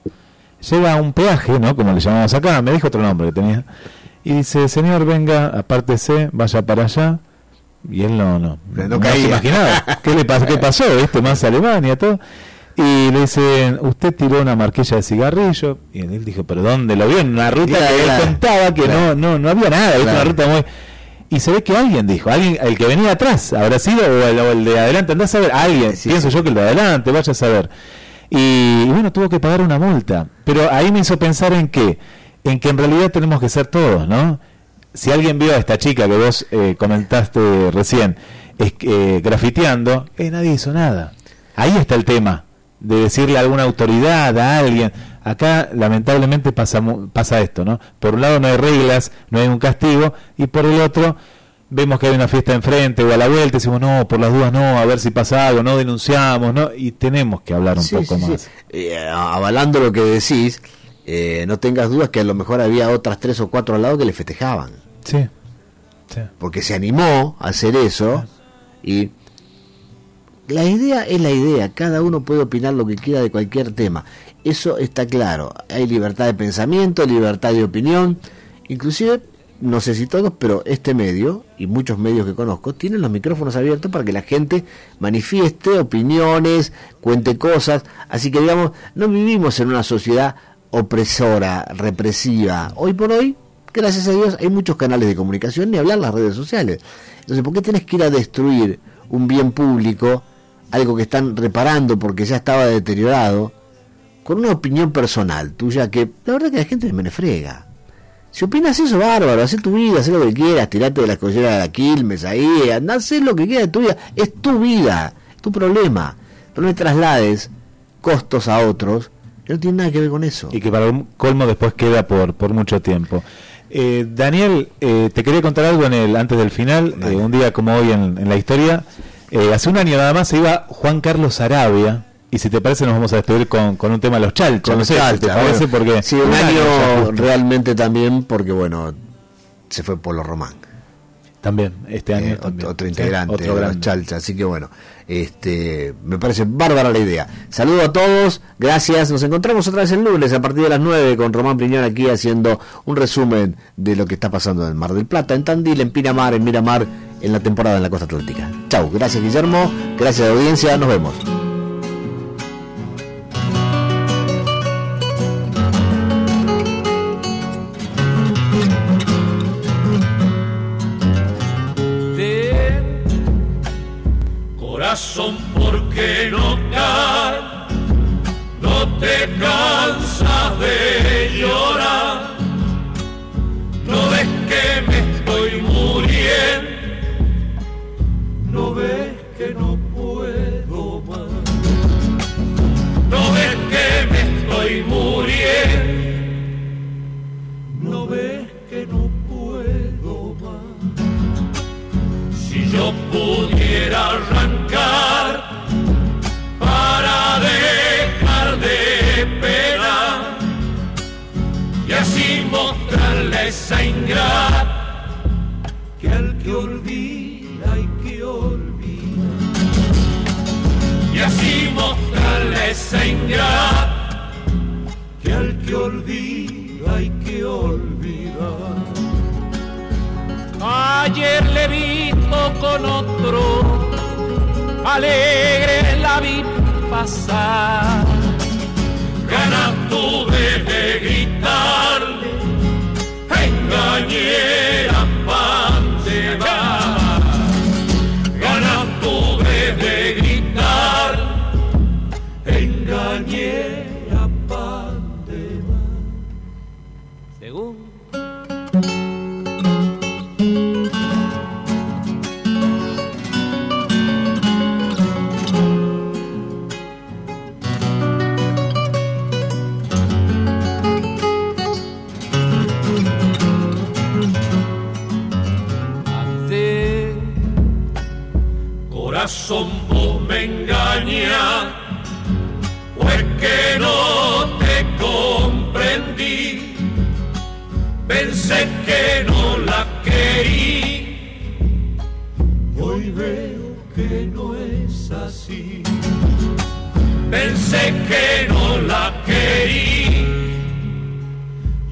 Speaker 18: Llega a un peaje, ¿no? Como le llamamos acá, me dijo otro nombre que tenía. Y dice, señor, venga, apártese, vaya para allá. Y él no, no, no,
Speaker 15: caía.
Speaker 18: se imaginaba. ¿Qué le pasó? ¿Qué pasó? ¿Viste? Más Alemania, todo. Y le dicen, usted tiró una marquilla de cigarrillo. Y él dijo, ¿pero dónde lo vio? En una ruta que él contaba que
Speaker 15: Claro.
Speaker 18: no, no, no había nada.
Speaker 15: Claro.
Speaker 18: Una ruta muy... Y se ve que alguien dijo, alguien, el que venía atrás, habrá sido, o el, o el de adelante, andás a ver, alguien, pienso yo que el de adelante, vaya a saber. Y, y bueno, tuvo que pagar una multa. Pero ahí me hizo pensar en que, en que en realidad tenemos que ser todos, ¿no? Si alguien vio a esta chica que vos eh, comentaste recién, es, eh, grafiteando, eh, nadie hizo nada. Ahí está el tema, de decirle a alguna autoridad, a alguien. Acá lamentablemente pasa, mu- pasa esto, ¿no? Por un lado no hay reglas, no hay un castigo, y por el otro vemos que hay una fiesta enfrente o a la vuelta, y decimos, no, por las dudas no, a ver si pasa algo, no denunciamos, ¿no? Y tenemos que hablar un
Speaker 15: Sí,
Speaker 18: poco
Speaker 15: sí, sí.
Speaker 18: más.
Speaker 15: Eh, avalando lo que decís, eh, no tengas dudas que a lo mejor había otras tres o cuatro al lado que le festejaban.
Speaker 18: Sí.
Speaker 15: Porque se animó a hacer eso y la idea es la idea, cada uno puede opinar lo que quiera de cualquier tema. Eso está claro. Hay libertad de pensamiento, libertad de opinión, inclusive no sé si todos, pero este medio y muchos medios que conozco tienen los micrófonos abiertos para que la gente manifieste opiniones, cuente cosas. Así que digamos, no vivimos en una sociedad opresora, represiva. Hoy por hoy, gracias a Dios, hay muchos canales de comunicación, ni hablar las redes sociales. Entonces, ¿por qué tenés que ir a destruir un bien público, algo que están reparando porque ya estaba deteriorado, con una opinión personal tuya que la verdad que la gente me frega? Si opinas eso, bárbaro, haz tu vida, haz lo que quieras, tirate de la collera de la Quilmes ahí, andá hacer lo que quieras de tu vida, es tu vida, es tu problema. Pero no le traslades costos a otros que no tienen nada que ver con eso.
Speaker 18: Y que para un colmo después queda por, por mucho tiempo. Eh, Daniel, eh, te quería contar algo en el antes del final, eh, un día como hoy en, en la historia. Eh, hace un año nada más se iba Juan Carlos Arabia, y si te parece nos vamos a despedir con, con un tema de los chalchas. No
Speaker 15: los
Speaker 18: sé, si
Speaker 15: Chalchas,
Speaker 18: ¿te parece?
Speaker 15: bueno.
Speaker 18: Porque
Speaker 15: Sí, un año realmente también porque, bueno, se fue Polo Román.
Speaker 18: También, este año
Speaker 15: Eh,
Speaker 18: también.
Speaker 15: Otro
Speaker 18: Sí,
Speaker 15: integrante
Speaker 18: otro
Speaker 15: de los. Chalchas. Así que bueno, este me parece bárbara la idea. Saludo a todos, gracias. Nos encontramos otra vez el lunes a partir de las 9 con Román Priñón aquí haciendo un resumen de lo que está pasando en el Mar del Plata, en Tandil, en Pinamar, en Miramar, en la temporada en la costa atlántica. Chau, gracias Guillermo, gracias a la audiencia, nos vemos.
Speaker 29: Corazón,
Speaker 14: ¿por qué no caes? No te cansas de llorar. No ves que me estoy muriendo. No ves que no puedo más. No ves que me estoy muriendo. No ves que no puedo más. Si yo pudiera mostrarle a esa ingrata que al que olvida hay que olvidar y así mostrarle esa ingrata que al que olvida hay que olvidar Ayer le vi con otro, alegre la vi pasar. Ganas tuve de gritarle, engañera, Vos me engañas, o es que no te comprendí. Pensé que no la querí, hoy veo que no es así. Pensé que no la querí,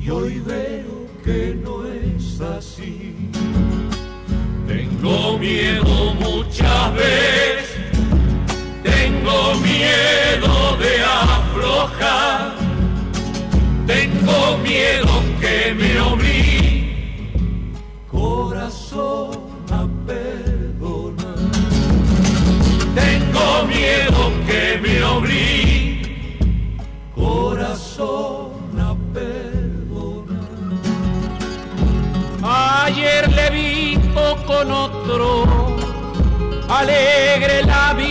Speaker 14: y hoy veo que no es así. Tengo miedo tengo miedo de aflojar, tengo miedo que me obligue, corazón a perdonar. Tengo miedo que me obligue, corazón a perdonar. Ayer le vi otro, alegre la vi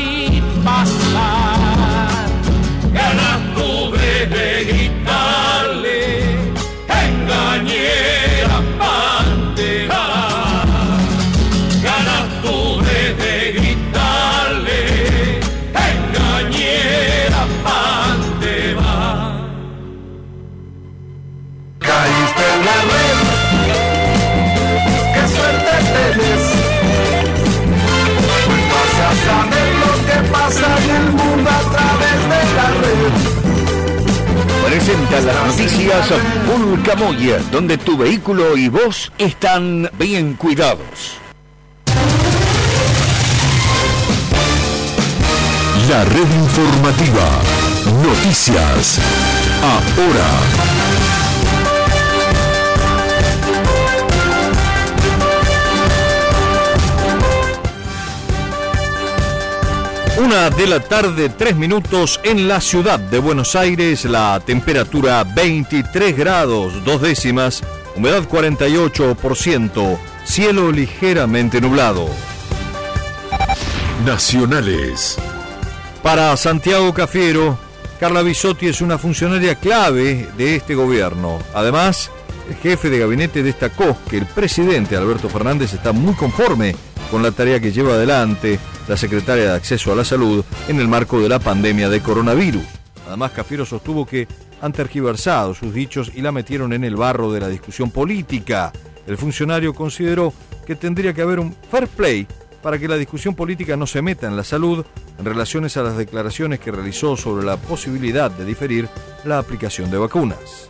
Speaker 3: Presenta las noticias Pulcamoya, donde tu vehículo y vos están bien cuidados.
Speaker 8: La red informativa. Noticias. Ahora.
Speaker 30: Una de la tarde, tres minutos en la ciudad de Buenos Aires, la temperatura 23 grados, dos décimas, humedad 48%, cielo ligeramente nublado.
Speaker 8: Nacionales.
Speaker 30: Para Santiago Cafiero, Carla Bisotti es una funcionaria clave de este gobierno. Además, el jefe de gabinete destacó que el presidente Alberto Fernández está muy conforme con la tarea que lleva adelante la secretaria de Acceso a la Salud en el marco de la pandemia de coronavirus. Además, Cafiero sostuvo que han tergiversado sus dichos y la metieron en el barro de la discusión política. El funcionario consideró que tendría que haber un fair play para que la discusión política no se meta en la salud en relaciones a las declaraciones que realizó sobre la posibilidad de diferir la aplicación de vacunas.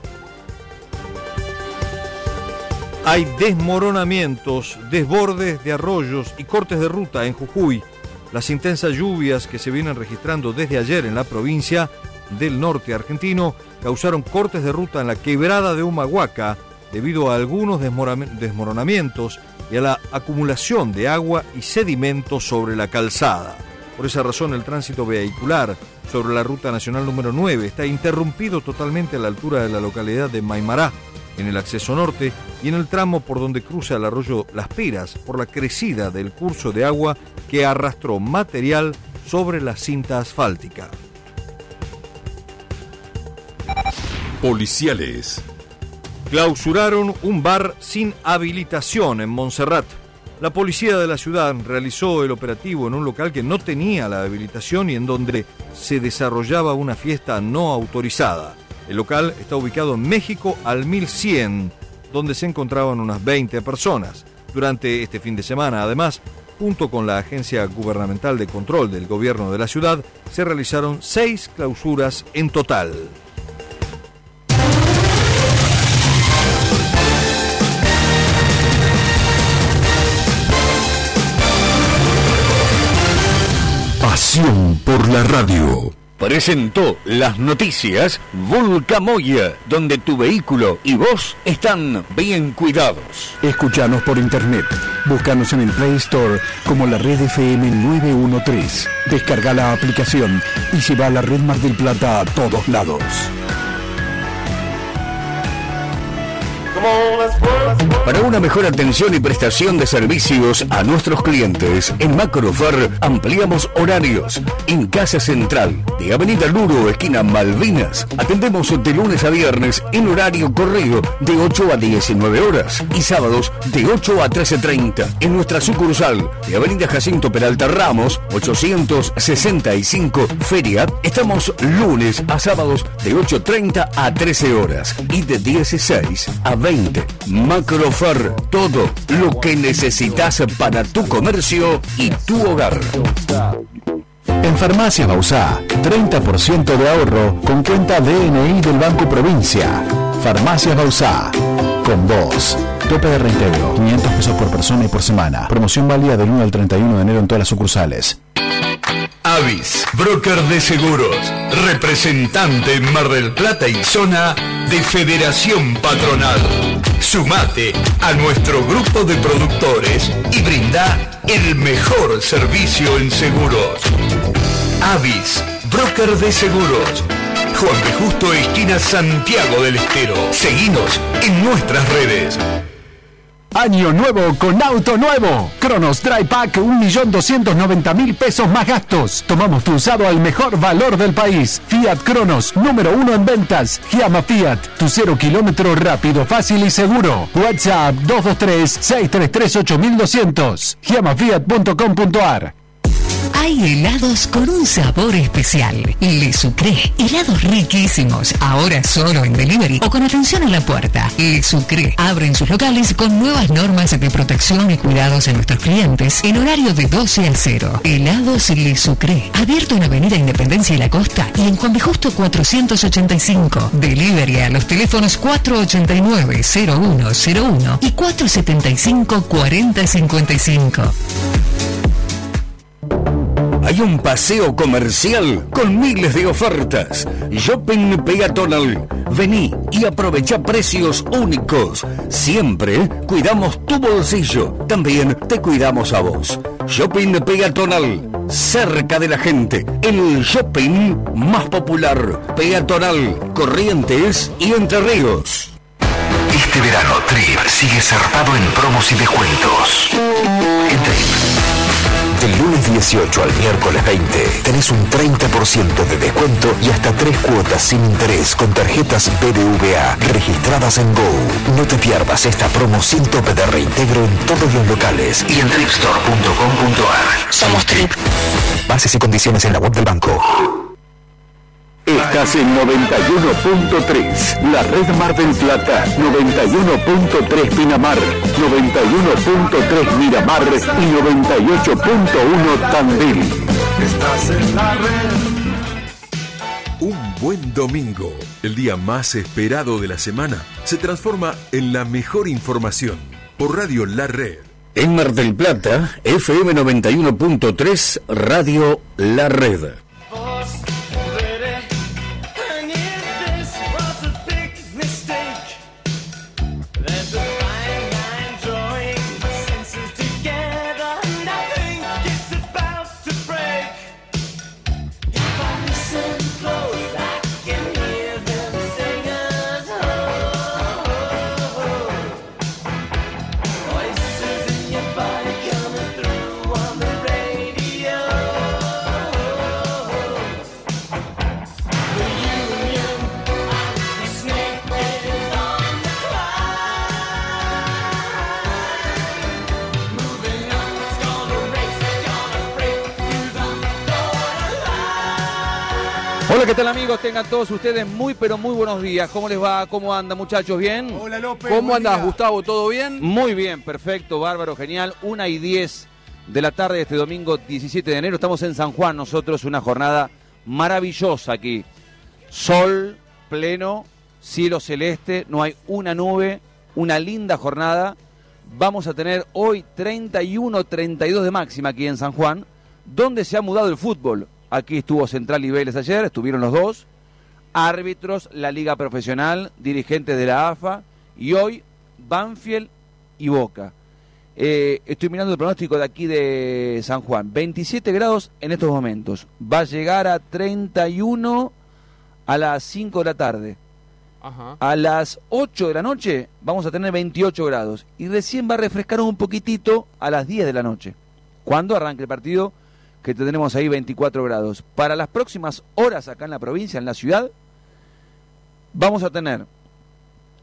Speaker 30: Hay desmoronamientos, desbordes de arroyos y cortes de ruta en Jujuy. Las intensas lluvias que se vienen registrando desde ayer en la provincia del norte argentino causaron cortes de ruta en la quebrada de Humahuaca debido a algunos desmoronamientos y a la acumulación de agua y sedimentos sobre la calzada. Por esa razón el tránsito vehicular sobre la ruta nacional número 9 está interrumpido totalmente a la altura de la localidad de Maimará, en el acceso norte, y en el tramo por donde cruza el arroyo Las Piras, por la crecida del curso de agua que arrastró material sobre la cinta asfáltica.
Speaker 31: Policiales.
Speaker 30: Clausuraron un bar sin habilitación en Montserrat. La policía de la ciudad realizó el operativo en un local que no tenía la habilitación y en donde se desarrollaba una fiesta no autorizada. El local está ubicado en México al 1100, donde se encontraban unas 20 personas. Durante este fin de semana, además, junto con la Agencia Gubernamental de Control del Gobierno de la ciudad, se realizaron seis clausuras en total.
Speaker 3: Pasión por la radio. Presentó las noticias Volcamoya, donde tu vehículo y vos están bien cuidados.
Speaker 5: Escuchanos por internet. Búscanos en el Play Store como la red FM 913. Descarga la aplicación y lleva a la red Mar del Plata a todos lados.
Speaker 3: Para una mejor atención y prestación de servicios a nuestros clientes, en Macrofer ampliamos horarios. En Casa Central, de Avenida Luro, esquina Malvinas, atendemos de lunes a viernes en horario corrido de 8 a 19 horas y sábados de 8 a 13.30. En nuestra sucursal de Avenida Jacinto Peralta Ramos, 865 Feria, estamos lunes a sábados de 8.30 a 13 horas y de 16 a 20. Macrofer, todo lo que necesitas para tu comercio y tu hogar.
Speaker 8: En Farmacias Bausá, 30% de ahorro con cuenta DNI del Banco Provincia. Farmacias Bausá, con vos. Tope de reintegro, 500 pesos por persona y por semana. Promoción válida del 1 al 31 de enero en todas las sucursales.
Speaker 22: Avis, broker de seguros, representante en Mar del Plata y zona de Federación Patronal. Sumate a nuestro grupo de productores y brinda el mejor servicio en seguros. Avis, broker de seguros. Juan de Justo, esquina Santiago del Estero. Seguinos en nuestras redes.
Speaker 5: Año nuevo con auto nuevo. Cronos Dry Pack 1.290.000 pesos más gastos. Tomamos tu usado al mejor valor del país. Fiat Cronos, número uno en ventas. Llama Fiat, tu cero kilómetro rápido, fácil y seguro. WhatsApp 223-633-8200. Llamafiat.com.ar
Speaker 6: Hay helados con un sabor especial. Le Sucré. Helados riquísimos. Ahora solo en delivery o con atención a la puerta. Le Sucré. Abren sus locales con nuevas normas de protección y cuidados en nuestros clientes en horario de 12 al 0. Helados Le Sucré. Abierto en Avenida Independencia y la Costa y en Juan. Justo 485. Delivery a los teléfonos 489-0101 y 475-4055.
Speaker 3: Hay un paseo comercial con miles de ofertas. Shopping Peatonal. Vení y aprovecha precios únicos. Siempre cuidamos tu bolsillo. También te cuidamos a vos. Shopping Peatonal. Cerca de la gente. El shopping más popular. Peatonal. Corrientes y Entre Ríos.
Speaker 20: Este verano Trip sigue zarpado en promos y descuentos. En Trip. Del lunes 18 al miércoles 20 tenés un 30% de descuento y hasta tres cuotas sin interés con tarjetas BBVA registradas en Go. No te pierdas esta promo sin tope de reintegro en todos los locales y en tripstore.com.ar. Somos Trip. Bases y condiciones en la web del banco.
Speaker 3: Estás en 91.3, la red Mar del Plata, 91.3 Pinamar, 91.3 Miramar y 98.1 Tandil.
Speaker 31: Estás en la red. Un buen domingo, el día más esperado de la semana, se transforma en la mejor información por Radio La Red.
Speaker 3: En Mar del Plata, FM 91.3, Radio La Red.
Speaker 32: ¿Qué tal amigos? Tengan todos ustedes muy pero muy buenos días. ¿Cómo les va? ¿Cómo andan muchachos? ¿Bien?
Speaker 33: Hola López.
Speaker 32: ¿Cómo
Speaker 33: día.
Speaker 32: Gustavo? ¿Todo bien? Muy bien, perfecto, bárbaro, genial. Una y 10 de la tarde de este domingo 17 de enero. Estamos en San Juan nosotros, una jornada maravillosa aquí. Sol pleno, cielo celeste, no hay una nube, una linda jornada. Vamos a tener hoy 31, 32 de máxima aquí en San Juan, donde se ha mudado el fútbol. Aquí estuvo Central y Vélez ayer, estuvieron los dos. Árbitros, la Liga Profesional, dirigentes de la AFA y hoy Banfield y Boca. Eh, estoy mirando el pronóstico de aquí de San Juan. 27 grados en estos momentos. Va a llegar a 31 a las 5 de la tarde. A las 8 de la noche vamos a tener 28 grados. Y recién va a refrescar un poquitito a las 10 de la noche. Cuando arranque el partido, que tendremos ahí 24 grados. Para las próximas horas acá en la provincia, en la ciudad, vamos a tener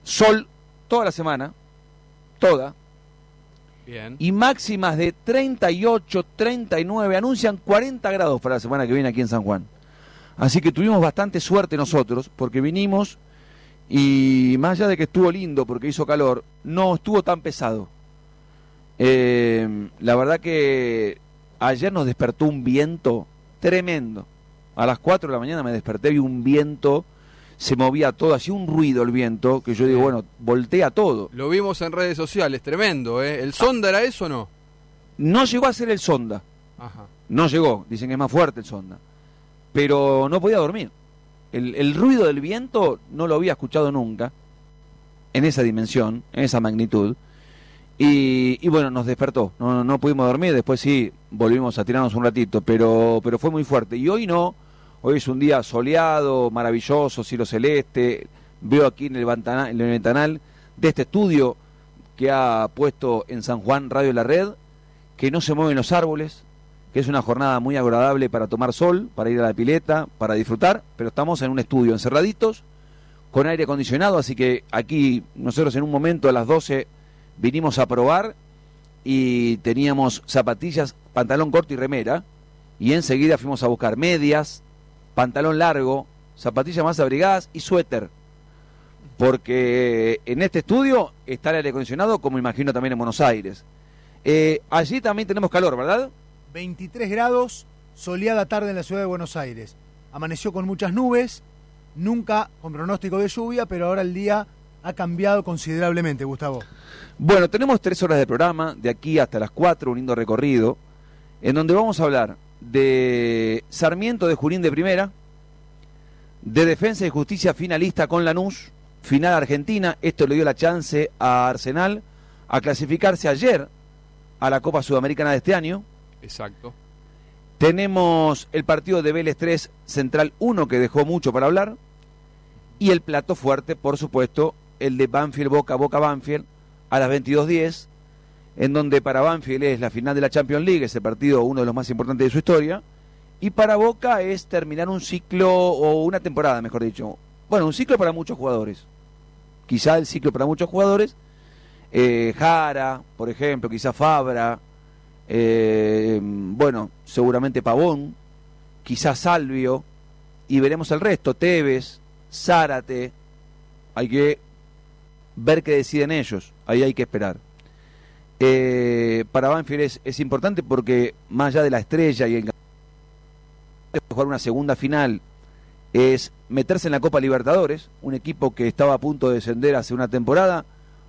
Speaker 32: sol toda la semana, toda,
Speaker 33: Bien.
Speaker 32: y máximas de 38, 39, anuncian 40 grados para la semana que viene aquí en San Juan. Así que tuvimos bastante suerte nosotros, porque vinimos y más allá de que estuvo lindo porque hizo calor, no estuvo tan pesado. Eh, la verdad que ayer nos despertó un viento tremendo. A las 4 de la mañana me desperté y un viento, se movía todo, hacía un ruido el viento, que yo digo, bueno, voltea todo.
Speaker 33: Lo vimos en redes sociales, tremendo, ¿eh? ¿El sonda era eso o no?
Speaker 32: No llegó a ser el sonda.
Speaker 33: Ajá.
Speaker 32: No llegó, dicen que es más fuerte el sonda. Pero no podía dormir. El, el ruido del viento no lo había escuchado nunca, en esa dimensión, en esa magnitud. Y, bueno, nos despertó. No, no, pudimos dormir, después sí volvimos a tirarnos un ratito, pero, pero fue muy fuerte. Y hoy no, hoy es un día soleado, maravilloso, cielo celeste. Veo aquí en el, ventana- en el ventanal de este estudio que ha puesto en San Juan Radio La Red, que no se mueven los árboles, que es una jornada muy agradable para tomar sol, para ir a la pileta, para disfrutar, pero estamos en un estudio encerraditos, con aire acondicionado, así que aquí nosotros en un momento a las 12 vinimos a probar y teníamos zapatillas, pantalón corto y remera, y enseguida fuimos a buscar medias, pantalón largo, zapatillas más abrigadas y suéter. Porque en este estudio está el aire acondicionado, como imagino también en Buenos Aires. Eh, allí también tenemos calor, ¿verdad?
Speaker 33: 23 grados, soleada tarde en la ciudad de Buenos Aires. Amaneció con muchas nubes, nunca con pronóstico de lluvia, pero ahora el día ha cambiado considerablemente, Gustavo.
Speaker 32: Bueno, tenemos tres horas de programa, de aquí hasta las cuatro, un lindo recorrido, en donde vamos a hablar de Sarmiento de Junín de Primera, de Defensa y Justicia finalista con Lanús, final Argentina, esto le dio la chance a Arsenal a clasificarse ayer a la Copa Sudamericana de este año.
Speaker 33: Exacto.
Speaker 32: Tenemos el partido de Vélez 3, Central 1, que dejó mucho para hablar. Y el plato fuerte, por supuesto, el de Banfield Boca Boca Banfield a las 22.10, en donde para Banfield es la final de la Champions League, ese partido uno de los más importantes de su historia. Y para Boca es terminar un ciclo, o una temporada, mejor dicho. Bueno, un ciclo para muchos jugadores. Quizá el ciclo para muchos jugadores. Eh, Jara, por ejemplo, quizá Fabra. eh, bueno, seguramente Pavón. Quizá Salvio. Y veremos el resto. Tevez, Zárate. Hay que ver qué deciden ellos. Ahí hay que esperar. Eh, para Banfield es, es importante porque más allá de la estrella y el jugar una segunda final es meterse en la Copa Libertadores, un equipo que estaba a punto de descender hace una temporada,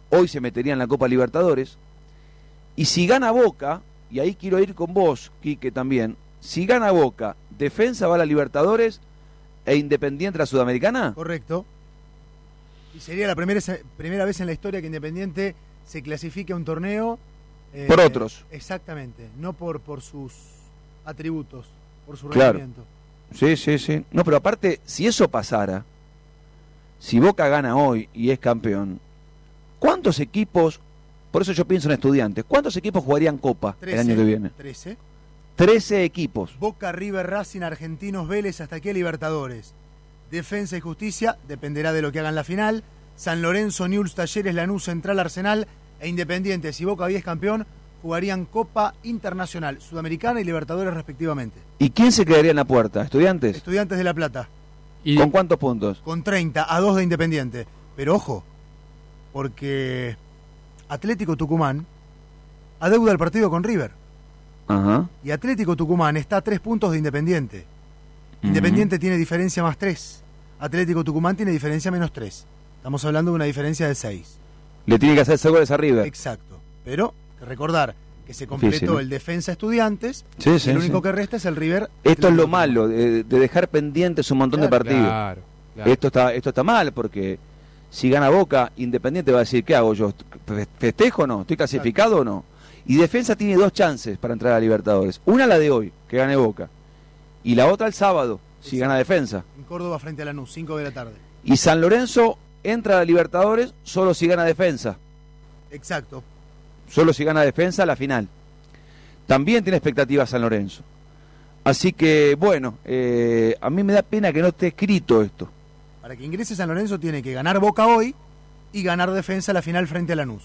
Speaker 32: hoy se metería en la Copa Libertadores. Y si gana Boca, y ahí quiero ir con vos, Quique, también, si gana Boca, Defensa va a la Libertadores e Independiente a la Sudamericana.
Speaker 33: Correcto. Y sería la primera, primera vez en la historia que Independiente se clasifique a un torneo. eh,
Speaker 32: Por otros.
Speaker 33: Exactamente, no por, por sus atributos, por su
Speaker 32: Claro.
Speaker 33: rendimiento.
Speaker 32: Sí, sí, sí. No, pero aparte, si eso pasara, si Boca gana hoy y es campeón, ¿cuántos equipos, por eso yo pienso en estudiantes, ¿cuántos equipos jugarían Copa el año que viene?
Speaker 33: 13.
Speaker 32: 13 equipos.
Speaker 33: Boca, River, Racing, Argentinos, Vélez, hasta aquí a Libertadores. Defensa y Justicia, dependerá de lo que hagan la final. San Lorenzo, Newell's, Talleres, Lanús, Central, Arsenal e Independiente. Si Boca hoy es campeón, jugarían Copa Internacional, Sudamericana y Libertadores respectivamente.
Speaker 32: ¿Y quién se quedaría en la puerta? ¿Estudiantes?
Speaker 33: Estudiantes de La Plata.
Speaker 32: ¿Con cuántos puntos?
Speaker 33: Con 30 a 2 de Independiente. Pero ojo, porque Atlético Tucumán adeuda el partido con River.
Speaker 32: Ajá.
Speaker 33: Y Atlético Tucumán está a 3 puntos de Independiente. Independiente tiene diferencia más 3. Atlético Tucumán tiene diferencia menos 3. Estamos hablando de una diferencia de 6.
Speaker 32: Le tiene que hacer seis goles a River.
Speaker 33: Exacto. Pero recordar que se completó
Speaker 32: Difícil, ¿no?
Speaker 33: el defensa estudiantes.
Speaker 32: Sí,
Speaker 33: y
Speaker 32: sí,
Speaker 33: el único
Speaker 32: sí.
Speaker 33: que resta es el River.
Speaker 32: Esto es lo malo, de, de dejar pendientes un montón de partidos.
Speaker 33: claro, claro.
Speaker 32: Esto está esto está mal porque si gana Boca, Independiente va a decir, ¿qué hago yo? Fe- ¿Festejo o no? ¿Estoy clasificado o no? Y Defensa tiene dos chances para entrar a Libertadores. Una la de hoy, que gane Boca. Y la otra el sábado, si gana Defensa.
Speaker 33: En Córdoba frente a Lanús, 5 de la tarde.
Speaker 32: Y San Lorenzo entra a Libertadores solo si gana Defensa.
Speaker 33: Exacto.
Speaker 32: Solo si gana Defensa la final. También tiene expectativas San Lorenzo. Así que, bueno, eh, a mí me da pena que no esté escrito esto.
Speaker 33: Para que ingrese San Lorenzo tiene que ganar Boca hoy y ganar defensa la final frente a Lanús.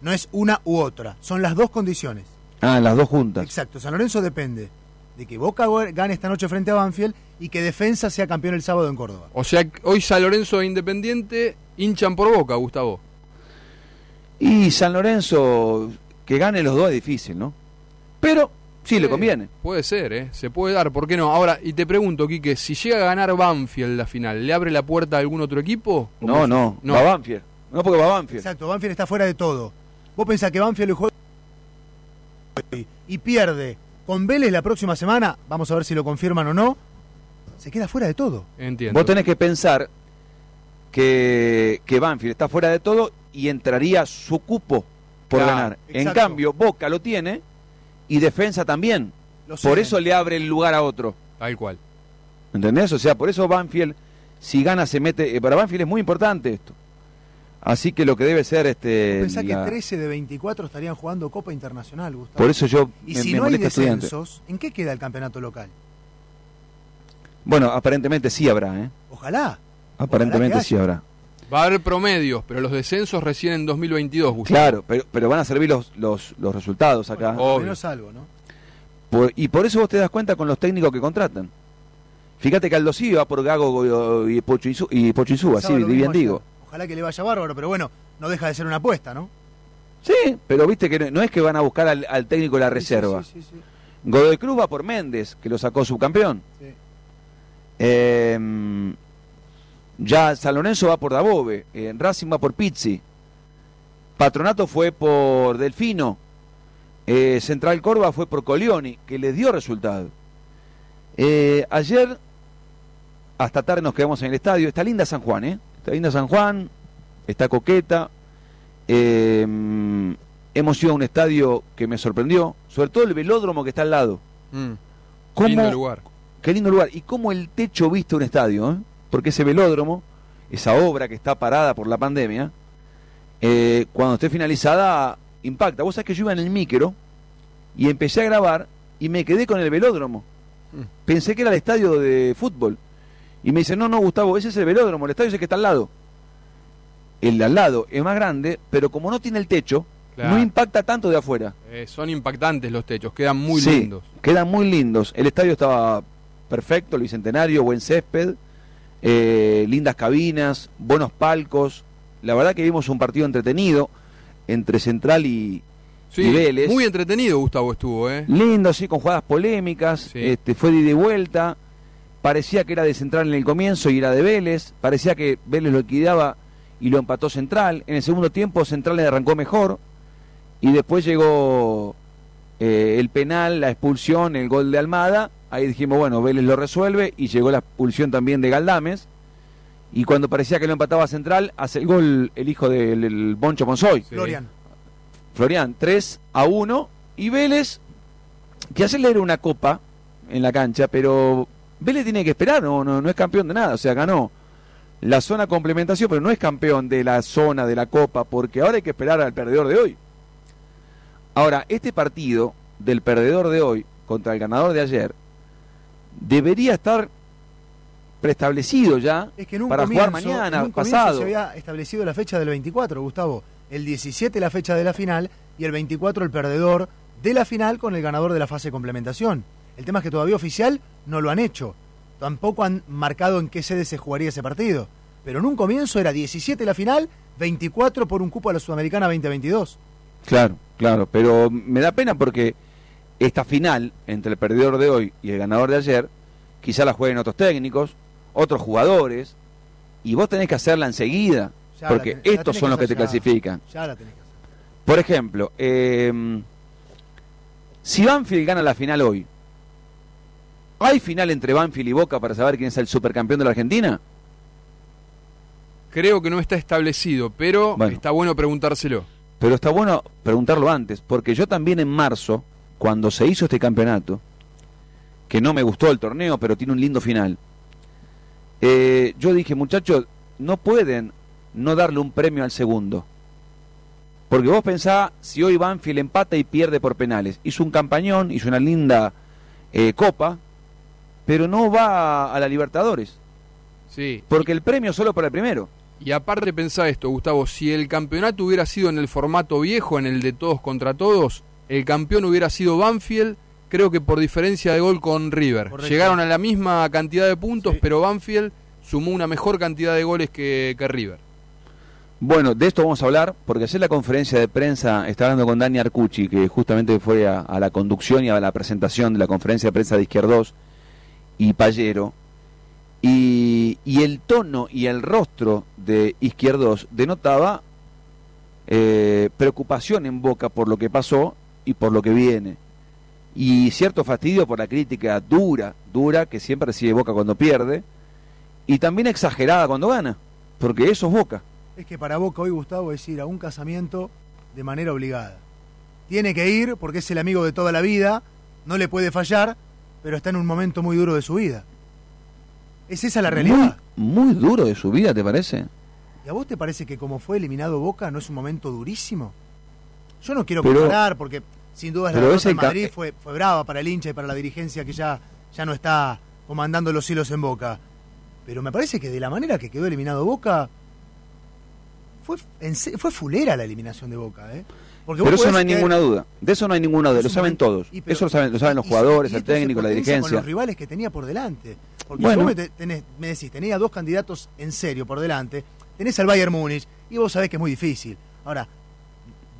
Speaker 33: No es una u otra, son las dos condiciones.
Speaker 32: Ah, las dos juntas.
Speaker 33: Exacto, San Lorenzo depende de que Boca gane esta noche frente a Banfield y que defensa sea campeón el sábado en Córdoba.
Speaker 34: O sea, hoy San Lorenzo e Independiente hinchan por boca, Gustavo.
Speaker 32: Y San Lorenzo, que gane los dos es difícil, ¿no? Pero sí, le conviene.
Speaker 34: Puede ser, ¿eh? Se puede dar, ¿por qué no? Ahora, y te pregunto, Quique, si llega a ganar Banfield la final, ¿le abre la puerta a algún otro equipo?
Speaker 32: No, no, va Banfield. No, porque va Banfield.
Speaker 33: Exacto, Banfield está fuera de todo. Vos pensás que Banfield juega y pierde con Vélez la próxima semana, vamos a ver si lo confirman o no, se queda fuera de todo.
Speaker 34: Entiendo.
Speaker 32: Vos tenés que pensar que, que Banfield está fuera de todo y entraría su cupo por
Speaker 34: Claro,
Speaker 32: ganar. En
Speaker 34: exacto.
Speaker 32: cambio, Boca lo tiene y Defensa también.
Speaker 33: Lo
Speaker 32: Por
Speaker 33: siguen.
Speaker 32: eso le abre el lugar a otro.
Speaker 34: Tal cual.
Speaker 32: ¿Entendés? O sea, por eso Banfield, si gana, se mete. eh, para Banfield es muy importante esto. Así que lo que debe ser este.
Speaker 33: Pensá
Speaker 32: la-
Speaker 33: que 13 de 24 estarían jugando Copa Internacional, Gustavo.
Speaker 32: Por eso yo
Speaker 33: Y
Speaker 32: me-
Speaker 33: si
Speaker 32: me
Speaker 33: no hay descensos, ¿en qué queda el campeonato local?
Speaker 32: Bueno, aparentemente sí habrá, ¿eh?
Speaker 33: Ojalá.
Speaker 32: Aparentemente
Speaker 33: Ojalá
Speaker 32: sí habrá.
Speaker 34: Va a haber promedios, pero los descensos recién en 2022, Gustavo.
Speaker 32: Claro, pero, pero van a servir los, los, los resultados acá.
Speaker 33: Por menos algo, ¿no?
Speaker 32: Por- y por eso vos te das cuenta con los técnicos que contratan. Fíjate que Aldo sí va por Gago y Pocho y Pocho Insúa, sí, bien digo.
Speaker 33: ayer. Ojalá que le vaya bárbaro, pero bueno, no deja de ser una apuesta, ¿no?
Speaker 32: Sí, pero viste que no, no es que van a buscar al, al técnico de la reserva.
Speaker 33: Sí, sí, sí.
Speaker 32: Godoy Cruz va por Méndez, que lo sacó subcampeón.
Speaker 33: Sí.
Speaker 32: Eh, ya San Lorenzo va por Dabove, eh, Racing va por Pizzi, Patronato fue por Delfino, eh, Central Córdoba fue por Colioni, que les dio resultado. Eh, ayer, hasta tarde nos quedamos en el estadio, está linda San Juan, ¿eh? Está linda San Juan, está coqueta. eh, hemos ido a un estadio que me sorprendió, sobre todo el velódromo que está al lado.
Speaker 34: Mm.
Speaker 32: ¿Cómo-
Speaker 34: Lindo lugar.
Speaker 32: Qué lindo lugar. Y cómo el techo viste un estadio, ¿eh? Porque ese velódromo, esa obra que está parada por la pandemia, eh, cuando esté finalizada, impacta. Vos sabés que yo iba en el micro y empecé a grabar y me quedé con el velódromo. Pensé que era el estadio de fútbol. Y me dice, no, no, Gustavo, ese es el velódromo, el estadio es el que está al lado. El de al lado es más grande, pero como no tiene el techo,
Speaker 34: Claro.
Speaker 32: no impacta tanto de afuera.
Speaker 34: Eh, son impactantes los techos, quedan muy
Speaker 32: Sí,
Speaker 34: lindos.
Speaker 32: Quedan muy lindos. El estadio estaba perfecto, el bicentenario, buen césped, eh, lindas cabinas, buenos palcos. La verdad que vimos un partido entretenido entre Central y,
Speaker 34: Sí,
Speaker 32: y Vélez.
Speaker 34: muy entretenido Gustavo estuvo, ¿eh?
Speaker 32: Lindo, sí, con jugadas polémicas. Este, fue de ida y vuelta. Parecía que era de Central en el comienzo y era de Vélez. Parecía que Vélez lo liquidaba y lo empató Central. En el segundo tiempo Central le arrancó mejor. Y después llegó eh, el penal, la expulsión, el gol de Almada. Ahí dijimos, bueno, Vélez lo resuelve. Y llegó la expulsión también de Galdames. Y cuando parecía que lo empataba Central, hace el gol el hijo del el Boncho Monzoy.
Speaker 33: Florian.
Speaker 32: Florian, 3 a 1. Y Vélez, que ayer le era una copa en la cancha, pero Vélez tiene que esperar, no, no, no es campeón de nada. O sea, ganó la zona complementación, pero no es campeón de la zona de la copa, porque ahora hay que esperar al perdedor de hoy. Ahora, este partido del perdedor de hoy contra el ganador de ayer debería estar preestablecido ya
Speaker 33: Es que en un
Speaker 32: para
Speaker 33: comienzo,
Speaker 32: jugar mañana,
Speaker 33: en un
Speaker 32: pasado.
Speaker 33: se había establecido la fecha del 24, Gustavo. El 17 la fecha de la final y el 24 el perdedor de la final con el ganador de la fase complementación. El tema es que todavía oficial no lo han hecho. tampoco han marcado en qué sede se jugaría ese partido. Pero en un comienzo era 17 la final, 24 por un cupo a la Sudamericana 2022.
Speaker 32: Claro, claro, pero me da pena porque esta final entre el perdedor de hoy y el ganador de ayer, quizá la jueguen otros técnicos, otros jugadores, y vos tenés que hacerla enseguida,
Speaker 33: Ya
Speaker 32: porque estos son los que te
Speaker 33: ya.
Speaker 32: clasifican.
Speaker 33: Ya la tenés que hacer.
Speaker 32: Por ejemplo, eh, si Banfield gana la final hoy, ¿hay final entre Banfield y Boca para saber quién es el supercampeón de la Argentina?
Speaker 34: Creo que no está establecido, pero
Speaker 32: Bueno.
Speaker 34: está bueno preguntárselo.
Speaker 32: Pero está bueno preguntarlo antes, porque yo también en marzo, cuando se hizo este campeonato, que no me gustó el torneo, pero tiene un lindo final, eh, yo dije, muchachos, no pueden no darle un premio al segundo. Porque vos pensás, si hoy Banfield empata y pierde por penales, hizo un campañón, hizo una linda eh, copa, pero no va a la Libertadores.
Speaker 34: Sí.
Speaker 32: Porque el premio solo para el primero.
Speaker 34: Y aparte pensá esto, Gustavo, si el campeonato hubiera sido en el formato viejo, en el de todos contra todos, el campeón hubiera sido Banfield, creo que por diferencia de gol con River.
Speaker 33: Correcto.
Speaker 34: Llegaron a la misma cantidad de puntos, pero Banfield sumó una mejor cantidad de goles que, que River.
Speaker 32: Bueno, de esto vamos a hablar, porque ayer la conferencia de prensa, está hablando con Dani Arcucci, que justamente fue a, a la conducción y a la presentación de la conferencia de prensa de Izquierdos y Pallero, y, y el tono y el rostro de Izquierdos denotaba eh, preocupación en Boca por lo que pasó y por lo que viene. Y cierto fastidio por la crítica dura, dura, que siempre recibe Boca cuando pierde, y también exagerada cuando gana, porque eso es Boca.
Speaker 33: Es que para Boca hoy, Gustavo, es ir a un casamiento de manera obligada. Tiene que ir porque es el amigo de toda la vida, no le puede fallar, pero está en un momento muy duro de su vida. ¿Es esa la realidad?
Speaker 32: Muy, muy duro de su vida, ¿te parece?
Speaker 33: ¿Y a vos te parece que como fue eliminado Boca no es un momento durísimo? Yo no quiero
Speaker 32: Pero-
Speaker 33: comparar porque sin duda la derrota
Speaker 32: ca-
Speaker 33: Madrid fue, fue brava para el hincha y para la dirigencia que ya, ya no está comandando los hilos en Boca. Pero me parece que de la manera que quedó eliminado Boca, fue, en fue fulera la eliminación de Boca. ¿eh? Porque
Speaker 32: Pero eso no hay ninguna duda. De eso no hay ninguna duda. Lo saben todos.
Speaker 33: y pero-
Speaker 32: eso lo saben, lo saben los jugadores,
Speaker 33: y
Speaker 32: el técnico, la
Speaker 33: potencia Con
Speaker 32: dirigencia.
Speaker 33: los rivales que tenía por delante. Porque
Speaker 32: Bueno.
Speaker 33: vos me, te- tenés- me decís, tenía dos candidatos en serio por delante, tenés al Bayern Múnich y vos sabés que es muy difícil. Ahora,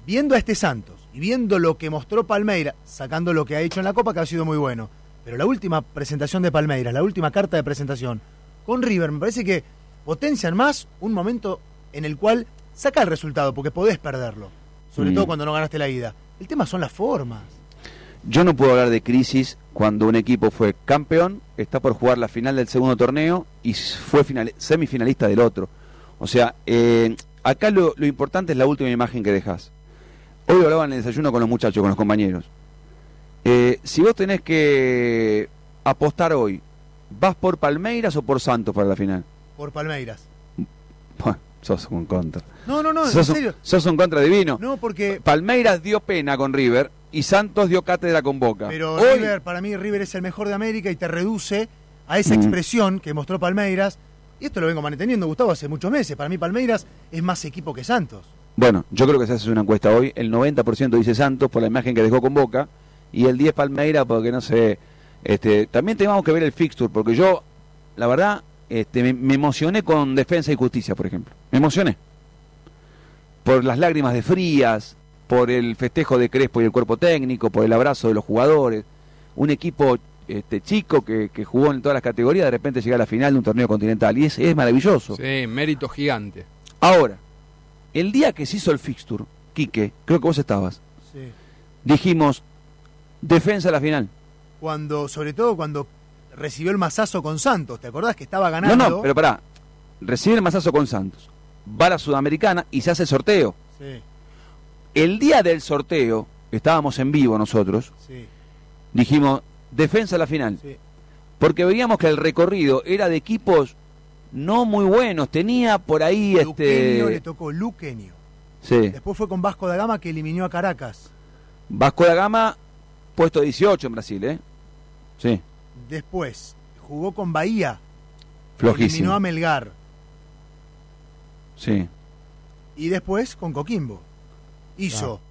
Speaker 33: viendo a este Santos y viendo lo que mostró Palmeiras, sacando lo que ha hecho en la Copa, que ha sido muy bueno, pero la última presentación de Palmeiras, la última carta de presentación con River, me parece que potencian más un momento en el cual saca el resultado, porque podés perderlo, sobre
Speaker 32: Mm.
Speaker 33: todo cuando no ganaste la ida. El tema son las formas.
Speaker 32: Yo no puedo hablar de crisis cuando un equipo fue campeón, está por jugar la final del segundo torneo y fue final- semifinalista del otro. O sea, eh, acá lo, lo importante es la última imagen que dejas. Hoy hablaba en el desayuno con los muchachos, con los compañeros. Eh, si vos tenés que apostar hoy, ¿vas por Palmeiras o por Santos para la final?
Speaker 33: Por Palmeiras.
Speaker 32: Bueno, sos un contra.
Speaker 33: No, no, no, en
Speaker 32: sos, un-
Speaker 33: serio.
Speaker 32: sos un contra divino.
Speaker 33: No, porque.
Speaker 32: Palmeiras dio pena con River y Santos dio cátedra con Boca.
Speaker 33: Pero
Speaker 32: Hoy,
Speaker 33: River, para mí, River es el mejor de América y te reduce a esa
Speaker 32: Mm.
Speaker 33: expresión que mostró Palmeiras. Y esto lo vengo manteniendo, Gustavo, hace muchos meses. Para mí, Palmeiras es más equipo que Santos.
Speaker 32: Bueno, yo creo que se hace una encuesta hoy. El 90% dice Santos por la imagen que dejó con Boca y el 10 Palmeira porque no sé. Este, también tenemos que ver el fixture porque yo, la verdad, este, me, me emocioné con Defensa y Justicia, por ejemplo. Me emocioné. Por las lágrimas de Frías, por el festejo de Crespo y el cuerpo técnico, por el abrazo de los jugadores. Un equipo este, chico que, que jugó en todas las categorías, de repente llega a la final de un torneo continental y es, es maravilloso.
Speaker 34: Sí, mérito gigante.
Speaker 32: Ahora, el día que se hizo el fixture, Quique, creo que vos estabas,
Speaker 33: Sí.
Speaker 32: dijimos, defensa a la final.
Speaker 33: Cuando, sobre todo cuando recibió el mazazo con Santos. ¿Te acordás que estaba
Speaker 32: No,
Speaker 33: ganando?
Speaker 32: no, pero pará, recibe el mazazo con Santos, va a la Sudamericana y se hace el sorteo.
Speaker 33: Sí,
Speaker 32: El día del sorteo, estábamos en vivo nosotros,
Speaker 33: sí,
Speaker 32: dijimos, defensa a la final.
Speaker 33: sí.
Speaker 32: Porque veíamos que el recorrido era de equipos no muy buenos, tenía por ahí
Speaker 33: Luqueño le
Speaker 32: este...
Speaker 33: tocó Luqueño.
Speaker 32: Sí,
Speaker 33: Después fue con Vasco da Gama que eliminó a Caracas.
Speaker 32: Vasco da Gama, puesto 18 en Brasil, ¿eh? Sí,
Speaker 33: Después jugó con Bahía. Eliminó a
Speaker 32: flojísimo.
Speaker 33: Melgar.
Speaker 32: Sí.
Speaker 33: Y después con Coquimbo. Hizo
Speaker 32: Ah.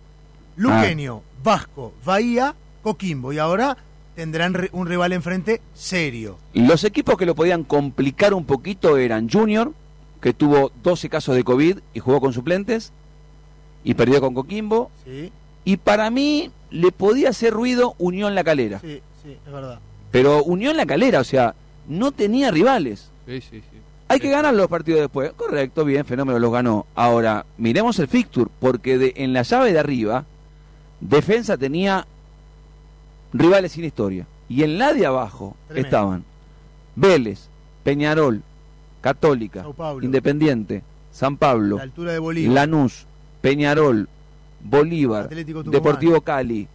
Speaker 33: Luqueño, Vasco, Bahía, Coquimbo. Y ahora tendrán un rival enfrente serio.
Speaker 32: Los equipos que lo podían complicar un poquito eran Junior, que tuvo 12 casos de COVID y jugó con suplentes, y perdió con Coquimbo.
Speaker 33: Sí,
Speaker 32: Y para mí le podía hacer ruido Unión La Calera.
Speaker 33: sí, sí, es verdad.
Speaker 32: Pero Unión La Calera, o sea, no tenía rivales.
Speaker 34: Sí, sí, sí.
Speaker 32: Hay que ganar los partidos después. Correcto, bien, fenómeno los ganó. Ahora, miremos el fixture, porque de, en la llave de arriba, Defensa tenía rivales sin historia. Y en la de abajo
Speaker 33: Tremendo.
Speaker 32: estaban Vélez, Peñarol, Católica. Independiente, San Pablo,
Speaker 33: La altura de Bolívar.
Speaker 32: Lanús, Peñarol, Bolívar. Deportivo Cali.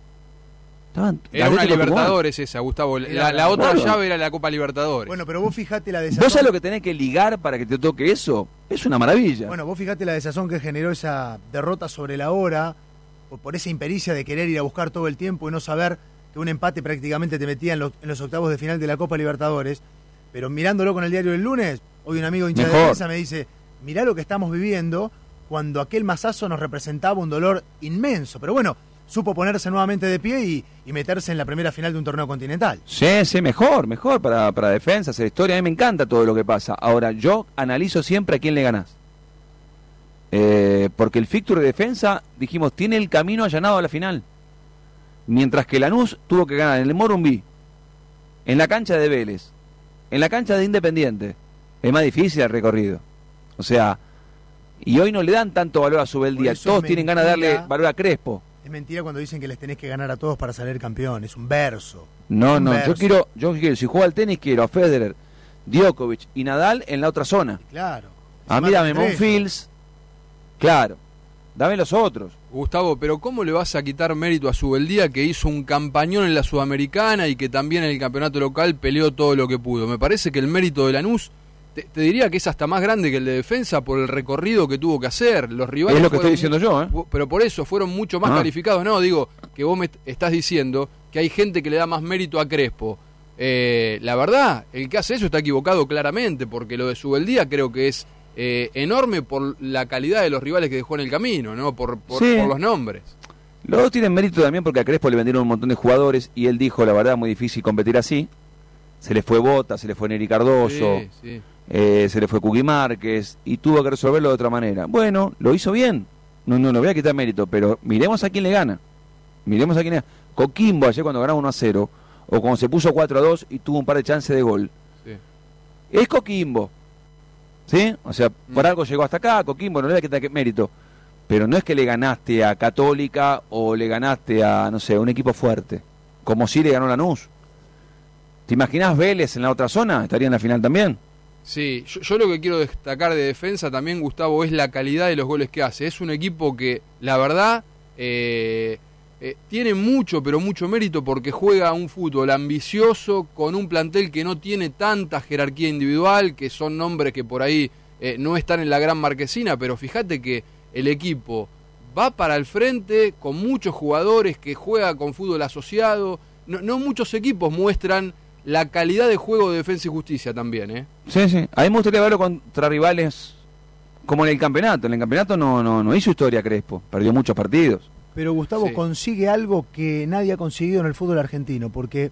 Speaker 32: Estaban
Speaker 34: Era una. Libertadores esa, Gustavo. La,
Speaker 33: Era
Speaker 34: la
Speaker 33: la-
Speaker 34: otra llave era la Copa Libertadores.
Speaker 33: Bueno, pero vos fijate la
Speaker 32: ¿Vos
Speaker 33: desazón.
Speaker 32: sabés lo que tenés que ligar para que te toque eso? Es una maravilla.
Speaker 33: Bueno, vos fijate la desazón que generó esa derrota sobre la hora, por, por esa impericia de querer ir a buscar todo el tiempo y no saber que un empate prácticamente te metía en, los- en los octavos de final de la Copa Libertadores. Pero mirándolo con el diario del lunes, hoy un amigo hincha de
Speaker 32: Mejor.
Speaker 33: defensa me dice, mirá lo que estamos viviendo cuando aquel masazo nos representaba un dolor inmenso. Pero bueno, supo ponerse nuevamente de pie y, y meterse en la primera final de un torneo continental.
Speaker 32: Sí, sí, mejor, mejor para, para defensa, hacer historia. A mí me encanta todo lo que pasa. Ahora, yo analizo siempre a quién le ganás. Eh, porque el fixture de defensa, dijimos, tiene el camino allanado a la final. Mientras que Lanús tuvo que ganar en el Morumbí, en la cancha de Vélez, en la cancha de Independiente. Es más difícil el recorrido. O sea, y hoy no le dan tanto valor a
Speaker 33: eso
Speaker 32: Todos tienen ganas de darle valor a Crespo.
Speaker 33: Es mentira cuando dicen que les tenés que ganar a todos para salir campeón. Es un verso.
Speaker 32: No,
Speaker 33: Un
Speaker 32: no, yo quiero, yo quiero, si juego al tenis, quiero a Federer, Djokovic y Nadal en la otra zona.
Speaker 33: Claro.
Speaker 32: A mí dame Monfils, claro, dame los otros.
Speaker 34: Gustavo, pero ¿cómo le vas a quitar mérito a Subeldía que hizo un campañón en la Sudamericana y que también en el campeonato local peleó todo lo que pudo? Me parece que el mérito de Lanús, te, te diría que es hasta más grande que el de defensa por el recorrido que tuvo que hacer. Los rivales
Speaker 32: Es lo que estoy diciendo yo, ¿eh?
Speaker 34: Pero por eso fueron mucho más
Speaker 32: Ah.
Speaker 34: calificados. No, digo que vos me est- estás diciendo que hay gente que le da más mérito a Crespo. Eh, la verdad, el que hace eso está equivocado claramente, porque lo de Subeldía creo que es eh, enorme por la calidad de los rivales que dejó en el camino, ¿no? Por, por-
Speaker 32: Sí.
Speaker 34: por los nombres.
Speaker 32: Los dos tienen mérito también porque a Crespo le vendieron un montón de jugadores y él dijo, la verdad, muy difícil competir así. Se le fue Bota, se le fue Neri Cardoso,
Speaker 34: Sí, sí.
Speaker 32: Eh, se le fue Cugui Márquez y tuvo que resolverlo de otra manera. Bueno, lo hizo bien. No, no, no voy a quitar mérito, pero miremos a quién le gana. Miremos a quién le gana. Coquimbo ayer cuando ganaba 1 a 0, o cuando se puso 4 a 2 y tuvo un par de chances de gol.
Speaker 34: Sí.
Speaker 32: Es Coquimbo. ¿Sí? O sea, por algo llegó hasta acá, Coquimbo, no le voy a quitar mérito. Pero no es que le ganaste a Católica o le ganaste a, no sé, un equipo fuerte. Como si le ganó Lanús. ¿Te imaginas Vélez en la otra zona? ¿Estaría en la final también?
Speaker 34: Sí, yo, lo que quiero destacar de defensa también, Gustavo, es la calidad de los goles que hace. Es un equipo que, la verdad, eh, eh, tiene mucho, pero mucho mérito porque juega un fútbol ambicioso con un plantel que no tiene tanta jerarquía individual, que son nombres que por ahí eh, no están en la gran marquesina, pero fíjate que el equipo va para el frente con muchos jugadores que juega con fútbol asociado. No, no muchos equipos muestran la calidad de juego de defensa y justicia también, ¿eh?
Speaker 32: Sí, sí. A mí me gustaría verlo contra rivales como en el campeonato. En el campeonato no, no, no hizo historia Crespo. Perdió muchos partidos.
Speaker 33: Pero Gustavo
Speaker 34: Sí.
Speaker 33: consigue algo que nadie ha conseguido en el fútbol argentino, porque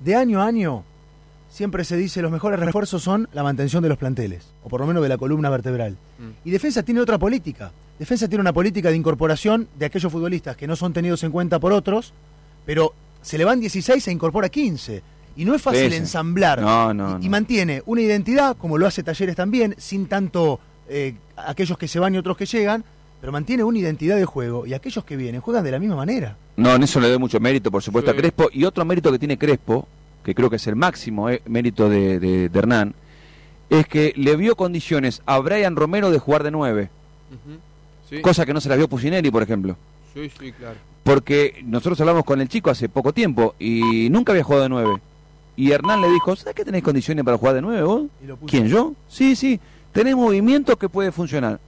Speaker 33: de año a año siempre se dice los mejores refuerzos son la mantención de los planteles, o por lo menos de la columna vertebral.
Speaker 34: Mm.
Speaker 33: Y Defensa tiene otra política. Defensa tiene una política de incorporación de aquellos futbolistas que no son tenidos en cuenta por otros, pero se le van 16 e incorpora 15. Y no es fácil ensamblar.
Speaker 32: No, no,
Speaker 33: y, mantiene una identidad, como lo hace Talleres también, sin tanto eh, aquellos que se van y otros que llegan, pero mantiene una identidad de juego y aquellos que vienen juegan de la misma manera.
Speaker 32: No, en eso le doy mucho mérito, por supuesto,
Speaker 34: Sí.
Speaker 32: a Crespo. Y otro mérito que tiene Crespo, que creo que es el máximo eh, mérito de, de- de Hernán, es que le vio condiciones a Brian Romero de jugar de nueve.
Speaker 34: Sí.
Speaker 32: Cosa que no se las vio Pusineri, por ejemplo.
Speaker 34: Sí, sí, claro.
Speaker 32: Porque nosotros hablamos con el chico hace poco tiempo y nunca había jugado de nueve. Y Hernán le dijo, ¿sabes que tenés condiciones para jugar de nueve vos?
Speaker 33: Y lo puso.
Speaker 32: ¿Quién, yo? Sí, sí, tenés movimientos que puede funcionar.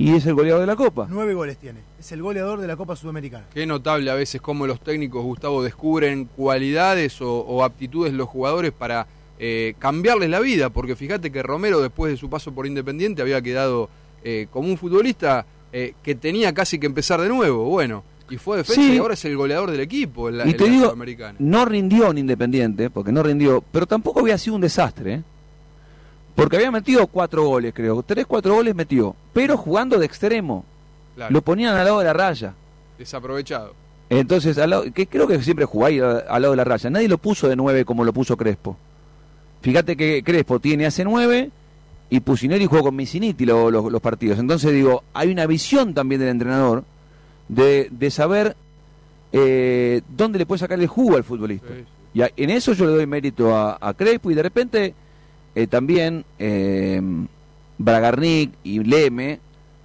Speaker 32: Y es el goleador de la Copa.
Speaker 33: Nueve goles tiene. Es el goleador de la Copa Sudamericana.
Speaker 34: Qué notable a veces cómo los técnicos, Gustavo, descubren cualidades o, o aptitudes de los jugadores para eh, cambiarles la vida. Porque fíjate que Romero, después de su paso por Independiente, había quedado eh, como un futbolista eh, que tenía casi que empezar de nuevo. Bueno, Y fue defensa
Speaker 32: Sí.
Speaker 34: y ahora es el goleador del equipo en la,
Speaker 32: y te digo, no rindió en Independiente, porque no rindió, pero tampoco había sido un desastre, ¿eh? Porque había metido cuatro goles, creo. Tres, cuatro goles metió, pero jugando de extremo.
Speaker 34: Claro.
Speaker 32: Lo ponían al lado de la raya.
Speaker 34: Desaprovechado.
Speaker 32: Entonces, al lado- que creo que siempre a- al lado de la raya. Nadie lo puso de nueve como lo puso Crespo. Fíjate que Crespo tiene hace nueve y Pusineri jugó con lo- los partidos. Entonces digo, hay una visión también del entrenador de, de saber eh, dónde le puede sacar el jugo al futbolista. Y a- en eso yo le doy mérito a, a Crespo y de repente eh, también eh, Bragarnik y Leme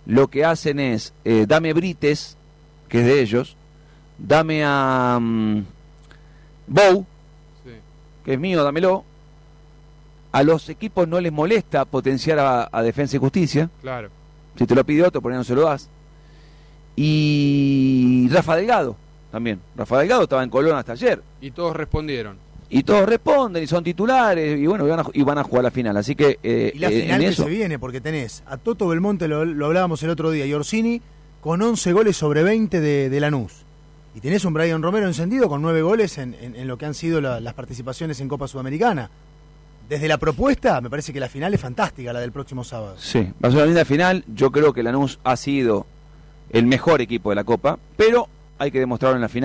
Speaker 32: lo que hacen es, dame Brites, que es de ellos, dame a mm, Bow, que es mío, dámelo. A los equipos no les molesta potenciar a, a Defensa y Justicia.
Speaker 34: Claro.
Speaker 32: Si te lo pide otro, por ahí no se lo das. Y Rafa Delgado también. Rafa Delgado estaba en Colón hasta ayer.
Speaker 34: Y todos respondieron.
Speaker 32: Y todos responden y son titulares y bueno, y van a, y van a jugar la final. Así que eh,
Speaker 33: Y la
Speaker 32: eh,
Speaker 33: final
Speaker 32: en
Speaker 33: que
Speaker 32: eso.
Speaker 33: se viene, porque tenés a Toto Belmonte, lo, lo hablábamos el otro día, y Orsini con 11 goles sobre 20 de, de Lanús. Y tenés un Brian Romero encendido con 9 goles en, en- en lo que han sido la- las participaciones en Copa Sudamericana. Desde la propuesta, me parece que la final es fantástica, la del próximo sábado.
Speaker 32: Sí, va a ser una linda final. Yo creo que Lanús ha sido el mejor equipo de la Copa, pero hay que demostrarlo en la final.